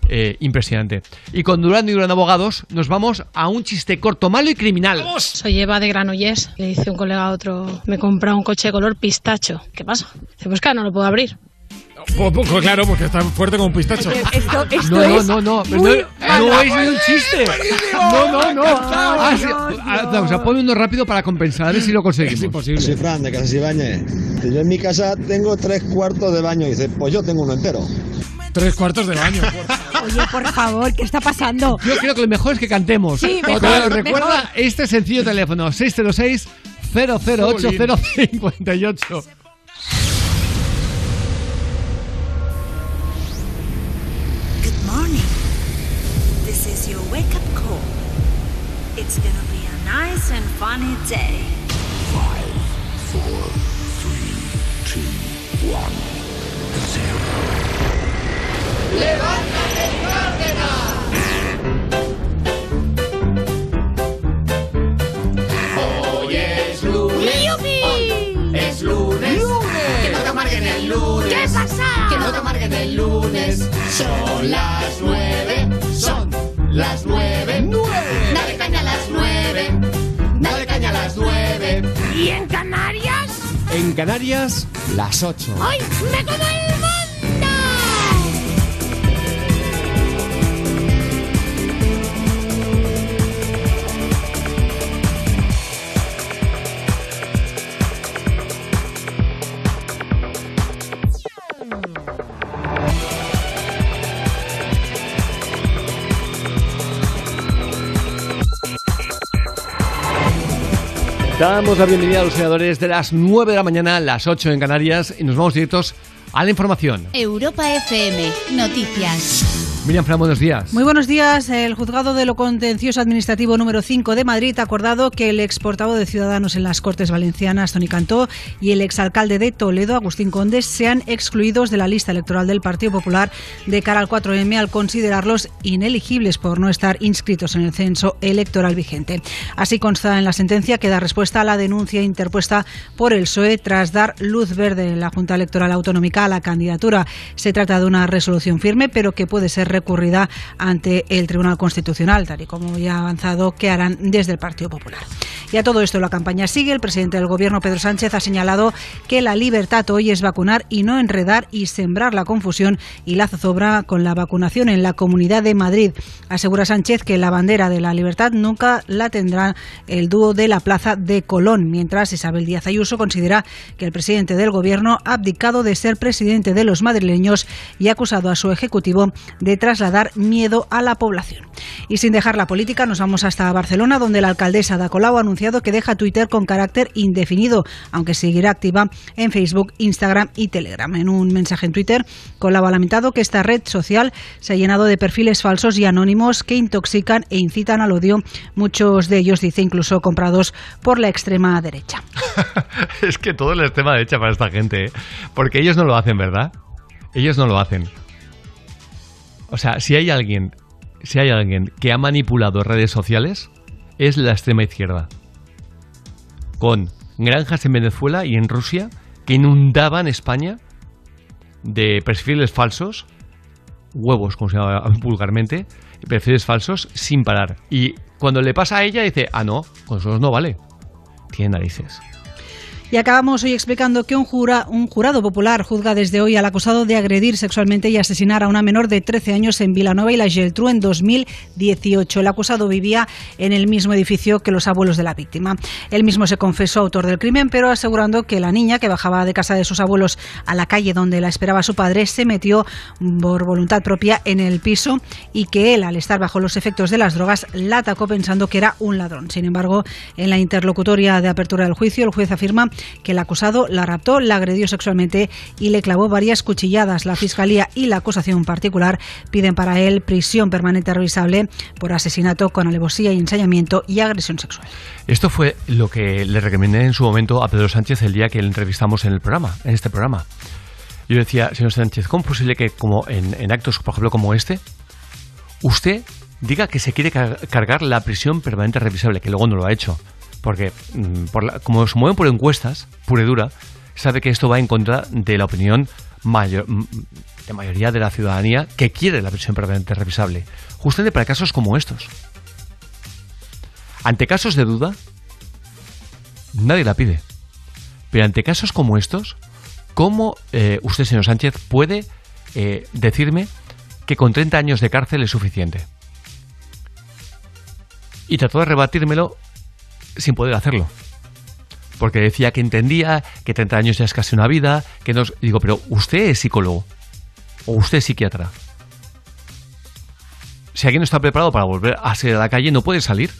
Eh, impresionante. Y con Durán y Durán Abogados nos vamos a un chiste corto, malo y criminal. Soy Eva de Granollers. Le dice un colega a otro, me he comprado un coche de color pistacho. ¿Qué pasa? Dice, pues claro, no lo puedo abrir. Pues, pues, claro, porque está fuerte como un pistacho. Esto, esto No, no, es no, no, no, muy no es ni un chiste. No, no, no. Ah, sí, ah, o sea, ponme uno rápido para compensar, a ver si lo conseguimos. imposible. Soy Fran de Casas Ibáñez. Dice, Yo en mi casa tengo tres cuartos de baño. Dice, pues yo tengo uno entero. Tres cuartos de baño. Oye, por favor, ¿qué está pasando? Yo creo que lo mejor es que cantemos. Sí, mejor, Pero mejor. recuerda este sencillo teléfono 606 008 058. Good morning. This is your wake up call. It's gonna be a nice and funny day. Lunes. ¿Qué pasa? Que no te amarguen el lunes. Son las nueve. Son las nueve. Dale caña a las nueve. Dale caña a las nueve. ¿Y en Canarias? En Canarias, las 8. ¡Ay, me como el Damos la bienvenida a los senadores de las 9 de la mañana, las 8 en Canarias, y nos vamos directos a la información. Europa FM, noticias. Miriam Fran, buenos días. Muy buenos días. El juzgado de lo contencioso administrativo número 5 de Madrid ha acordado que el ex portavoz de Ciudadanos en las Cortes Valencianas, Tony Cantó, y el exalcalde de Toledo, Agustín Condes, sean excluidos de la lista electoral del Partido Popular de cara al 4M al considerarlos ineligibles por no estar inscritos en el censo electoral vigente. Así consta en la sentencia que da respuesta a la denuncia interpuesta por el PSOE tras dar luz verde en la Junta Electoral Autonómica a la candidatura. Se trata de una resolución firme, pero que puede ser recurrida ante el Tribunal Constitucional, tal y como ya ha avanzado que harán desde el Partido Popular. Y a todo esto la campaña sigue. El presidente del Gobierno, Pedro Sánchez, ha señalado que la libertad hoy es vacunar y no enredar y sembrar la confusión y la zozobra con la vacunación en la Comunidad de Madrid. Asegura Sánchez que la bandera de la libertad nunca la tendrá el dúo de la Plaza de Colón, mientras Isabel Díaz Ayuso considera que el presidente del Gobierno ha abdicado de ser presidente de los madrileños y ha acusado a su Ejecutivo de trasladar miedo a la población. Y sin dejar la política, nos vamos hasta Barcelona, donde la alcaldesa Ada Colau ha anunciado que deja Twitter con carácter indefinido, aunque seguirá activa en Facebook, Instagram y Telegram. En un mensaje en Twitter, Colau ha lamentado que esta red social se ha llenado de perfiles falsos y anónimos que intoxican e incitan al odio, muchos de ellos, dice, incluso comprados por la extrema derecha. es que todo es la extrema derecha para esta gente, ¿eh? porque ellos no lo hacen, ¿verdad? Ellos no lo hacen. O sea, si hay alguien, si hay alguien que ha manipulado redes sociales, es la extrema izquierda. Con granjas en Venezuela y en Rusia que inundaban España de perfiles falsos, huevos, como se llama vulgarmente, perfiles falsos sin parar. Y cuando le pasa a ella, dice, ah, no, con nosotros no vale. Tiene narices. Y acabamos hoy explicando que un, jura, un jurado popular juzga desde hoy al acusado de agredir sexualmente y asesinar a una menor de 13 años en Vilanova y la Geltrú en 2018. El acusado vivía en el mismo edificio que los abuelos de la víctima. Él mismo se confesó autor del crimen, pero asegurando que la niña que bajaba de casa de sus abuelos a la calle donde la esperaba su padre se metió por voluntad propia en el piso y que él, al estar bajo los efectos de las drogas, la atacó pensando que era un ladrón. Sin embargo, en la interlocutoria de apertura del juicio, el juez afirma que el acusado la raptó, la agredió sexualmente y le clavó varias cuchilladas. La Fiscalía y la acusación particular piden para él prisión permanente revisable por asesinato con alevosía y ensañamiento y agresión sexual. Esto fue lo que le recomendé en su momento a Pedro Sánchez el día que le entrevistamos en el programa, en este programa. Yo decía, señor Sánchez, ¿cómo es posible que como en, en actos, por ejemplo, como este, usted diga que se quiere car- cargar la prisión permanente revisable, que luego no lo ha hecho? Porque mm, como se mueven por encuestas, pura y dura, sabe que esto va en contra de la opinión mayor, mm, de mayoría de la ciudadanía que quiere la prisión permanente revisable. Justamente para casos como estos. Ante casos de duda, nadie la pide. Pero ante casos como estos, ¿cómo eh, usted, señor Sánchez, puede eh, decirme que con 30 años de cárcel es suficiente? Y trató de rebatírmelo sin poder hacerlo. Porque decía que entendía que 30 años ya es casi una vida, que no... Digo, pero usted es psicólogo o usted es psiquiatra. Si alguien no está preparado para volver a salir a la calle, no puede salir.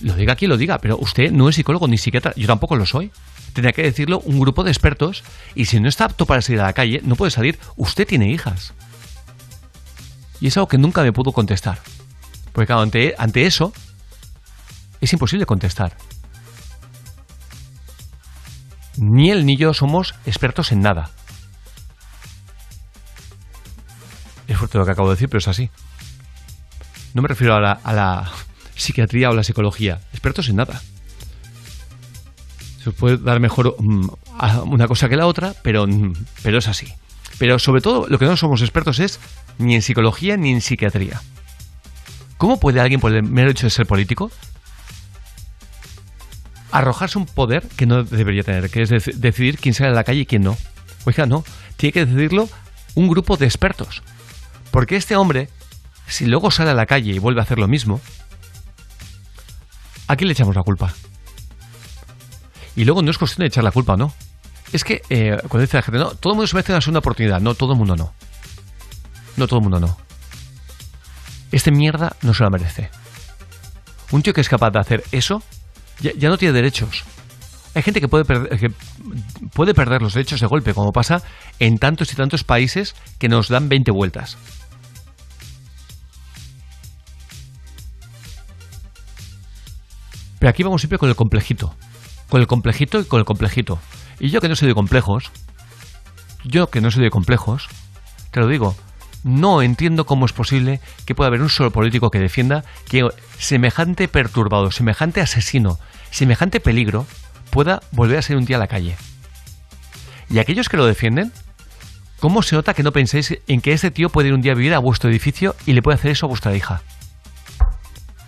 Lo diga quien lo diga, pero usted no es psicólogo ni psiquiatra, yo tampoco lo soy. Tendría que decirlo un grupo de expertos y si no está apto para salir a la calle, no puede salir. Usted tiene hijas. Y es algo que nunca me pudo contestar. Porque claro, ante eso es imposible contestar. Ni él ni yo somos expertos en nada. Es fuerte lo que acabo de decir, pero es así. No me refiero a la, psiquiatría o la psicología. Expertos en nada. Se puede dar mejor mm, una cosa que la otra, pero, mm, pero es así. Pero sobre todo, lo que no somos expertos es ni en psicología ni en psiquiatría. ¿Cómo puede alguien, por el mero hecho de ser político, arrojarse un poder que no debería tener, que es dec- decidir quién sale a la calle y quién no? Oiga, no. Tiene que decidirlo un grupo de expertos. Porque este hombre, si luego sale a la calle y vuelve a hacer lo mismo, ¿a quién le echamos la culpa? Y luego no es cuestión de echar la culpa, ¿no? Es que eh, cuando dice la gente, no, todo el mundo se merece una segunda oportunidad. No, todo el mundo no. No, todo el mundo no. Este mierda no se la merece. Un tío que es capaz de hacer eso ya, no tiene derechos. Hay gente que puede, perder, que puede perder los derechos de golpe, como pasa en tantos y tantos países que nos dan 20 vueltas. Pero aquí vamos siempre con el complejito. Con el complejito y con el complejito. Y yo que no soy de complejos, yo que no soy de complejos, te lo digo, no entiendo cómo es posible que pueda haber un solo político que defienda que semejante perturbado, semejante asesino, semejante peligro pueda volver a ser un día a la calle. Y aquellos que lo defienden, ¿cómo se nota que no penséis en que este tío puede ir un día a vivir a vuestro edificio y le puede hacer eso a vuestra hija?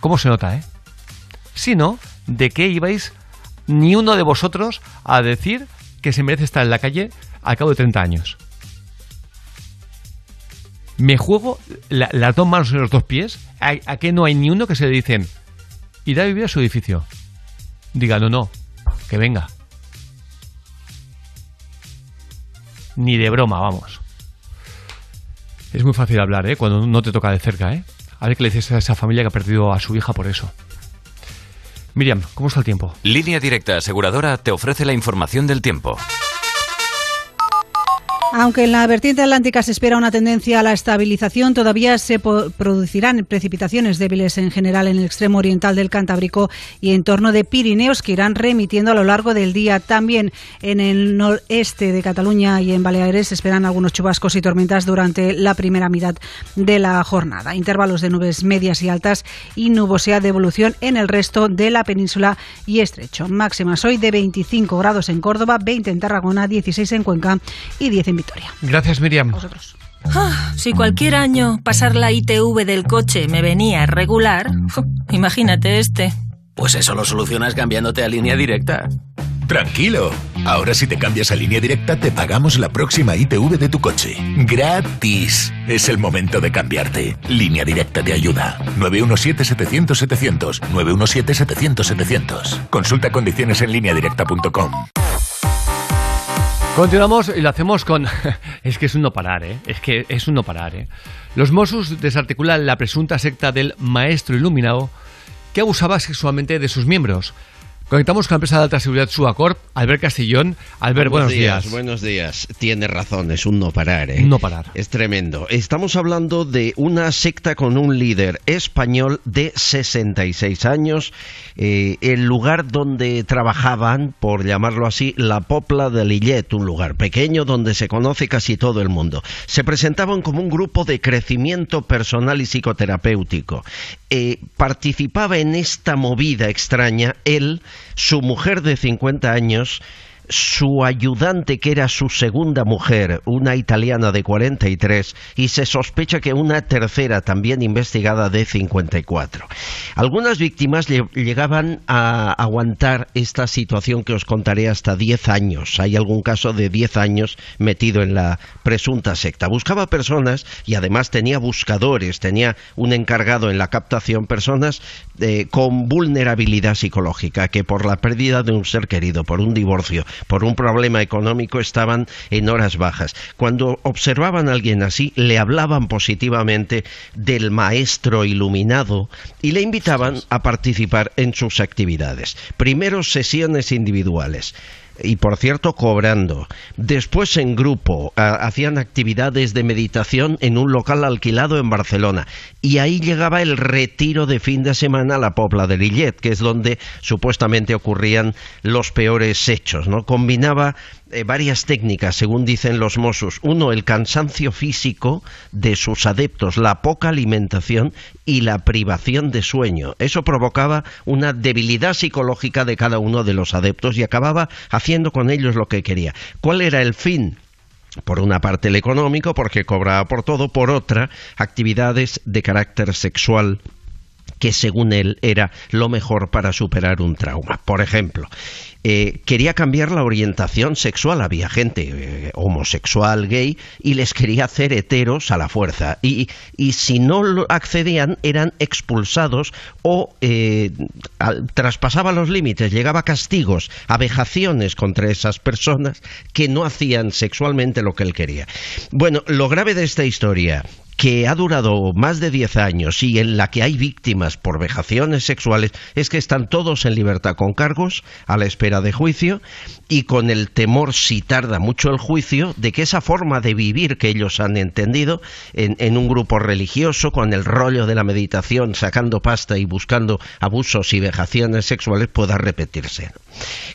¿Cómo se nota, eh? Si no, ¿de qué ibais ni uno de vosotros a decir que se merece estar en la calle al cabo de 30 años? Me juego la- las dos manos en los dos pies. ¿A, a qué no hay ni uno que se le dicen irá a vivir a su edificio? Diga, no, no, que venga. Ni de broma, vamos. Es muy fácil hablar, ¿eh? Cuando no te toca de cerca, ¿eh? A ver qué le dices a esa familia que ha perdido a su hija por eso. Miriam, ¿cómo está el tiempo? Línea Directa Aseguradora te ofrece la información del tiempo. Aunque en la vertiente atlántica se espera una tendencia a la estabilización, todavía se producirán precipitaciones débiles en general en el extremo oriental del Cantábrico y en torno de Pirineos que irán remitiendo a lo largo del día. También en el noreste de Cataluña y en Baleares se esperan algunos chubascos y tormentas durante la primera mitad de la jornada. Intervalos de nubes medias y altas y nubosidad de evolución en el resto de la península y estrecho. Máximas hoy de 25 grados en Córdoba, 20 en Tarragona, 16 en Cuenca y 10 en Vitoria. Gracias, Miriam. Ah, si cualquier año pasar la ITV del coche me venía regular, imagínate este. Pues eso lo solucionas cambiándote a línea directa. Tranquilo. Ahora si te cambias a línea directa te pagamos la próxima ITV de tu coche. Gratis. Es el momento de cambiarte. Línea directa te ayuda. 917-700-700. 917-700-700. Consulta condiciones en lineadirecta.com. Continuamos y lo hacemos con... es que es un no parar, ¿eh? Es que es un no parar, ¿eh? Los Mossos desarticulan la presunta secta del maestro iluminado que abusaba sexualmente de sus miembros. Conectamos con la empresa de alta seguridad Suacorp, Albert Castillón. Albert, buenos, días. Buenos días. Tiene razón, es un no parar, ¿eh? Un no parar. Es tremendo. Estamos hablando de una secta con un líder español de 66 años. eh, el lugar donde trabajaban, por llamarlo así, la Popla de Lillet, un lugar pequeño donde se conoce casi todo el mundo. Se presentaban como un grupo de crecimiento personal y psicoterapéutico. Eh, participaba en esta movida extraña él, su mujer de 50 años, su ayudante, que era su segunda mujer, una italiana de 43, y se sospecha que una tercera, también investigada, de 54. Algunas víctimas lle- llegaban a aguantar esta situación que os contaré hasta 10 años. Hay algún caso de 10 años metido en la presunta secta. Buscaba personas y además tenía buscadores, tenía un encargado en la captación, personas eh, con vulnerabilidad psicológica, que por la pérdida de un ser querido, por un divorcio, por un problema económico, estaban en horas bajas. Cuando observaban a alguien así, le hablaban positivamente del maestro iluminado y le invitaban a participar en sus actividades. Primero sesiones individuales y por cierto cobrando. Después en grupo hacían actividades de meditación en un local alquilado en Barcelona y ahí llegaba el retiro de fin de semana a la Pobla de Lillet, que es donde supuestamente ocurrían los peores hechos, ¿no? Combinaba eh, varias técnicas, según dicen los Mossos. Uno, el cansancio físico de sus adeptos, la poca alimentación y la privación de sueño. Eso provocaba una debilidad psicológica de cada uno de los adeptos y acababa haciendo con ellos lo que quería. ¿Cuál era el fin? Por una parte el económico, porque cobraba por todo, por otra, actividades de carácter sexual que según él era lo mejor para superar un trauma. Por ejemplo, eh, quería cambiar la orientación sexual. Había gente eh, homosexual, gay, y les quería hacer heteros a la fuerza. Y, y si no accedían, eran expulsados o eh, traspasaba los límites, llegaba a castigos, a vejaciones contra esas personas que no hacían sexualmente lo que él quería. Bueno, lo grave de esta historia que ha durado más de 10 años y en la que hay víctimas por vejaciones sexuales es que están todos en libertad con cargos a la espera de juicio y con el temor, si tarda mucho el juicio, de que esa forma de vivir que ellos han entendido en, en un grupo religioso, con el rollo de la meditación, sacando pasta y buscando abusos y vejaciones sexuales, pueda repetirse.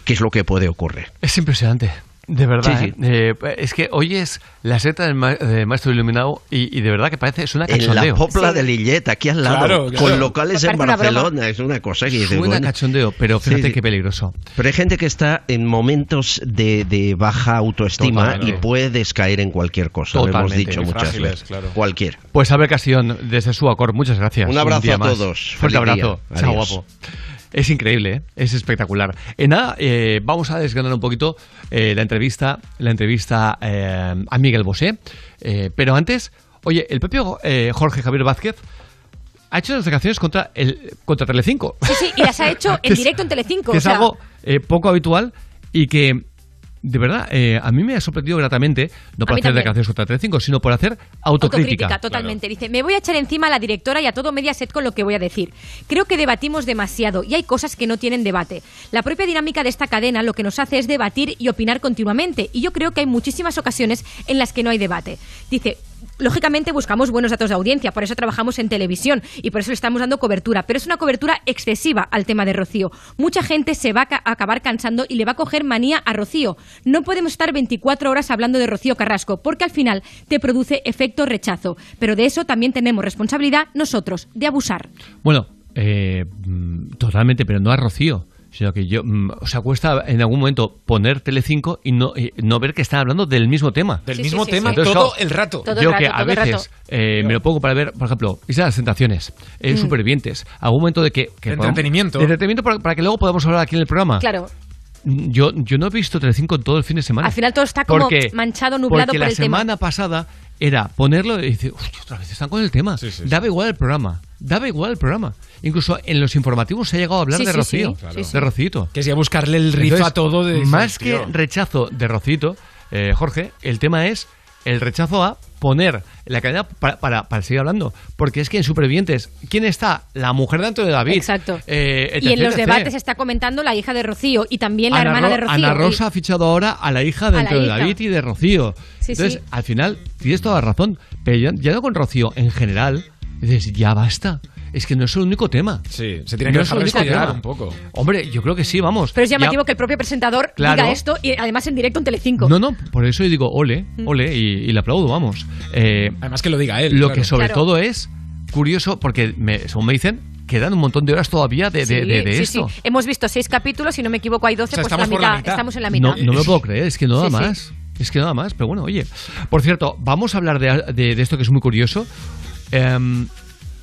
¿Qué es lo que puede ocurrir? Es impresionante. De verdad, Sí, sí. ¿eh? Eh, es que oyes la seta del, ma- del maestro iluminado y, y de verdad que parece suena En cachondeo. la popla de Lillet, aquí al lado, Claro, claro. con locales en una broma. Barcelona, es una cosa que Suena bueno, cachondeo, pero fíjate Sí, sí. qué peligroso. Pero hay gente que está en momentos de, de baja autoestima Totalmente. y puedes caer en cualquier cosa. Lo hemos Totalmente. dicho muchas frágiles, veces. claro. Cualquier. Pues Albert Castillón, desde su acor, muchas gracias. Un abrazo día a todos. Fuerte Feliz abrazo. Chao, guapo. Es increíble, ¿eh? es espectacular. En nada, eh, vamos a desgranar un poquito eh, la entrevista, la entrevista eh, a Miguel Bosé. Eh, pero antes, oye, el propio Jorge Javier Vázquez ha hecho unas declaraciones contra el contra Telecinco. Sí, sí, y las ha hecho en directo en Telecinco. que o es algo poco habitual y que de verdad eh, a mí me ha sorprendido gratamente no por hacer también. declaraciones contra Telecinco sino por hacer autocrítica, Autocrítica, totalmente. Dice, me voy a echar encima a la directora y a todo Mediaset con lo que voy a decir. Creo que debatimos demasiado y hay cosas que no tienen debate. La propia dinámica de esta cadena lo que nos hace es debatir y opinar continuamente y yo creo que hay muchísimas ocasiones en las que no hay debate. Dice, lógicamente buscamos buenos datos de audiencia, por eso trabajamos en televisión y por eso le estamos dando cobertura, pero es una cobertura excesiva al tema de Rocío. Mucha gente se va a ca- a acabar cansando y le va a coger manía a Rocío. No podemos estar 24 horas hablando de Rocío Carrasco, porque al final te produce efecto rechazo. Pero de eso también tenemos responsabilidad nosotros, de abusar. bueno eh, mm, totalmente pero no a Rocío sino que yo mm, o sea cuesta en algún momento poner Telecinco y no y no ver que están hablando del mismo tema Del Sí, mismo sí, sí, tema sí. todo el rato. Todo el yo rato, que a el veces eh, me lo pongo para ver por ejemplo Isla de las Tentaciones eh, Mm. Supervivientes algún momento de que, que De podamos- entretenimiento. de entretenimiento para, para que luego podamos hablar aquí en el programa Claro, Yo, yo no he visto Telecinco en todo el fin de semana. al final todo está como Porque- manchado, nublado porque por la el tema. semana pasada era ponerlo y decir, "Uy, otra vez están con el tema. Daba igual el programa. Daba igual el programa. Incluso en los informativos se ha llegado a hablar Sí, de sí, Rocío. claro. De Rocito. Que es ya buscarle el rizo Entonces, a todo de Más que tío. rechazo de Rocito, eh, Jorge, el tema es el rechazo a poner la cadena para, para, para seguir hablando. Porque es que en Supervivientes, ¿quién está? La mujer de Antonio David. Exacto. Eh, etc, y en los etc. debates está comentando la hija de Rocío y también la Ana, hermana Ro- de Rocío. Ana Y- Rosa ha fichado ahora a la hija de Antonio. David y de Rocío. Sí, Entonces, sí. al final, tienes toda la razón. Pero ya, ya no con Rocío, en general, dices, ya basta. Es que no es el único tema. Sí, se tiene que No dejar respirar un poco. Hombre, yo creo que sí, vamos. Pero es Ya- llamativo que el propio presentador Claro. diga esto y además en directo en Telecinco. No, no, por eso yo digo ole, Mm. ole, y, y le aplaudo, vamos. Eh, Además que lo diga él. Lo claro. que sobre Claro. todo es curioso, porque me- según me dicen, quedan un montón de horas todavía de, de- Sí, de- de sí, esto. sí. Hemos visto seis capítulos, si no me equivoco hay 12, O sea, pues estamos la por la mitad, mitad. estamos en la mitad. No, no me lo puedo creer, es que no da Sí, sí. más. Es que nada más, pero bueno, oye. Por cierto, vamos a hablar de, de- de esto que es muy curioso. Em,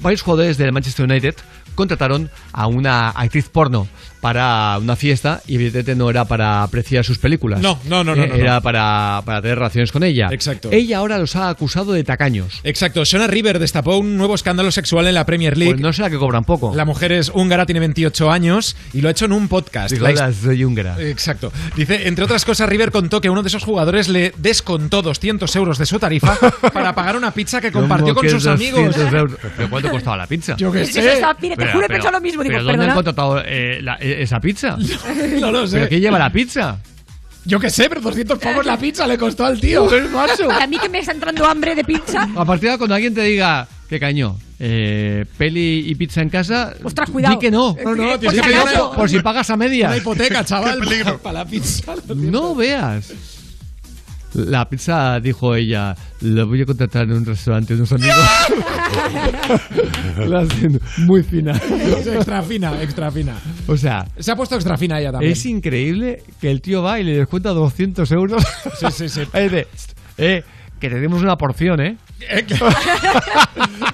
varios jugadores del Manchester United contrataron a una actriz porno para una fiesta y evidentemente no era para apreciar sus películas. No, no, no, no, Eh, no, Era no. Para, para tener relaciones con ella. Exacto. Ella ahora los ha acusado de tacaños. Exacto. Shona River destapó un nuevo escándalo sexual en la Premier League. Pues no será que cobran poco. La mujer es húngara, tiene 28 años y lo ha hecho en un podcast. Digo, La his- "Hola, soy húngara". Exacto. Dice, entre otras cosas, River contó que uno de esos jugadores le descontó 200 euros de su tarifa para pagar una pizza que compartió ¿Cómo con que sus 200 amigos. euros? ¿Pero cuánto costaba la pizza? Yo qué sé. estaba- mira, te Pero- juro he pero- pensado lo mismo. Digo, ¿Pero dónde han contratado eh, la- eh, esa pizza? No lo sé. ¿Pero qué lleva la pizza? Yo qué sé, pero 200 pavos la pizza le costó al tío. macho. A mí que me está entrando hambre de pizza. A partir de ahora, cuando alguien te diga, ¿qué caño? Eh, ¿Peli y pizza en casa? Ostras, cuidado. Di que no. No, no, Por tienes que pedir Por si pagas a medias. una hipoteca, chaval, para la pizza. No veas. La pizza, dijo ella, la voy a contratar en un restaurante de unos amigos. la hacen muy fina. Es extra fina, extra fina. O sea, Se ha puesto extra fina ella también. es increíble que el tío va y le descuenta 200 euros. Sí, sí, sí. Ahí dice, eh, que te demos una porción, ¿eh?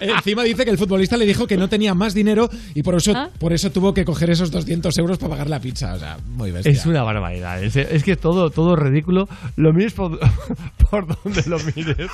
Eh, Encima dice que el futbolista le dijo que no tenía más dinero y por eso, ¿Ah? por eso tuvo que coger esos 200 euros para pagar la pizza. O sea, muy bestia. Es una barbaridad. Es, es que todo, todo es ridículo. Lo mires por, por donde lo mires.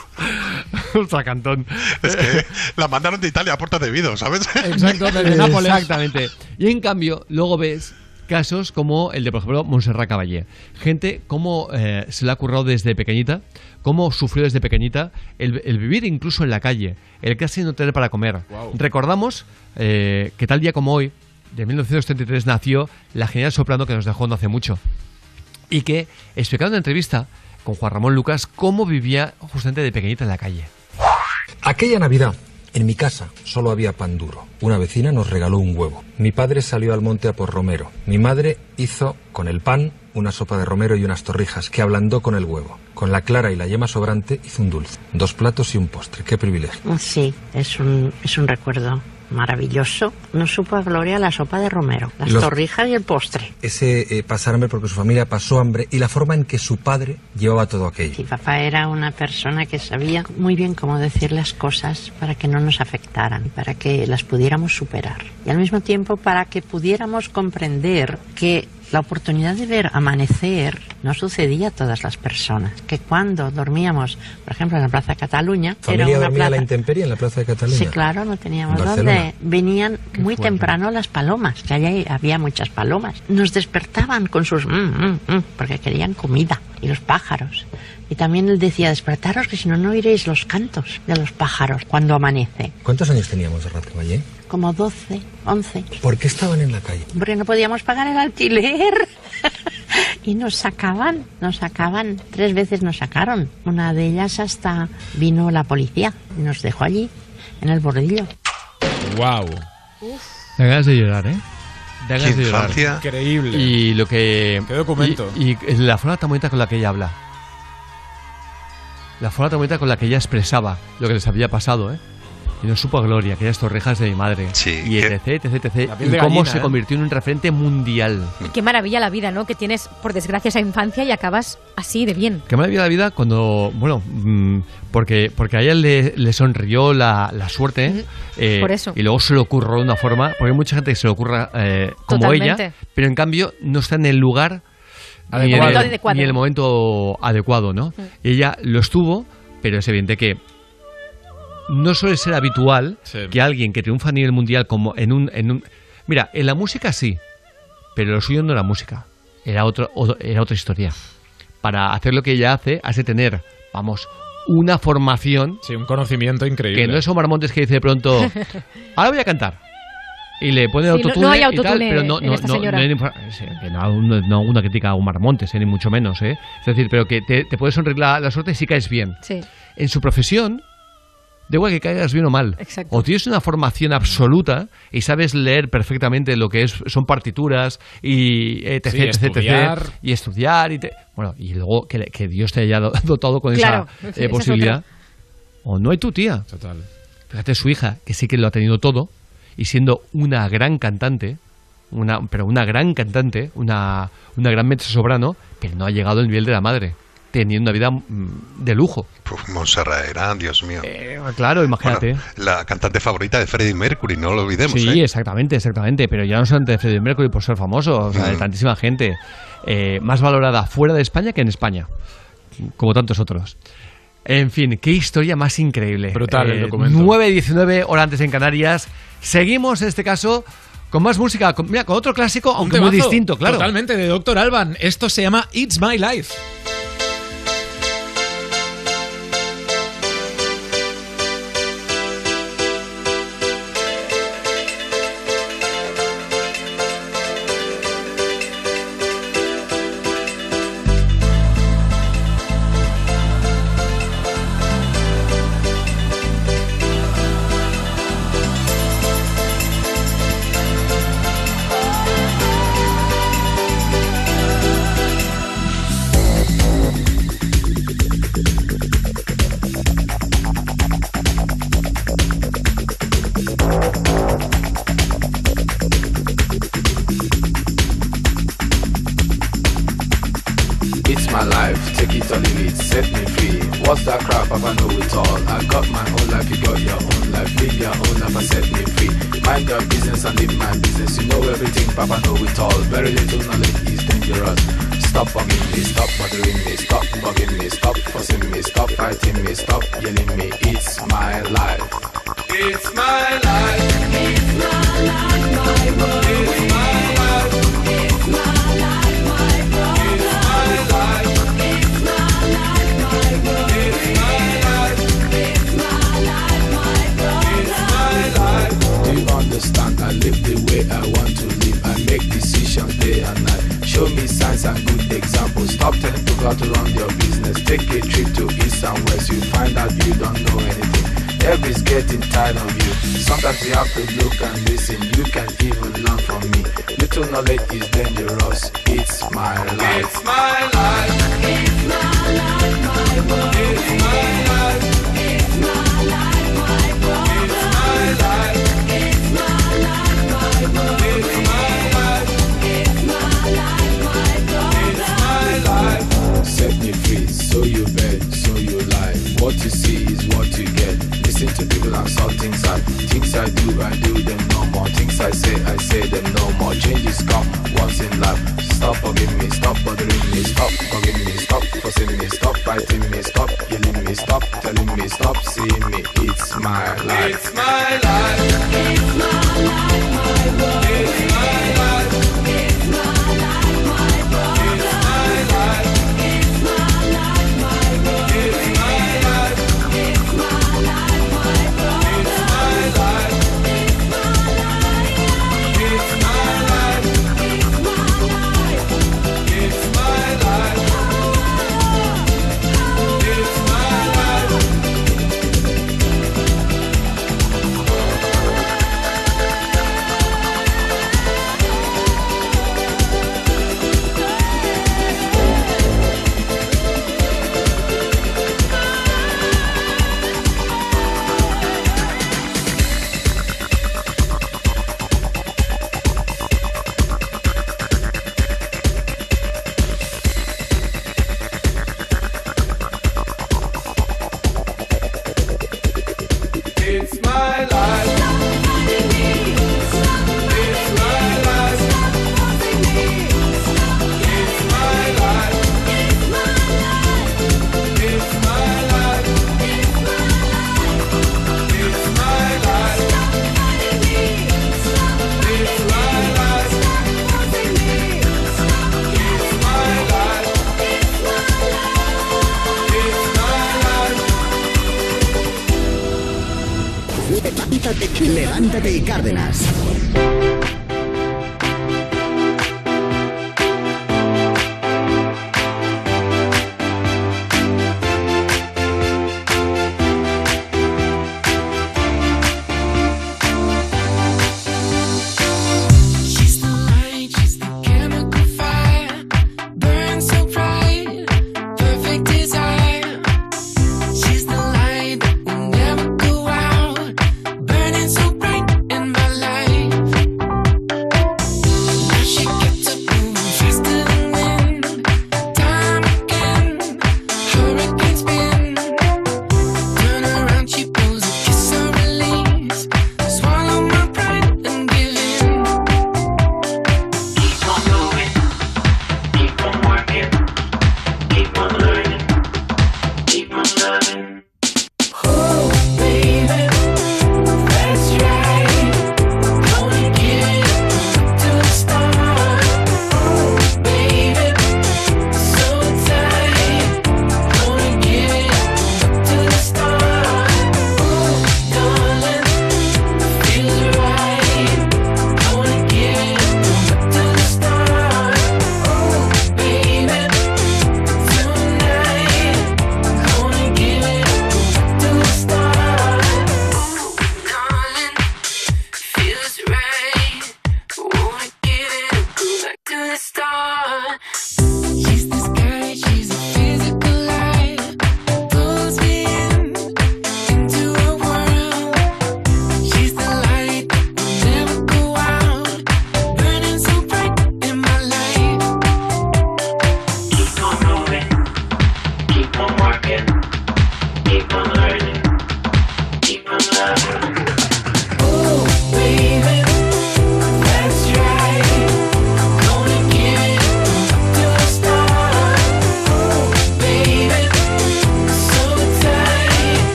Ostras, cantón. Es que la mandaron de Italia a puertas de Vido, ¿sabes? Exacto, desde Nápoles. Exactamente. Y en cambio, luego ves casos como el de, por ejemplo, Montserrat Caballé. Gente cómo eh, se le ha currado desde pequeñita, cómo sufrió desde pequeñita el, el vivir incluso en la calle, el casi no tener para comer. Recordamos eh, que tal día como hoy, de 1933, nació la genial soprano que nos dejó no hace mucho y que explicaba en una entrevista con Juan Ramón Lucas cómo vivía justamente de pequeñita en la calle. Aquella Navidad, en mi casa solo había pan duro. Una vecina nos regaló un huevo. Mi padre salió al monte a por romero. Mi madre hizo con el pan una sopa de romero y unas torrijas que ablandó con el huevo. Con la clara y la yema sobrante hizo un dulce. Dos platos y un postre. Qué privilegio. Sí, es un, es un recuerdo maravilloso. No supo a Gloria la sopa de romero, las Los- torrijas y el postre. Ese eh, pasar hambre porque su familia pasó hambre y la forma en que su padre llevaba todo aquello. Mi papá era una persona que sabía muy bien cómo decir las cosas para que no nos afectaran, para que las pudiéramos superar. Y al mismo tiempo para que pudiéramos comprender que la oportunidad de ver amanecer no sucedía a todas las personas. Que cuando dormíamos, por ejemplo, en la Plaza de Cataluña, ¿Familia era una dormía a la plaza... intemperie en la plaza de Cataluña? Sí, claro, no teníamos dónde. Venían muy fuerte. temprano las palomas, que allá había muchas palomas. Nos despertaban con sus... mm, mm, mm, porque querían comida. Y los pájaros. Y también él decía, despertaros que si no, no oiréis los cantos de los pájaros cuando amanece. ¿Cuántos años teníamos de Caballé? Como 12, 11. ¿Por qué estaban en la calle? Porque no podíamos pagar el alquiler. y nos sacaban, nos sacaban. Tres veces nos sacaron. Una de ellas hasta vino la policía y nos dejó allí, en el bordillo. Wow. Ganas de llorar, ¿eh? Da ganas de llorar. infancia. Increíble. Y lo que. Qué documento. Y, y la forma tan bonita con la que ella habla. La forma tan bonita con la que ella expresaba lo que les había pasado, ¿eh? Y no supo a gloria, aquellas torrejas de mi madre. y que- etc, etc, etc. Y cómo gallina, se ¿eh? convirtió en un referente mundial. Y qué maravilla la vida, ¿no? Que tienes, por desgracia, esa infancia y acabas así de bien. Qué maravilla la vida cuando, bueno, mm, porque, porque a ella le, le sonrió la, la suerte eh, Por eso. y luego se le ocurrió de una forma, porque hay mucha gente que se le ocurra eh, como Totalmente. ella, pero en cambio no está en el lugar ni en Adecuado. el, Adecuado. ni en el momento adecuado, ¿no? Y ella lo estuvo, pero es evidente que no suele ser habitual que alguien que triunfa a nivel mundial como en un, en un... Mira, en la música sí, pero lo suyo no era música, era, otro, era otra historia. Para hacer lo que ella hace, has de tener, vamos, una formación... Sí, un conocimiento increíble. Que no es Omar Montes que dice de pronto, ahora voy a cantar. Y le pone Sí, autotune no hay y tal, autotune pero no, en no, esta no- no hay no, no- no una crítica a Omar Montes, eh, ni mucho menos. ¿eh? Es decir, pero que te, te puede sonreír la, la suerte si caes bien. Sí. En su profesión, da igual que caigas bien o mal. Exacto. O tienes una formación absoluta y sabes leer perfectamente lo que es, son partituras y etc, Sí, etc, y estudiar y te- bueno y luego que, le- que Dios te haya do- dotado con Claro, esa eh, esa es posibilidad. O no hay tu tía. Total. Fíjate su hija, que sí que lo ha tenido todo, y siendo una gran cantante, una, pero una gran cantante, una, una gran mezzosoprano, pero no ha llegado al nivel de la madre, teniendo una vida mm, de lujo. Uf, Montserrat era, Dios mío. claro, imagínate. Bueno, la cantante favorita de Freddie Mercury, no lo olvidemos. Sí, ¿eh? exactamente, exactamente. Pero ya no solamente de Freddie Mercury por ser famoso, o sea, de Mm. tantísima gente. eh, más valorada fuera de España que en España, como tantos otros. En fin, qué historia más increíble. Brutal el documento. 9.19 horas antes en Canarias. Seguimos en este caso con más música. Con, mira, con otro clásico, Un aunque muy distinto, claro. Totalmente, de Doctor Alban. Esto se llama It's My Life.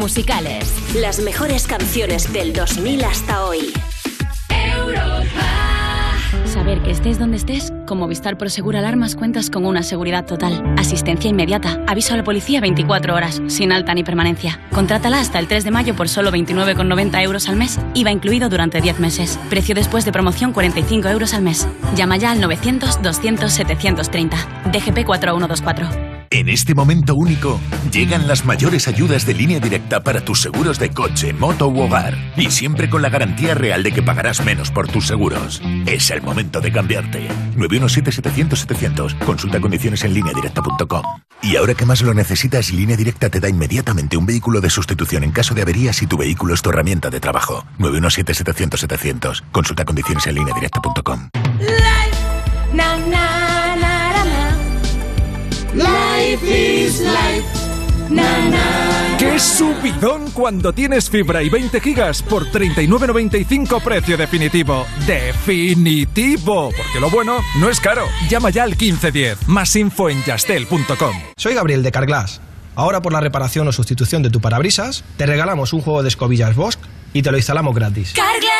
Musicales. Las mejores canciones del 2000 hasta hoy. Saber que estés donde estés, con Movistar Prosegur Alarmas cuentas con una seguridad total. Asistencia inmediata, aviso a la policía 24 horas, sin alta ni permanencia. Contrátala hasta el 3 de mayo por solo 29,90 euros al mes, IVA incluido durante 10 meses. Precio después de promoción 45 euros al mes. Llama ya al 900-200-730. DGP 4124. En este momento único, llegan las mayores ayudas de línea directa para tus seguros de coche, moto u hogar. Y siempre con la garantía real de que pagarás menos por tus seguros. Es el momento de cambiarte. 917-700-700. Consulta condiciones en lineadirecta.com. Y ahora que más lo necesitas, Línea Directa te da inmediatamente un vehículo de sustitución en caso de avería si tu vehículo es tu herramienta de trabajo. 917-700-700. Consulta condiciones en lineadirecta.com. Na, ¡Qué subidón cuando tienes fibra y 20 gigas por 39.95 precio definitivo! ¡Definitivo! Porque lo bueno no es caro. Llama ya al 1510. Más info en yastel.com. Soy Gabriel de Carglass. Ahora por la reparación o sustitución de tu parabrisas, te regalamos un juego de escobillas Bosch y te lo instalamos gratis. Carglass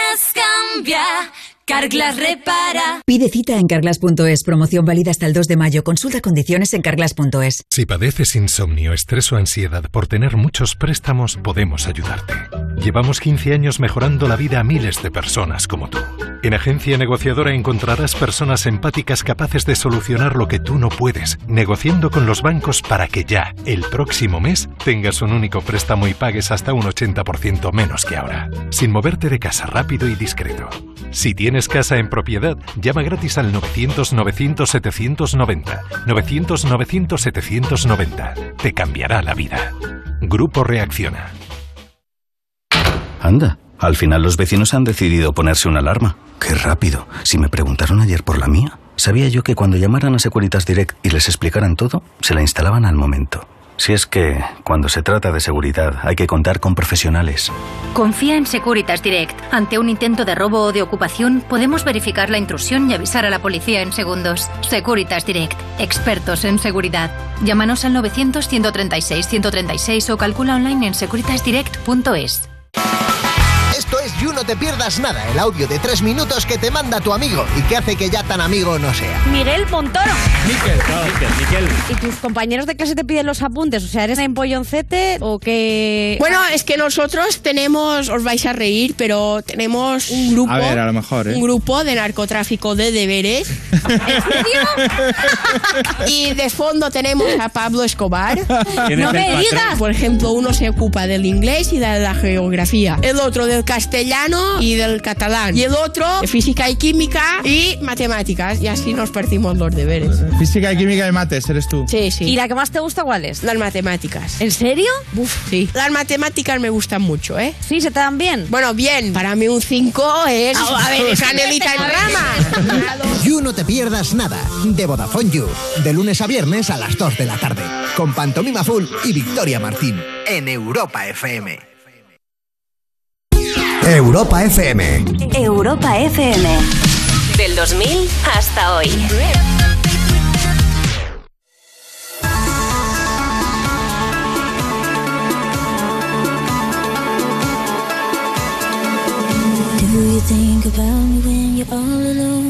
Carglass repara. Pide cita en carglass.es. Promoción válida hasta el 2 de mayo. Consulta condiciones en carglass.es. Si padeces insomnio, estrés o ansiedad por tener muchos préstamos, podemos ayudarte. Llevamos 15 años mejorando la vida a miles de personas como tú. En Agencia Negociadora encontrarás personas empáticas capaces de solucionar lo que tú no puedes, negociando con los bancos para que ya, el próximo mes, tengas un único préstamo y pagues hasta un 80% menos que ahora, sin moverte de casa rápido y discreto. Si tienes casa en propiedad, llama gratis al 900-900-790. 900-900-790. Te cambiará la vida. Grupo Reacciona. Anda, al final los vecinos han decidido ponerse una alarma. Qué rápido. Si me preguntaron ayer por la mía, sabía yo que cuando llamaran a Securitas Direct y les explicaran todo, se la instalaban al momento. Si es que, cuando se trata de seguridad, hay que contar con profesionales. Confía en Securitas Direct. Ante un intento de robo o de ocupación, podemos verificar la intrusión y avisar a la policía en segundos. Securitas Direct. Expertos en seguridad. Llámanos al 900-136-136 o calcula online en securitasdirect.es. Esto es You No Te Pierdas Nada, el audio de tres minutos que te manda tu amigo y que hace que ya tan amigo no sea. Miguel Montoro. Miquel, Miquel. ¿Y tus compañeros de clase te piden los apuntes? O sea, ¿eres empolloncete o que...? Bueno, es que nosotros tenemos, os vais a reír, pero tenemos un grupo, A ver, a lo mejor, ¿eh? un grupo de narcotráfico de deberes. ¿En serio? y de fondo tenemos a Pablo Escobar. ¿Quién es No me digas. Por ejemplo, uno se ocupa del inglés y de la geografía. El otro del castellano y del catalán. Y el otro de física y química y matemáticas. Y así nos partimos los deberes. Física y química de mates, eres tú. Sí, sí. ¿Y la que más te gusta cuál es? Las matemáticas. ¿En serio? Uf, sí. Las matemáticas me gustan mucho, ¿eh? Sí, se te dan bien. Bueno, bien. Para mí un 5 es Ah, a ver, canelita en a rama. You No Te Pierdas Nada, de Vodafone You, de lunes a viernes a las 2 de la tarde, con Pantomima Full y Victoria Martín, en Europa FM. Europa FM. Europa FM. Del 2000 hasta hoy. Do you think about me when you're all alone?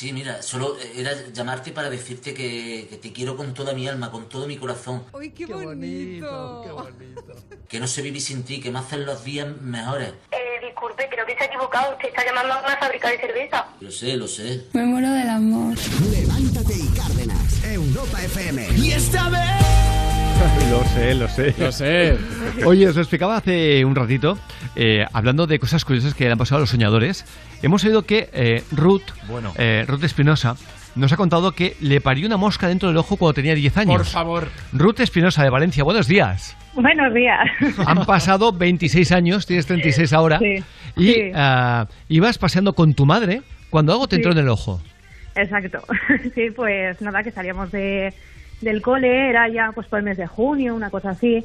sí, mira, solo era llamarte para decirte que, que te quiero con toda mi alma, con todo mi corazón. ¡Uy, qué, bonito! ¡Qué bonito! Que no sé vivir sin ti, que me hacen los días mejores. Eh, disculpe, creo que se ha equivocado. Usted está llamando a una fábrica de cerveza. Lo sé, lo sé. Me muero del amor. Levántate y Cárdenas. Europa FM. Y esta vez... Lo sé, lo sé. Lo sé. Oye, os lo explicaba hace un ratito, eh, hablando de cosas curiosas que le han pasado a los soñadores. Hemos oído que eh, Ruth, Bueno. eh, Ruth Espinosa, nos ha contado que le parió una mosca dentro del ojo cuando tenía 10 años. Por favor. Ruth Espinosa de Valencia, buenos días. Buenos días. Han pasado 26 años, tienes 36 ahora, Sí, y sí. ah, ibas paseando con tu madre cuando algo te entró Sí. en el ojo. Exacto. Sí, pues nada, que salíamos de, del cole, era ya pues por el mes de junio, una cosa así.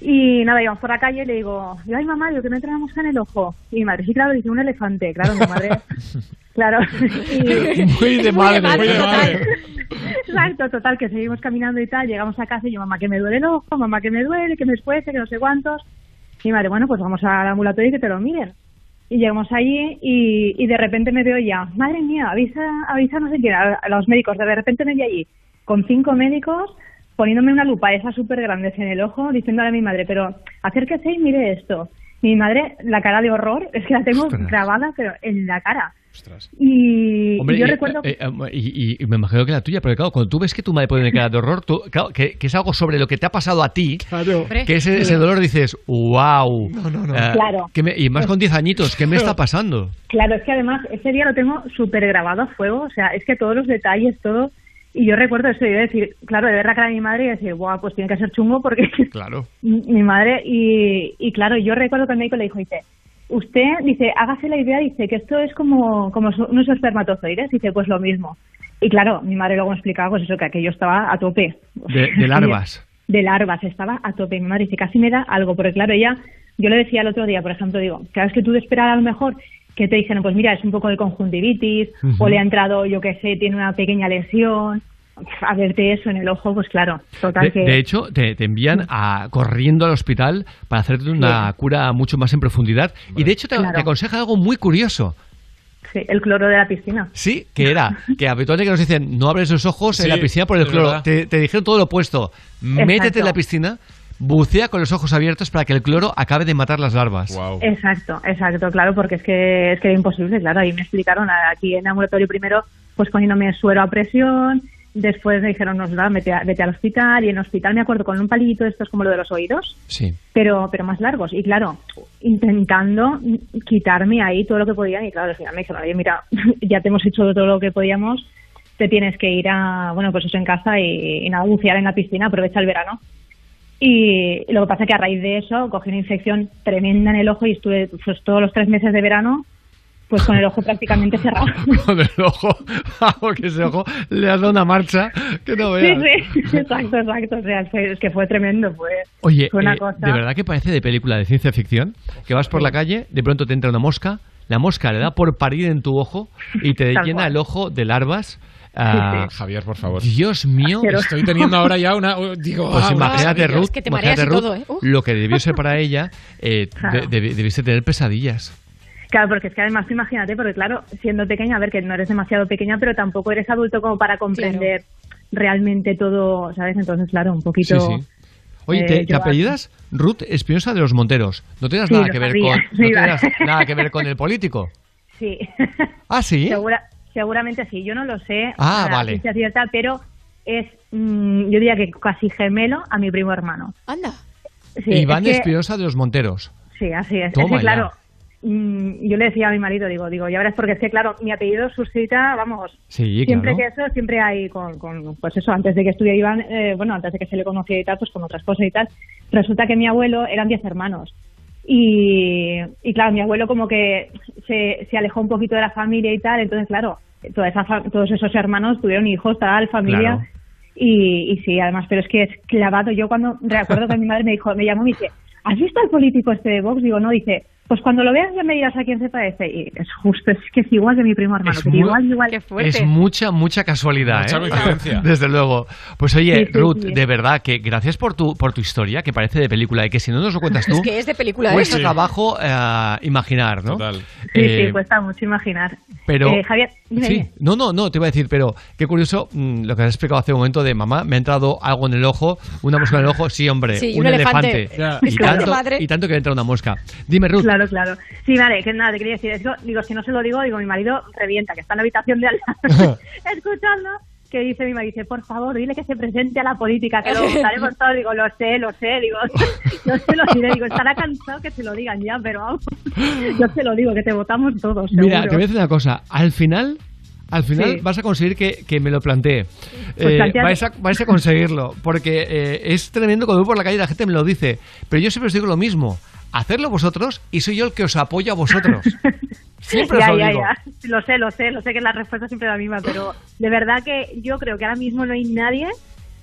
Y nada, íbamos por la calle y le digo, yo, ay mamá, digo que me entra una mosca en el ojo. Y mi madre, sí, claro, dice un elefante. Claro, mi madre, claro. Y- Muy de madre, muy de total. madre. Exacto, total, que seguimos caminando y tal, llegamos a casa y yo, mamá, que me duele el ojo, mamá, que me duele, que me esfuerce, que no sé cuántos. Y mi madre, bueno, pues vamos al ambulatorio y que te lo miren. Y llegamos allí y, y de repente me veo ya, madre mía, avisa, avisa no sé quién, a, a los médicos, de repente me vi allí con cinco médicos poniéndome una lupa esa súper grande en el ojo, diciéndole a mi madre, pero acérquese y mire esto. Mi madre, la cara de horror, es que la tengo Ostras. grabada, pero en la cara. Y, Hombre, y yo y, recuerdo... eh, eh, y, y me imagino que la tuya, porque claro, cuando tú ves que tu madre pone cara de horror, tú- claro, que, que es algo sobre lo que te ha pasado a ti, que ese, ese dolor dices, wow. Claro. y más con 10 añitos, ¿qué me está pasando? Claro, es que además ese día lo tengo súper grabado a fuego, o sea, es que todos los detalles, todo. Y yo recuerdo eso, y decir, claro, de ver la cara de mi madre y decir, guau, pues tiene que ser chungo porque Claro. mi madre, y, y claro, yo recuerdo que el médico le dijo, dice, usted, dice, hágase la idea, dice, que esto es como, como unos espermatozoides, dice, pues lo mismo. Y claro, mi madre luego me explicaba, pues eso, que aquello estaba a tope. De, de larvas. de larvas, estaba a tope. Mi madre dice, casi me da algo, porque claro, ella, yo le decía el otro día, por ejemplo, digo, claro, es que tú de esperar a lo mejor que te dijeron, pues mira, es un poco de conjuntivitis, o le ha entrado, yo qué sé, tiene una pequeña lesión, a verte eso en el ojo, pues claro, total De, que... de hecho, te, te envían a, corriendo al hospital para hacerte una cura mucho más en profundidad. Y de hecho te, Claro. te aconseja algo muy curioso. Sí, el cloro de la piscina. Sí, que era que habitualmente que nos dicen no abres los ojos Sí, en la piscina por el cloro. te dijeron todo lo opuesto. Métete en la piscina, bucea con los ojos abiertos para que el cloro acabe de matar las larvas. Exacto, exacto, claro, porque es que es que era imposible, claro, ahí me explicaron aquí en el ambulatorio primero, pues poniéndome suero a presión, después me dijeron, no, nada, vete, a- vete al hospital, y en el hospital me acuerdo con un palito, esto es como lo de los oídos, Sí. pero pero más largos, y claro, intentando quitarme ahí todo lo que podían, y claro, al final me dijeron, oye, mira, ya te hemos hecho todo lo que podíamos, te tienes que ir a, bueno, pues eso en casa y, y nada, bucear en la piscina, aprovecha el verano. Y lo que pasa es que a raíz de eso cogí una infección tremenda en el ojo y estuve pues, todos los tres meses de verano pues con el ojo prácticamente cerrado. Con el ojo, porque ese ojo le has dado una marcha que no Sí, veas. sí, exacto, exacto. O sea, fue- es que fue tremendo, fue, Oye, fue una eh, cosa... ¿de verdad que parece de película de ciencia ficción? Que vas por la calle, de pronto te entra una mosca, la mosca le da por parir en tu ojo y te llena el ojo de larvas. Ah, Javier, por favor. Dios mío. Estoy teniendo ahora ya una. Digo, Pues ah, imagínate, Ruth, Es que te mareas imagínate, y Ruth, todo, ¿eh? Uh. lo que debió ser para ella, eh, Claro. de- debi- debiste tener pesadillas. Claro, porque es que además tú imagínate, porque claro, siendo pequeña, a ver que no eres demasiado pequeña, pero tampoco eres adulto como para comprender realmente todo, ¿sabes? Entonces, claro, un poquito... Sí, sí. Oye, eh, ¿te, te apellidas Ruth Espinosa de los Monteros? No tengas Sí, nada que ver con no nada que ver con el político. Sí. Ah, sí. Segura- seguramente sí, yo no lo sé. Ah, vale. cierta, pero es, mm, yo diría que casi gemelo a mi primo hermano. Anda. Sí, Iván es Espinosa de los Monteros. Sí, así es. Toma es que, ya. claro, mm, yo le decía a mi marido, digo, digo, ya verás, porque es que, claro, mi apellido suscita, vamos, Sí, siempre claro. que eso, siempre hay con, con, pues eso, antes de que estudie Iván, eh, bueno, antes de que se le conociera y tal, pues con otras cosas y tal, resulta que mi abuelo eran diez hermanos. Y, y claro, mi abuelo como que se, se alejó un poquito de la familia y tal, entonces claro, toda esa fa- todos esos hermanos tuvieron hijos, tal, familia. Claro. Y, y sí, además, pero es que es clavado. Yo cuando recuerdo que mi madre me dijo, me llamó y me dice, ¿has visto al político este de Vox? Digo, no, dice, Pues cuando lo veas ya me dirás a quién se parece. Y es justo, es que es igual que mi primo hermano. Es muy- igual, igual. Es mucha, mucha casualidad, Mucha ¿eh? coincidencia. Desde luego. Pues oye, Sí, sí, Ruth, sí. de verdad que gracias por tu, por tu historia, que parece de película, y que si no nos lo cuentas tú, Es que es de película, ¿eh? cuesta Sí. trabajo eh, imaginar, ¿no? Total. Sí, Eh, sí, cuesta mucho imaginar. pero- Eh, Javier, dime, no, no, no, te iba a decir, pero qué curioso mm, lo que has explicado hace un momento de mamá, me ha entrado algo en el ojo, una mosca en el ojo, sí, hombre, un, un elefante. Y, tanto, y tanto que le entra una mosca. Dime, Ruth. Claro, claro. Sí, vale, que nada, te quería decir. Que, digo, si no se lo digo, digo, mi marido revienta, que está en la habitación de al lado, escuchando, que dice mi marido, dice, por favor, dile que se presente a la política, que lo votaremos todo. Digo, lo sé, lo sé, digo, yo se lo diré, digo, estará cansado que se lo digan ya, pero vamos, yo se lo digo, que te votamos todos, seguro. Mira, te voy a decir una cosa, al final... Al final Sí. vas a conseguir que, que me lo plantee. Pues Eh, vais, a, vais a conseguirlo. Porque eh, es tremendo cuando voy por la calle y la gente me lo dice. Pero yo siempre os digo lo mismo. Hacerlo vosotros y soy yo el que os apoya a vosotros. Siempre os ya, lo ya, digo. ya. Lo sé, lo sé, lo sé que la respuesta siempre es la misma, pero de verdad que yo creo que ahora mismo no hay nadie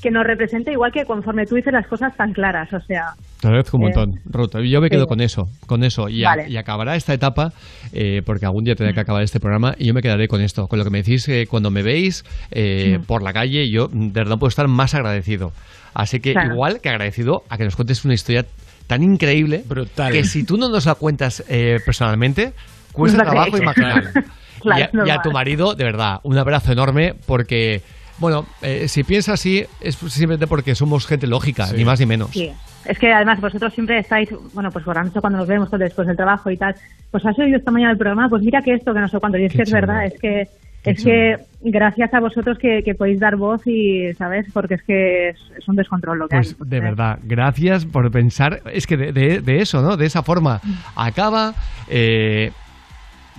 que nos represente igual que conforme tú dices las cosas tan claras, o sea, Te agradezco un Eh, montón, Ruth. Yo me quedo sí. con eso, con eso. Y, a- Vale. y acabará esta etapa, eh, porque algún día tendré que acabar este programa, y yo me quedaré con esto. Con lo que me decís eh, cuando me veis eh, Mm. por la calle, yo de verdad puedo estar más agradecido. Así que Claro. igual que agradecido a que nos cuentes una historia tan increíble Brutal. que si tú no nos la cuentas eh, personalmente, cuesta No trabajo crees. imaginar. Claro, y, a, y a tu marido, de verdad, un abrazo enorme porque... Bueno, eh, si piensas así, es simplemente porque somos gente lógica, Sí. ni más ni menos. sí. Es que además vosotros siempre estáis, bueno, pues por la noche cuando nos vemos todo después del trabajo y tal, pues has oído esta mañana el programa, pues mira que esto, que no sé cuánto, y es Qué que es verdad, es que es que gracias a vosotros que, que podéis dar voz y, ¿sabes? Porque es que es, es un descontrol lo que Pues hay. de verdad, gracias por pensar, es que de, de- de eso, ¿no? De esa forma acaba, eh,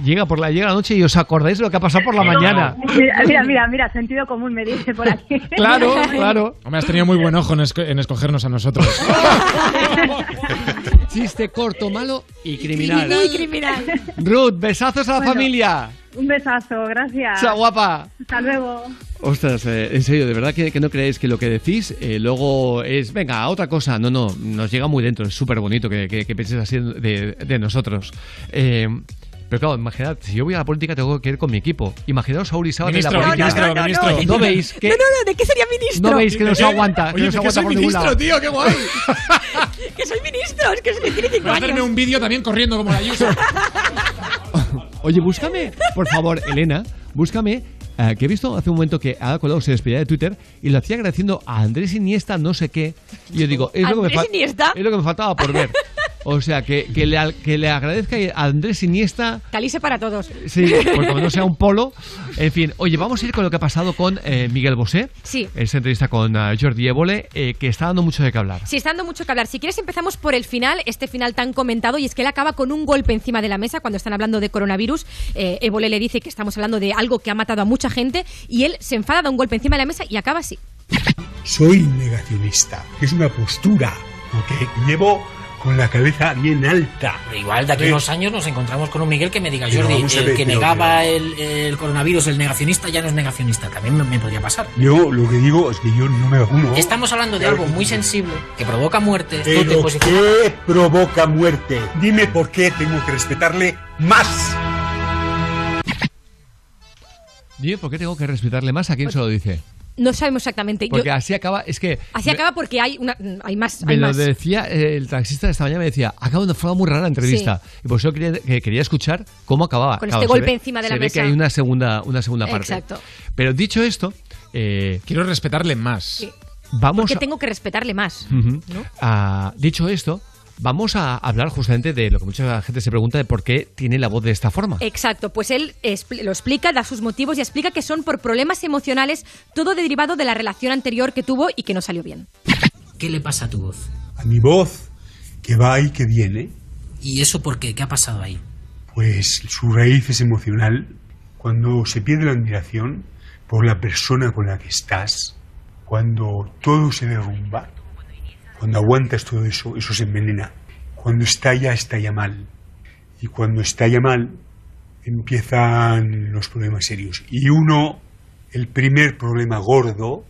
llega por la llega la noche y os acordáis de lo que ha pasado por la mañana. Mira, mira, mira, mira, sentido común me dice por aquí. Claro, claro. Hombre, has tenido muy buen ojo en, esco- en escogernos a nosotros. Chiste corto, malo y criminal. Muy criminal. Ruth, besazos a la Bueno. familia. Un besazo, gracias. Chao, guapa. Hasta luego. Ostras, eh, en serio, de verdad que, que no creéis que lo que decís eh, luego es, venga, otra cosa. No, no, nos llega muy dentro, es súper bonito que, que, que penséis así de, de nosotros. Eh, pero claro, imaginad, si yo voy a la política tengo que ir con mi equipo. Imaginaos a Uri Sábal en la Ministro, política. ministro, no, ministro. no, ¿No veis que, No, no, no, ¿de qué sería ministro? no veis que nos aguanta? Que Oye, nos que aguanta soy por ningún ministro, lado? tío, qué guay. Que soy ministro, es que que tiene cinco Voy a hacerme un vídeo también corriendo como la Ayuso. Oye, búscame, por favor, Elena, búscame, eh, que he visto hace un momento que Ada Colau se despedía de Twitter y lo hacía agradeciendo a Andrés Iniesta no sé qué. Y yo digo, es, lo que, me es lo que me faltaba por ver. O sea, que, que, le, que le agradezca a Andrés Iniesta, Calice para todos. sí, porque como no sea un polo. En fin, oye, vamos a ir con lo que ha pasado con eh, Miguel Bosé. Sí. Esa entrevista con eh, Jordi Évole, eh, que está dando mucho de qué hablar. Sí, está dando mucho que hablar. Si quieres empezamos por el final, este final tan comentado, y es que él acaba con un golpe encima de la mesa cuando están hablando de coronavirus. Eh, Évole le dice que estamos hablando de algo que ha matado a mucha gente, y él se enfada, da un golpe encima de la mesa y acaba así. Soy negacionista. Es una postura que llevo con la cabeza bien alta. Pero igual de aquí a unos años nos encontramos con un Miguel que me diga, Jordi, el ver, que negaba el, el coronavirus, el negacionista, ya no es negacionista. También me, me podría pasar. Yo lo que digo es que yo no me vacuno. Estamos hablando de algo muy sensible, que provoca muerte. Te Pero ¿qué provoca muerte? Dime por qué tengo que respetarle más. Dime, ¿por qué tengo que respetarle más? ¿A quién se lo dice? No sabemos exactamente. Yo- Porque así acaba, es que... así me- acaba porque hay, una, hay más. Me Hay lo más. decía eh, el taxista de esta mañana, me decía, acaba de una forma muy rara la entrevista. Y por eso quería, que quería escuchar cómo acababa. Con Claro, este golpe ve- encima de se la ve mesa. que hay una segunda, una segunda parte. Exacto. Pero dicho esto, eh, Quiero respetarle más. Sí. vamos Porque a- tengo que respetarle más. Ah, dicho esto, vamos a hablar justamente de lo que mucha gente se pregunta de por qué tiene la voz de esta forma. Exacto, pues él lo explica, da sus motivos y explica que son por problemas emocionales, todo derivado de la relación anterior que tuvo y que no salió bien. ¿Qué le pasa a tu voz? A mi voz, que va y que viene, ¿Y eso por qué? ¿Qué ha pasado ahí? pues su raíz es emocional. Cuando se pierde la admiración por la persona con la que estás, cuando todo se derrumba, cuando aguantas todo eso, eso se envenena. Cuando estalla, estalla mal. Y cuando estalla mal, empiezan los problemas serios. Y uno, el primer problema gordo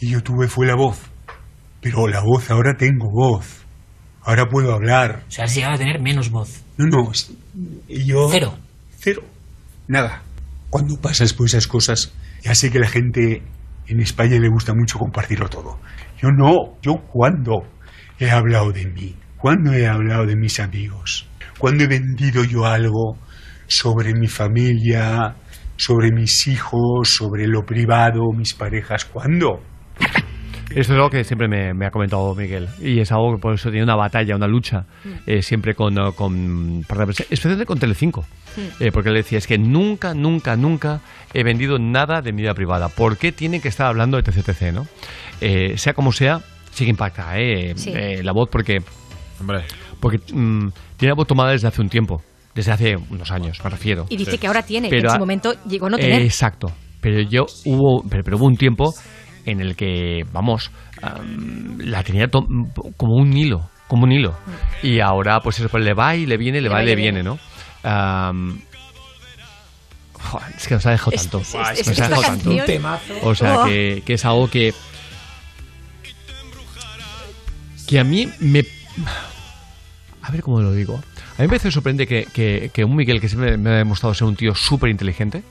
que yo tuve fue la voz. Pero la voz, ahora tengo voz. Ahora puedo hablar. O sea, has llegado a tener menos voz. No, no. yo. Cero. Cero. Nada. Cuando pasas por esas cosas, ya sé que la gente en España le gusta mucho compartirlo todo. Yo no. Yo cuándo he hablado de mí. ¿Cuándo he hablado de mis amigos? ¿Cuándo he vendido yo algo sobre mi familia, sobre mis hijos, sobre lo privado, mis parejas? ¿Cuándo? Esto es algo que siempre me, me ha comentado Miguel y es algo que por eso tiene una batalla, una lucha eh, siempre con, eh, con para- especialmente con Telecinco, eh, porque él decía es que nunca, nunca, nunca he vendido nada de mi vida privada. ¿Por qué tiene que estar hablando de TCTC, no? Eh, sea como sea, sí que impacta eh, Sí. eh, la voz porque, porque mm, tiene la voz tomada desde hace un tiempo, desde hace unos años, me refiero. Y dice que ahora tiene, que Pero en su a- momento llegó a no tener. Eh, exacto. Pero yo hubo, pero, pero hubo un tiempo en el que, vamos, am, la tenía como un hilo, como un hilo. Y ahora, pues eso, pues le va y le viene, le va y le viene, ¿no? Joder, es que nos ha dejado tanto. es- es- Nos es ha dejado tanto. canción. Un temazo. O sea, Oh. que, que es algo que. Que a mí me. A ver cómo lo digo. A mí me parece sorprendente que, que, que un Miguel que siempre me ha demostrado ser un tío súper inteligente,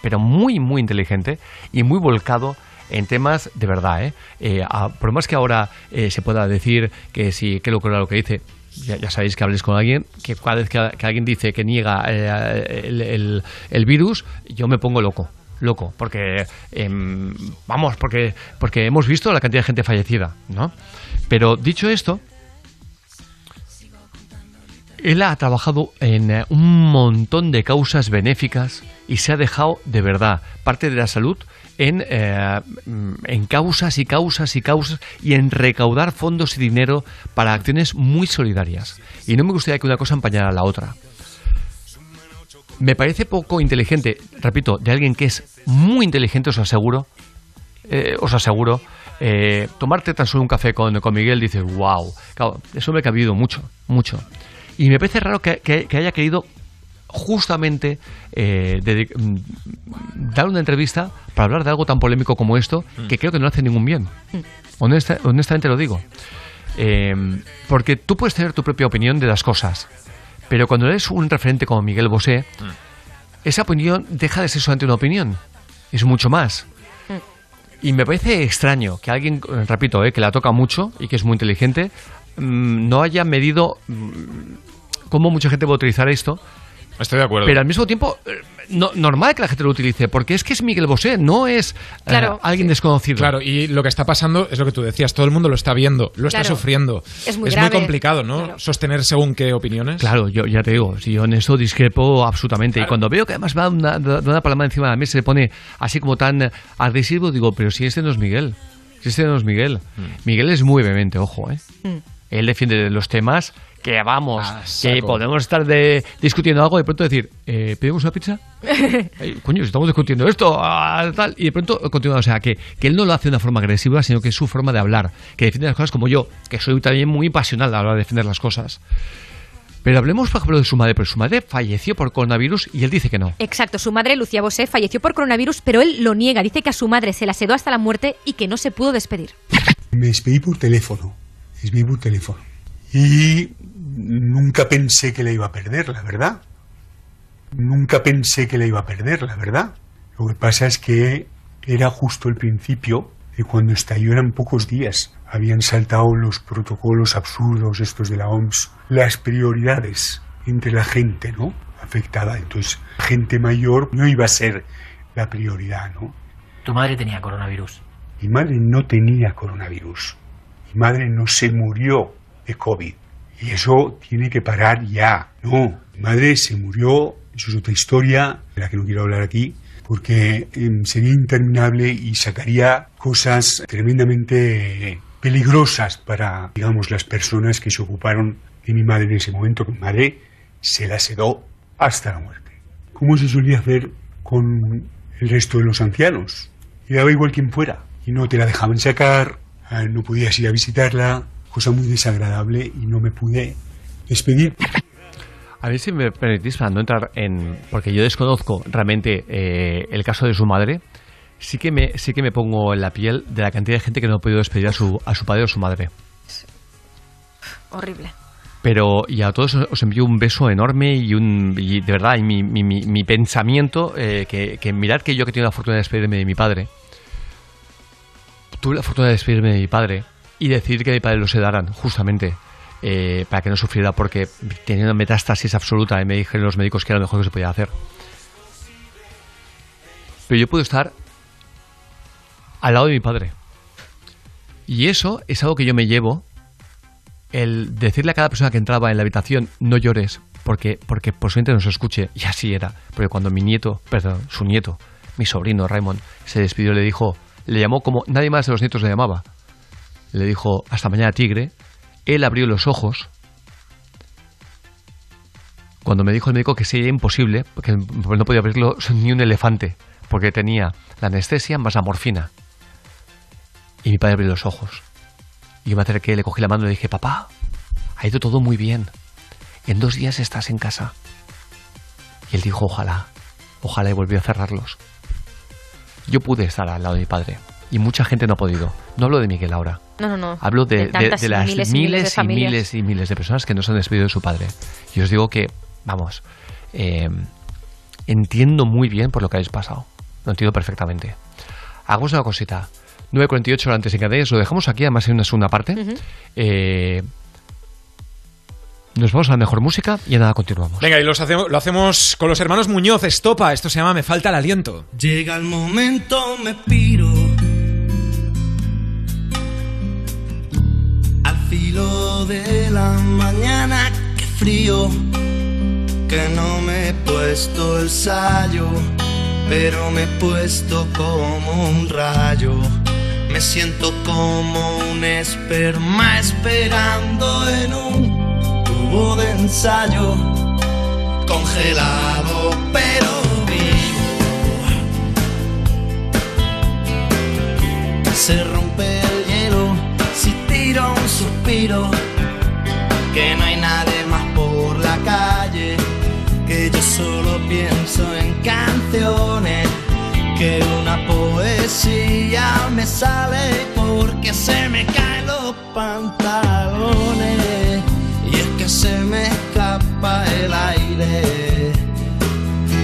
pero muy, muy inteligente y muy volcado en temas de verdad, ¿eh? Eh, por más que ahora eh, se pueda decir que si qué locura lo que dice, ya, sabéis que habléis con alguien, que cada vez que, que alguien dice que niega eh, el, el- el virus, yo me pongo loco. Loco, porque em, vamos, porque, porque hemos visto la cantidad de gente fallecida, ¿no? Pero dicho esto, él ha trabajado en eh, un montón de causas benéficas y se ha dejado de verdad parte de la salud en, eh, mm, en causas y causas y causas y en recaudar fondos y dinero para acciones muy solidarias. Y no me gustaría que una cosa empañara a la otra. Me parece poco inteligente, repito, de alguien que es muy inteligente, os aseguro, eh, os aseguro, eh, tomarte tan solo un café con, con Miguel, dices, wow, claro, eso me ha cabido mucho, mucho. Y me parece raro que, que- que haya querido justamente eh, mm, dar una entrevista para hablar de algo tan polémico como esto, que creo que no hace ningún bien. Honesta- honestamente lo digo. Eh, porque tú puedes tener tu propia opinión de las cosas, pero cuando eres un referente como Miguel Bosé, esa opinión deja de ser solamente una opinión, es mucho más. Y me parece extraño que alguien, repito, eh, que la toca mucho y que es muy inteligente, mm, no haya medido mm, cómo mucha gente puede utilizar esto. Estoy de acuerdo. Pero al mismo tiempo, eh, no, normal que la gente lo utilice, porque es que es Miguel Bosé, no es eh, alguien desconocido. Claro, y lo que está pasando es lo que tú decías, todo el mundo lo está viendo, lo está sufriendo. Es muy grave. complicado, ¿no? Sostener según qué opiniones. Claro, yo ya te digo, si yo en eso discrepo absolutamente. Y cuando veo que además va una, una palma encima de la mesa y se pone así como tan agresivo, digo, pero si este no es Miguel. Si este no es Miguel. Miguel es muy vehemente, ojo, ¿eh? Él defiende los temas que vamos, que saco. podemos estar de, discutiendo algo y de pronto decir, eh, ¿pedimos una pizza? Ay, coño, estamos discutiendo esto, ah, tal, y de pronto continúa. O sea, que, que él no lo hace de una forma agresiva, sino que es su forma de hablar, que defiende las cosas como yo, que soy también muy pasional a la hora de defender las cosas. Pero hablemos, por ejemplo, de su madre, pero su madre falleció por coronavirus y él dice que no. Exacto, su madre, Lucía Bosé, falleció por coronavirus, pero él lo niega. Dice que a su madre se la sedó hasta la muerte y que no se pudo despedir. Me despedí por teléfono. Me despedí por teléfono. Y nunca pensé que la iba a perder, la verdad. Nunca pensé que la iba a perder, la verdad. Lo que pasa es que era justo el principio de cuando estalló, eran pocos días. Habían saltado los protocolos absurdos estos de la OMS, las prioridades entre la gente, ¿no? Afectada. Entonces, gente mayor no iba a ser la prioridad, ¿no? Tu madre tenía coronavirus. Mi madre no tenía coronavirus. Mi madre no se murió de COVID. Y eso tiene que parar ya. No, mi madre se murió, eso es otra historia, de la que no quiero hablar aquí, porque em, sería interminable y sacaría cosas tremendamente peligrosas para, digamos, las personas que se ocuparon de mi madre en ese momento, mi madre se la sedó hasta la muerte. ¿Cómo se solía hacer con el resto de los ancianos? Y daba igual quien fuera. Y no te la dejaban sacar, ah, no podías ir a visitarla, cosa muy desagradable y no me pude despedir. A ver si me permitís, para no entrar en. Porque yo desconozco realmente eh, el caso de su madre. Sí que, me, sí que me pongo en la piel de la cantidad de gente que no ha podido despedir a su, a su padre o su madre. Horrible. Pero, y a todos os envío un beso enorme y un y de verdad, y mi, mi, mi, mi pensamiento, eh, que, que mirad que yo que tengo la fortuna de despedirme de mi padre, tuve la fortuna de despedirme de mi padre y decidir que mi padre lo sedaran, justamente, eh, para que no sufriera, porque una metástasis absoluta y me dijeron los médicos que era lo mejor que se podía hacer. Pero yo puedo estar al lado de mi padre. Y eso es algo que yo me llevo el decirle a cada persona que entraba en la habitación no llores porque porque posiblemente no se escuche y así era porque cuando mi nieto perdón su nieto mi sobrino Raymond se despidió le dijo le llamó como nadie más de los nietos le llamaba le dijo hasta mañana tigre él abrió los ojos cuando me dijo el médico que sería imposible porque no podía abrirlo ni un elefante porque tenía la anestesia más la morfina y mi padre abrió los ojos y me acerqué, le cogí la mano y le dije, papá, ha ido todo muy bien. En dos días estás en casa. Y él dijo, ojalá, ojalá y volvió a cerrarlos. Yo pude estar al lado de mi padre. Y mucha gente no ha podido. No hablo de Miguel ahora. No, no, no. Hablo de, de- las miles miles, y miles y miles y miles de personas que no se han despedido de su padre. Y os digo que, vamos, eh, entiendo muy bien por lo que habéis pasado. Lo entiendo perfectamente. Hagamos una cosita. 9.48 horas antes en Canarias, lo dejamos aquí, además en una segunda parte. Eh, nos vamos a la mejor música y nada, continuamos. Venga, y los hacemos- lo hacemos con los hermanos Muñoz, Estopa. Esto se llama Me falta el aliento. Llega el momento, me piro filo de la mañana. Qué frío, que no me he puesto el sayo, pero me he puesto como un rayo. Me siento como un esperma esperando en un tubo de ensayo, congelado pero vivo. Se tiro un suspiro, que no hay nadie más por la calle, que yo solo pienso en canciones, que una poesía me sale porque se me caen los pantalones. Y es que se me escapa el aire.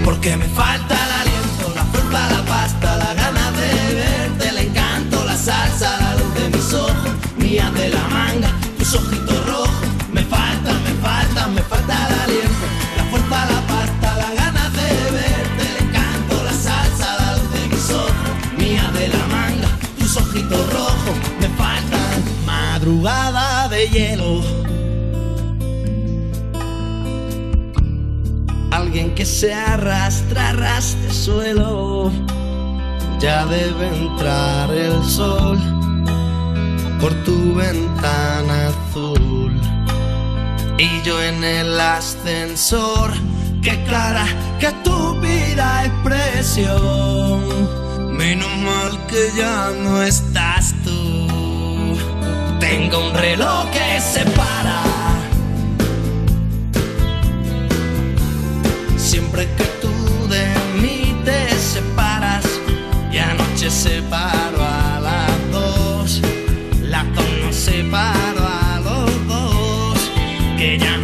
Porque me falta el aliento, la fruta, la pasta, la gana de verte, el encanto, la salsa, la luz de mis ojos, mía de la manga, tus ojitos rojos. Me falta, me falta, me falta el aliento, la fuerza, la pasta, la gana de verte, el encanto, la salsa, la luz de mis ojos, mía de la manga, tus ojitos rojos. Me faltan madrugada de hielo. Alguien que se arrastra, arrastre suelo. Ya debe entrar el sol por tu ventana azul. Y yo en el ascensor, qué clara, qué estúpida expresión. Menos mal que ya no estás tú. Tengo un reloj que se para. Siempre que tú de mí te separas y anoche separo a que ya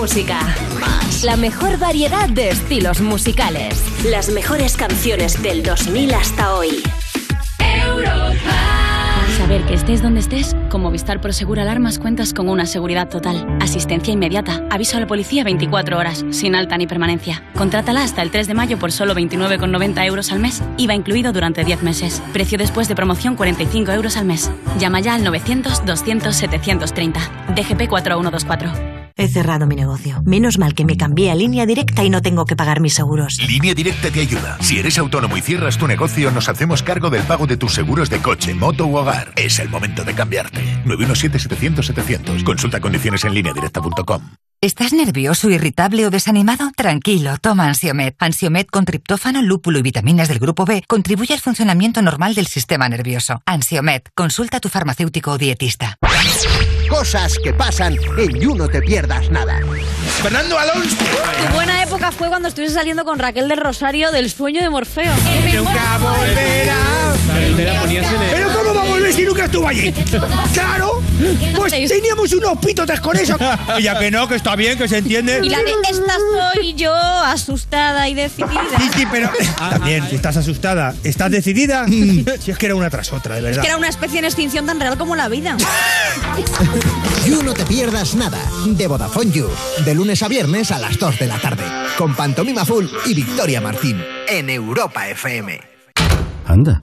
Más música. La mejor variedad de estilos musicales. Las mejores canciones del 2000 hasta hoy. Saber que estés donde estés, con Movistar Prosegur Alarmas cuentas con una seguridad total. Asistencia inmediata, aviso a la policía 24 horas, sin alta ni permanencia. Contrátala hasta el 3 de mayo por solo 29,90 euros al mes, IVA incluido durante 10 meses. Precio después de promoción 45 euros al mes. Llama ya al 900-200-730. DGP 4124. Cerrado mi negocio. Menos mal que me cambié a línea directa y no tengo que pagar mis seguros. Línea Directa te ayuda. Si eres autónomo y cierras tu negocio, nos hacemos cargo del pago de tus seguros de coche, moto u hogar. Es el momento de cambiarte. 917-700-700. Consulta condiciones en lineadirecta.com. ¿Estás nervioso, irritable o desanimado? Tranquilo, toma Ansiomet. Ansiomet con triptófano, lúpulo y vitaminas del grupo B contribuye al funcionamiento normal del sistema nervioso. Ansiomet, consulta a tu farmacéutico o dietista. Cosas que pasan en You No Te Pierdas Nada. Fernando Alonso. Qué buena época fue cuando estuviese saliendo con Raquel del Rosario del sueño de Morfeo. Nunca volverá. ¿Pero cómo va a volver si nunca estuvo allí? ¡Claro! Pues teníamos unos pitotes con eso. Ya que no, que está bien, que se entiende. Y la de esta soy yo, asustada y decidida. Sí, sí, pero también, si estás asustada, ¿estás decidida? Si es que era una tras otra, de Es verdad. que era una especie en extinción tan real como la vida. You No Te Pierdas Nada. De Vodafone You. De lunes a viernes a las 2 de la tarde. Con Pantomima Full y Victoria Martín. En Europa FM. Anda,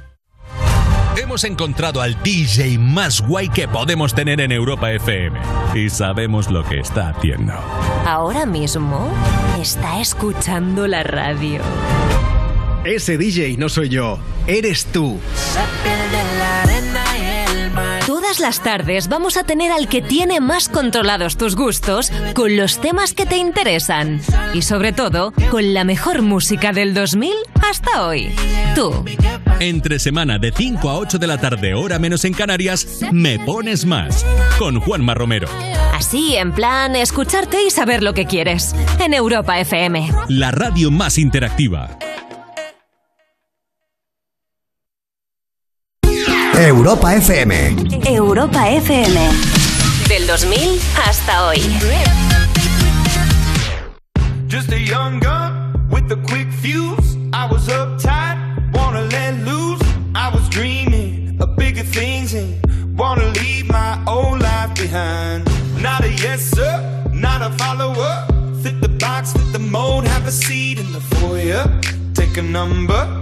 Hemos encontrado al DJ más guay que podemos tener en Europa FM. Y sabemos lo que está haciendo. Ahora mismo está escuchando la radio. Ese DJ no soy yo, eres tú. Todas las tardes vamos a tener al que tiene más controlados tus gustos con los temas que te interesan. Y sobre todo, con la mejor música del 2000 hasta hoy. Tú. Entre semana de 5 a 8 de la tarde, hora menos en Canarias, Me Pones Más. Con Juanma Romero. Así, en plan, escucharte y saber lo que quieres. En Europa FM. La radio más interactiva. Europa FM. Europa FM. Del 2000 hasta hoy. Just a young gun with a quick fuse. I was uptight, wanna let loose. I was dreaming of bigger things and wanna leave my old life behind. Not a yes sir, not a follower. Fit the box, fit the mold, have a seat in the foyer. Take a number.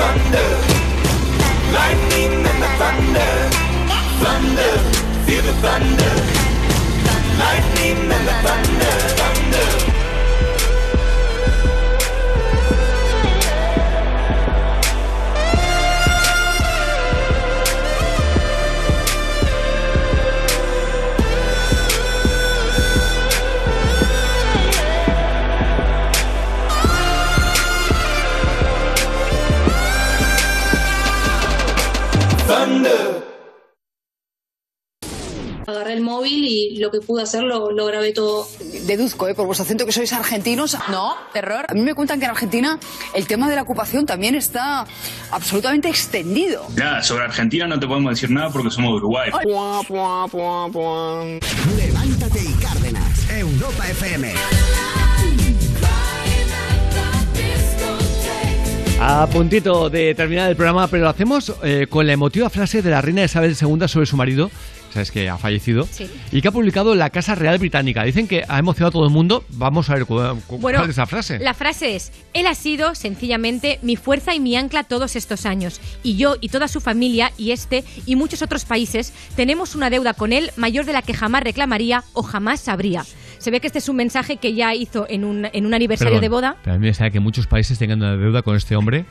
thunder. Lo que pude hacer lo, lo grabé todo. Deduzco, ¿eh? por vuestro acento que sois argentinos. No, error. A mí me cuentan que en Argentina el tema de la ocupación también está absolutamente extendido. Nada, sobre Argentina no te podemos decir nada porque somos de Uruguay. Levántate y Cárdenas. Europa FM. A puntito de terminar el programa, pero lo hacemos eh, con la emotiva frase de la reina Isabel II sobre su marido, sabes que ha fallecido, y que ha publicado la Casa Real Británica. Dicen que ha emocionado a todo el mundo. Vamos a ver Bueno, cuál es la frase. La frase es, él ha sido sencillamente mi fuerza y mi ancla todos estos años. Y yo y toda su familia y este y muchos otros países tenemos una deuda con él mayor de la que jamás reclamaría o jamás sabría. Se ve que este es un mensaje que ya hizo en un, en un aniversario Perdón, de boda. Pero a mí me sabe que muchos países tengan una deuda con este hombre,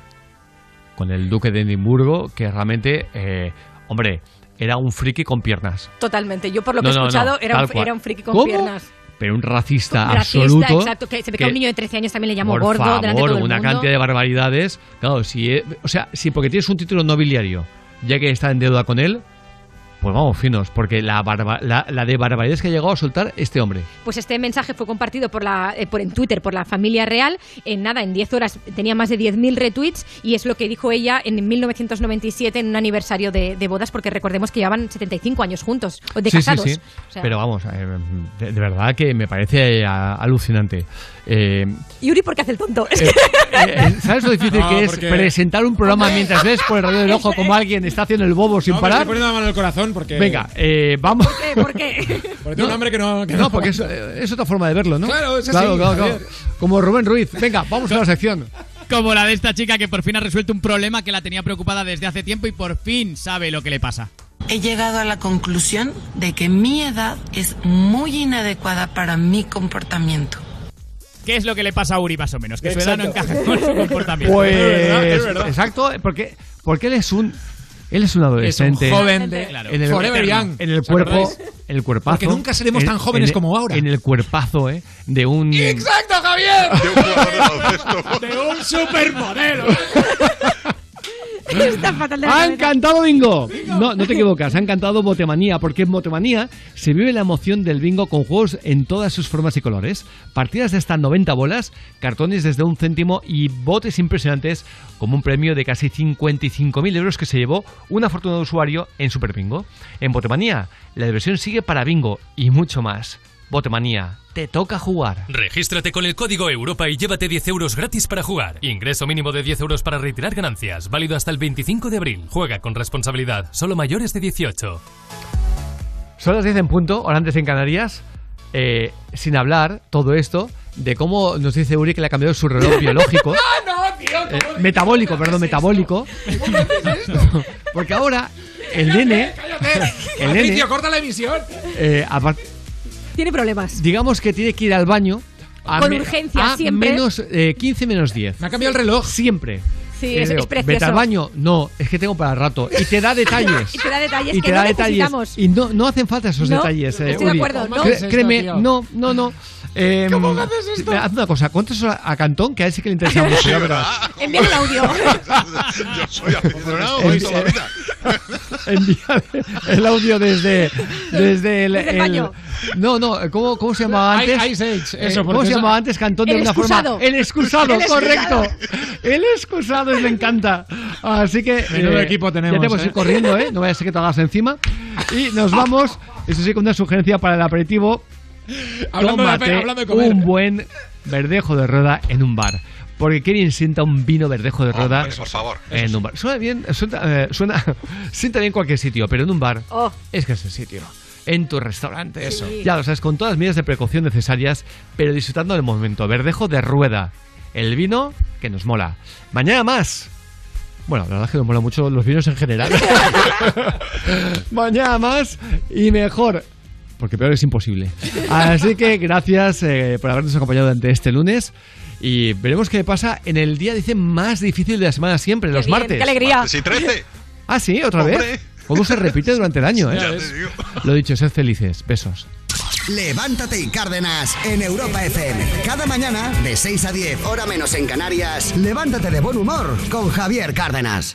con el duque de Edimburgo, que realmente, eh, hombre, era un friki con piernas. Totalmente. Yo por lo que No, he no, no, escuchado era, un, era un friki con ¿Cómo? piernas. Pero un racista, Racista, absoluto. exacto. Que se ve que a un niño de 13 años también le llamó por gordo favor, delante de todo el una mundo. cantidad de barbaridades. Claro, si, o sea, si porque tienes un título nobiliario, ya que está en deuda con él, pues vamos finos, porque la, barba- la, la de barbaridades que ha llegado a soltar este hombre. Pues este mensaje fue compartido por la, eh, por en Twitter por la familia real. En nada, en 10 horas tenía más de 10.000 retweets y es lo que dijo ella en 1997 en un aniversario de, de bodas, porque recordemos que llevaban 75 años juntos, o de sí, casados. sí, sí. O sea, Pero vamos, eh, de, de verdad que me parece eh, alucinante. Eh, Yuri, ¿por qué hace el tonto? Eh, que- eh, ¿Sabes lo difícil No, que es porque- presentar un programa mientras ves por el radio del ojo como alguien está haciendo el bobo sin No, me parar? estoy poniendo la mano en el corazón porque. Venga, eh, vamos. ¿Por qué? Porque tengo un hambre que no. que No, porque es, eh, es otra forma de verlo, ¿no? Claro, es así, claro, claro, claro. Como Rubén Ruiz. Venga, vamos a la sección. Como la de esta chica que por fin ha resuelto un problema que la tenía preocupada desde hace tiempo y por fin sabe lo que le pasa. He llegado a la conclusión de que mi edad es muy inadecuada para mi comportamiento. ¿Qué es lo que le pasa a Uri más o menos? Que su edad no encaja con su comportamiento. Pues, exacto, porque, porque él es un él es un adolescente. joven de- Claro. en el, Forever young. En el ¿Os cuerpo, el cuerpazo. Porque nunca seremos en- tan jóvenes en- como ahora. En el cuerpazo, ¿eh? De un. ¡Exacto, Javier! De un supermodelo. Está fatal de la ¡Ha cabeza. encantado bingo! No, no te equivocas, ha encantado Botemanía, porque en Botemanía se vive la emoción del bingo con juegos en todas sus formas y colores. Partidas de hasta 90 bolas, cartones desde un céntimo y botes impresionantes como un premio de casi 55.000 euros que se llevó un afortunado usuario en Super Bingo. En Botemanía, la diversión sigue para bingo y mucho más. Botemanía, te toca jugar. Regístrate con el código Europa y llévate 10 euros gratis para jugar. Ingreso mínimo de 10 euros para retirar ganancias. Válido hasta el 25 de abril. Juega con responsabilidad. Solo mayores de 18. Son las 10 en punto, hora antes en Canarias. Eh, sin hablar todo esto de cómo nos dice Uri que le ha cambiado su reloj biológico. ¡Ah, no, tío! ¿cómo Eh, metabólico, perdón, metabólico. ¿Cómo esto? Porque ahora el nene, ¡Cállate! el nene, Patricio, corta la emisión. eh, apar- Tiene problemas. digamos que tiene que ir al baño a, Con me- urgencia, a siempre. menos eh, 15 menos 10. Me ha cambiado el reloj. Siempre. Sí, Y es- digo, es precioso. Vete al baño. No, es que tengo para rato. Y te da detalles. Y te da detalles y que te no da detalles. necesitamos. Y no, no hacen falta esos No, detalles. eh, estoy de acuerdo, no. Cre- ¿Cómo haces créeme, no, no, no. Eh, ¿Cómo que haces esto? Haz una cosa, cuéntanos a, Cantón, que a él sí que le interesa mucho. ya verás. Envía el audio. Yo soy aficionado El- hoy toda la vida. Envía el audio desde, desde el. No, no, ¿cómo, cómo se llamaba I- antes? Ice Age, Eh, eso, ¿Cómo se llamaba antes Cantón de El una excusado. forma? El excusado, El excusado. correcto. El excusado, me encanta. Así que. Menudo equipo tenemos, Ya tenemos que ¿eh? ir corriendo, ¿eh? No vaya a ser que te hagas encima. Y nos vamos, eso sí, con una sugerencia para el aperitivo. Hablando de- Tómate hablando de comer. un buen verdejo de rueda en un bar. Porque qué bien sienta un vino verdejo de rueda Hombre, por favor. en un bar. Suena bien, suena, eh, suena sienta bien en cualquier sitio, pero en un bar Oh. es que es el sitio. En tu restaurante. Eso. Ya lo sabes, con todas las medidas de precaución necesarias, pero disfrutando del momento. Verdejo de rueda. El vino que nos mola. Mañana más. Bueno, la verdad es que nos mola mucho los vinos en general. Mañana más y mejor. Porque peor es imposible. Así que gracias eh, por habernos acompañado durante este lunes. Y veremos qué pasa en el día, dice, más difícil de la semana siempre, los bien, martes. qué alegría. Martes y 13. Ah, sí, otra Hombre. vez. ¿Cómo se repite durante el año, eh? Ya te digo. Lo dicho, sed felices. Besos. Levántate y Cárdenas en Europa FM. Cada mañana de 6 a 10, hora menos en Canarias. Levántate de buen humor con Javier Cárdenas.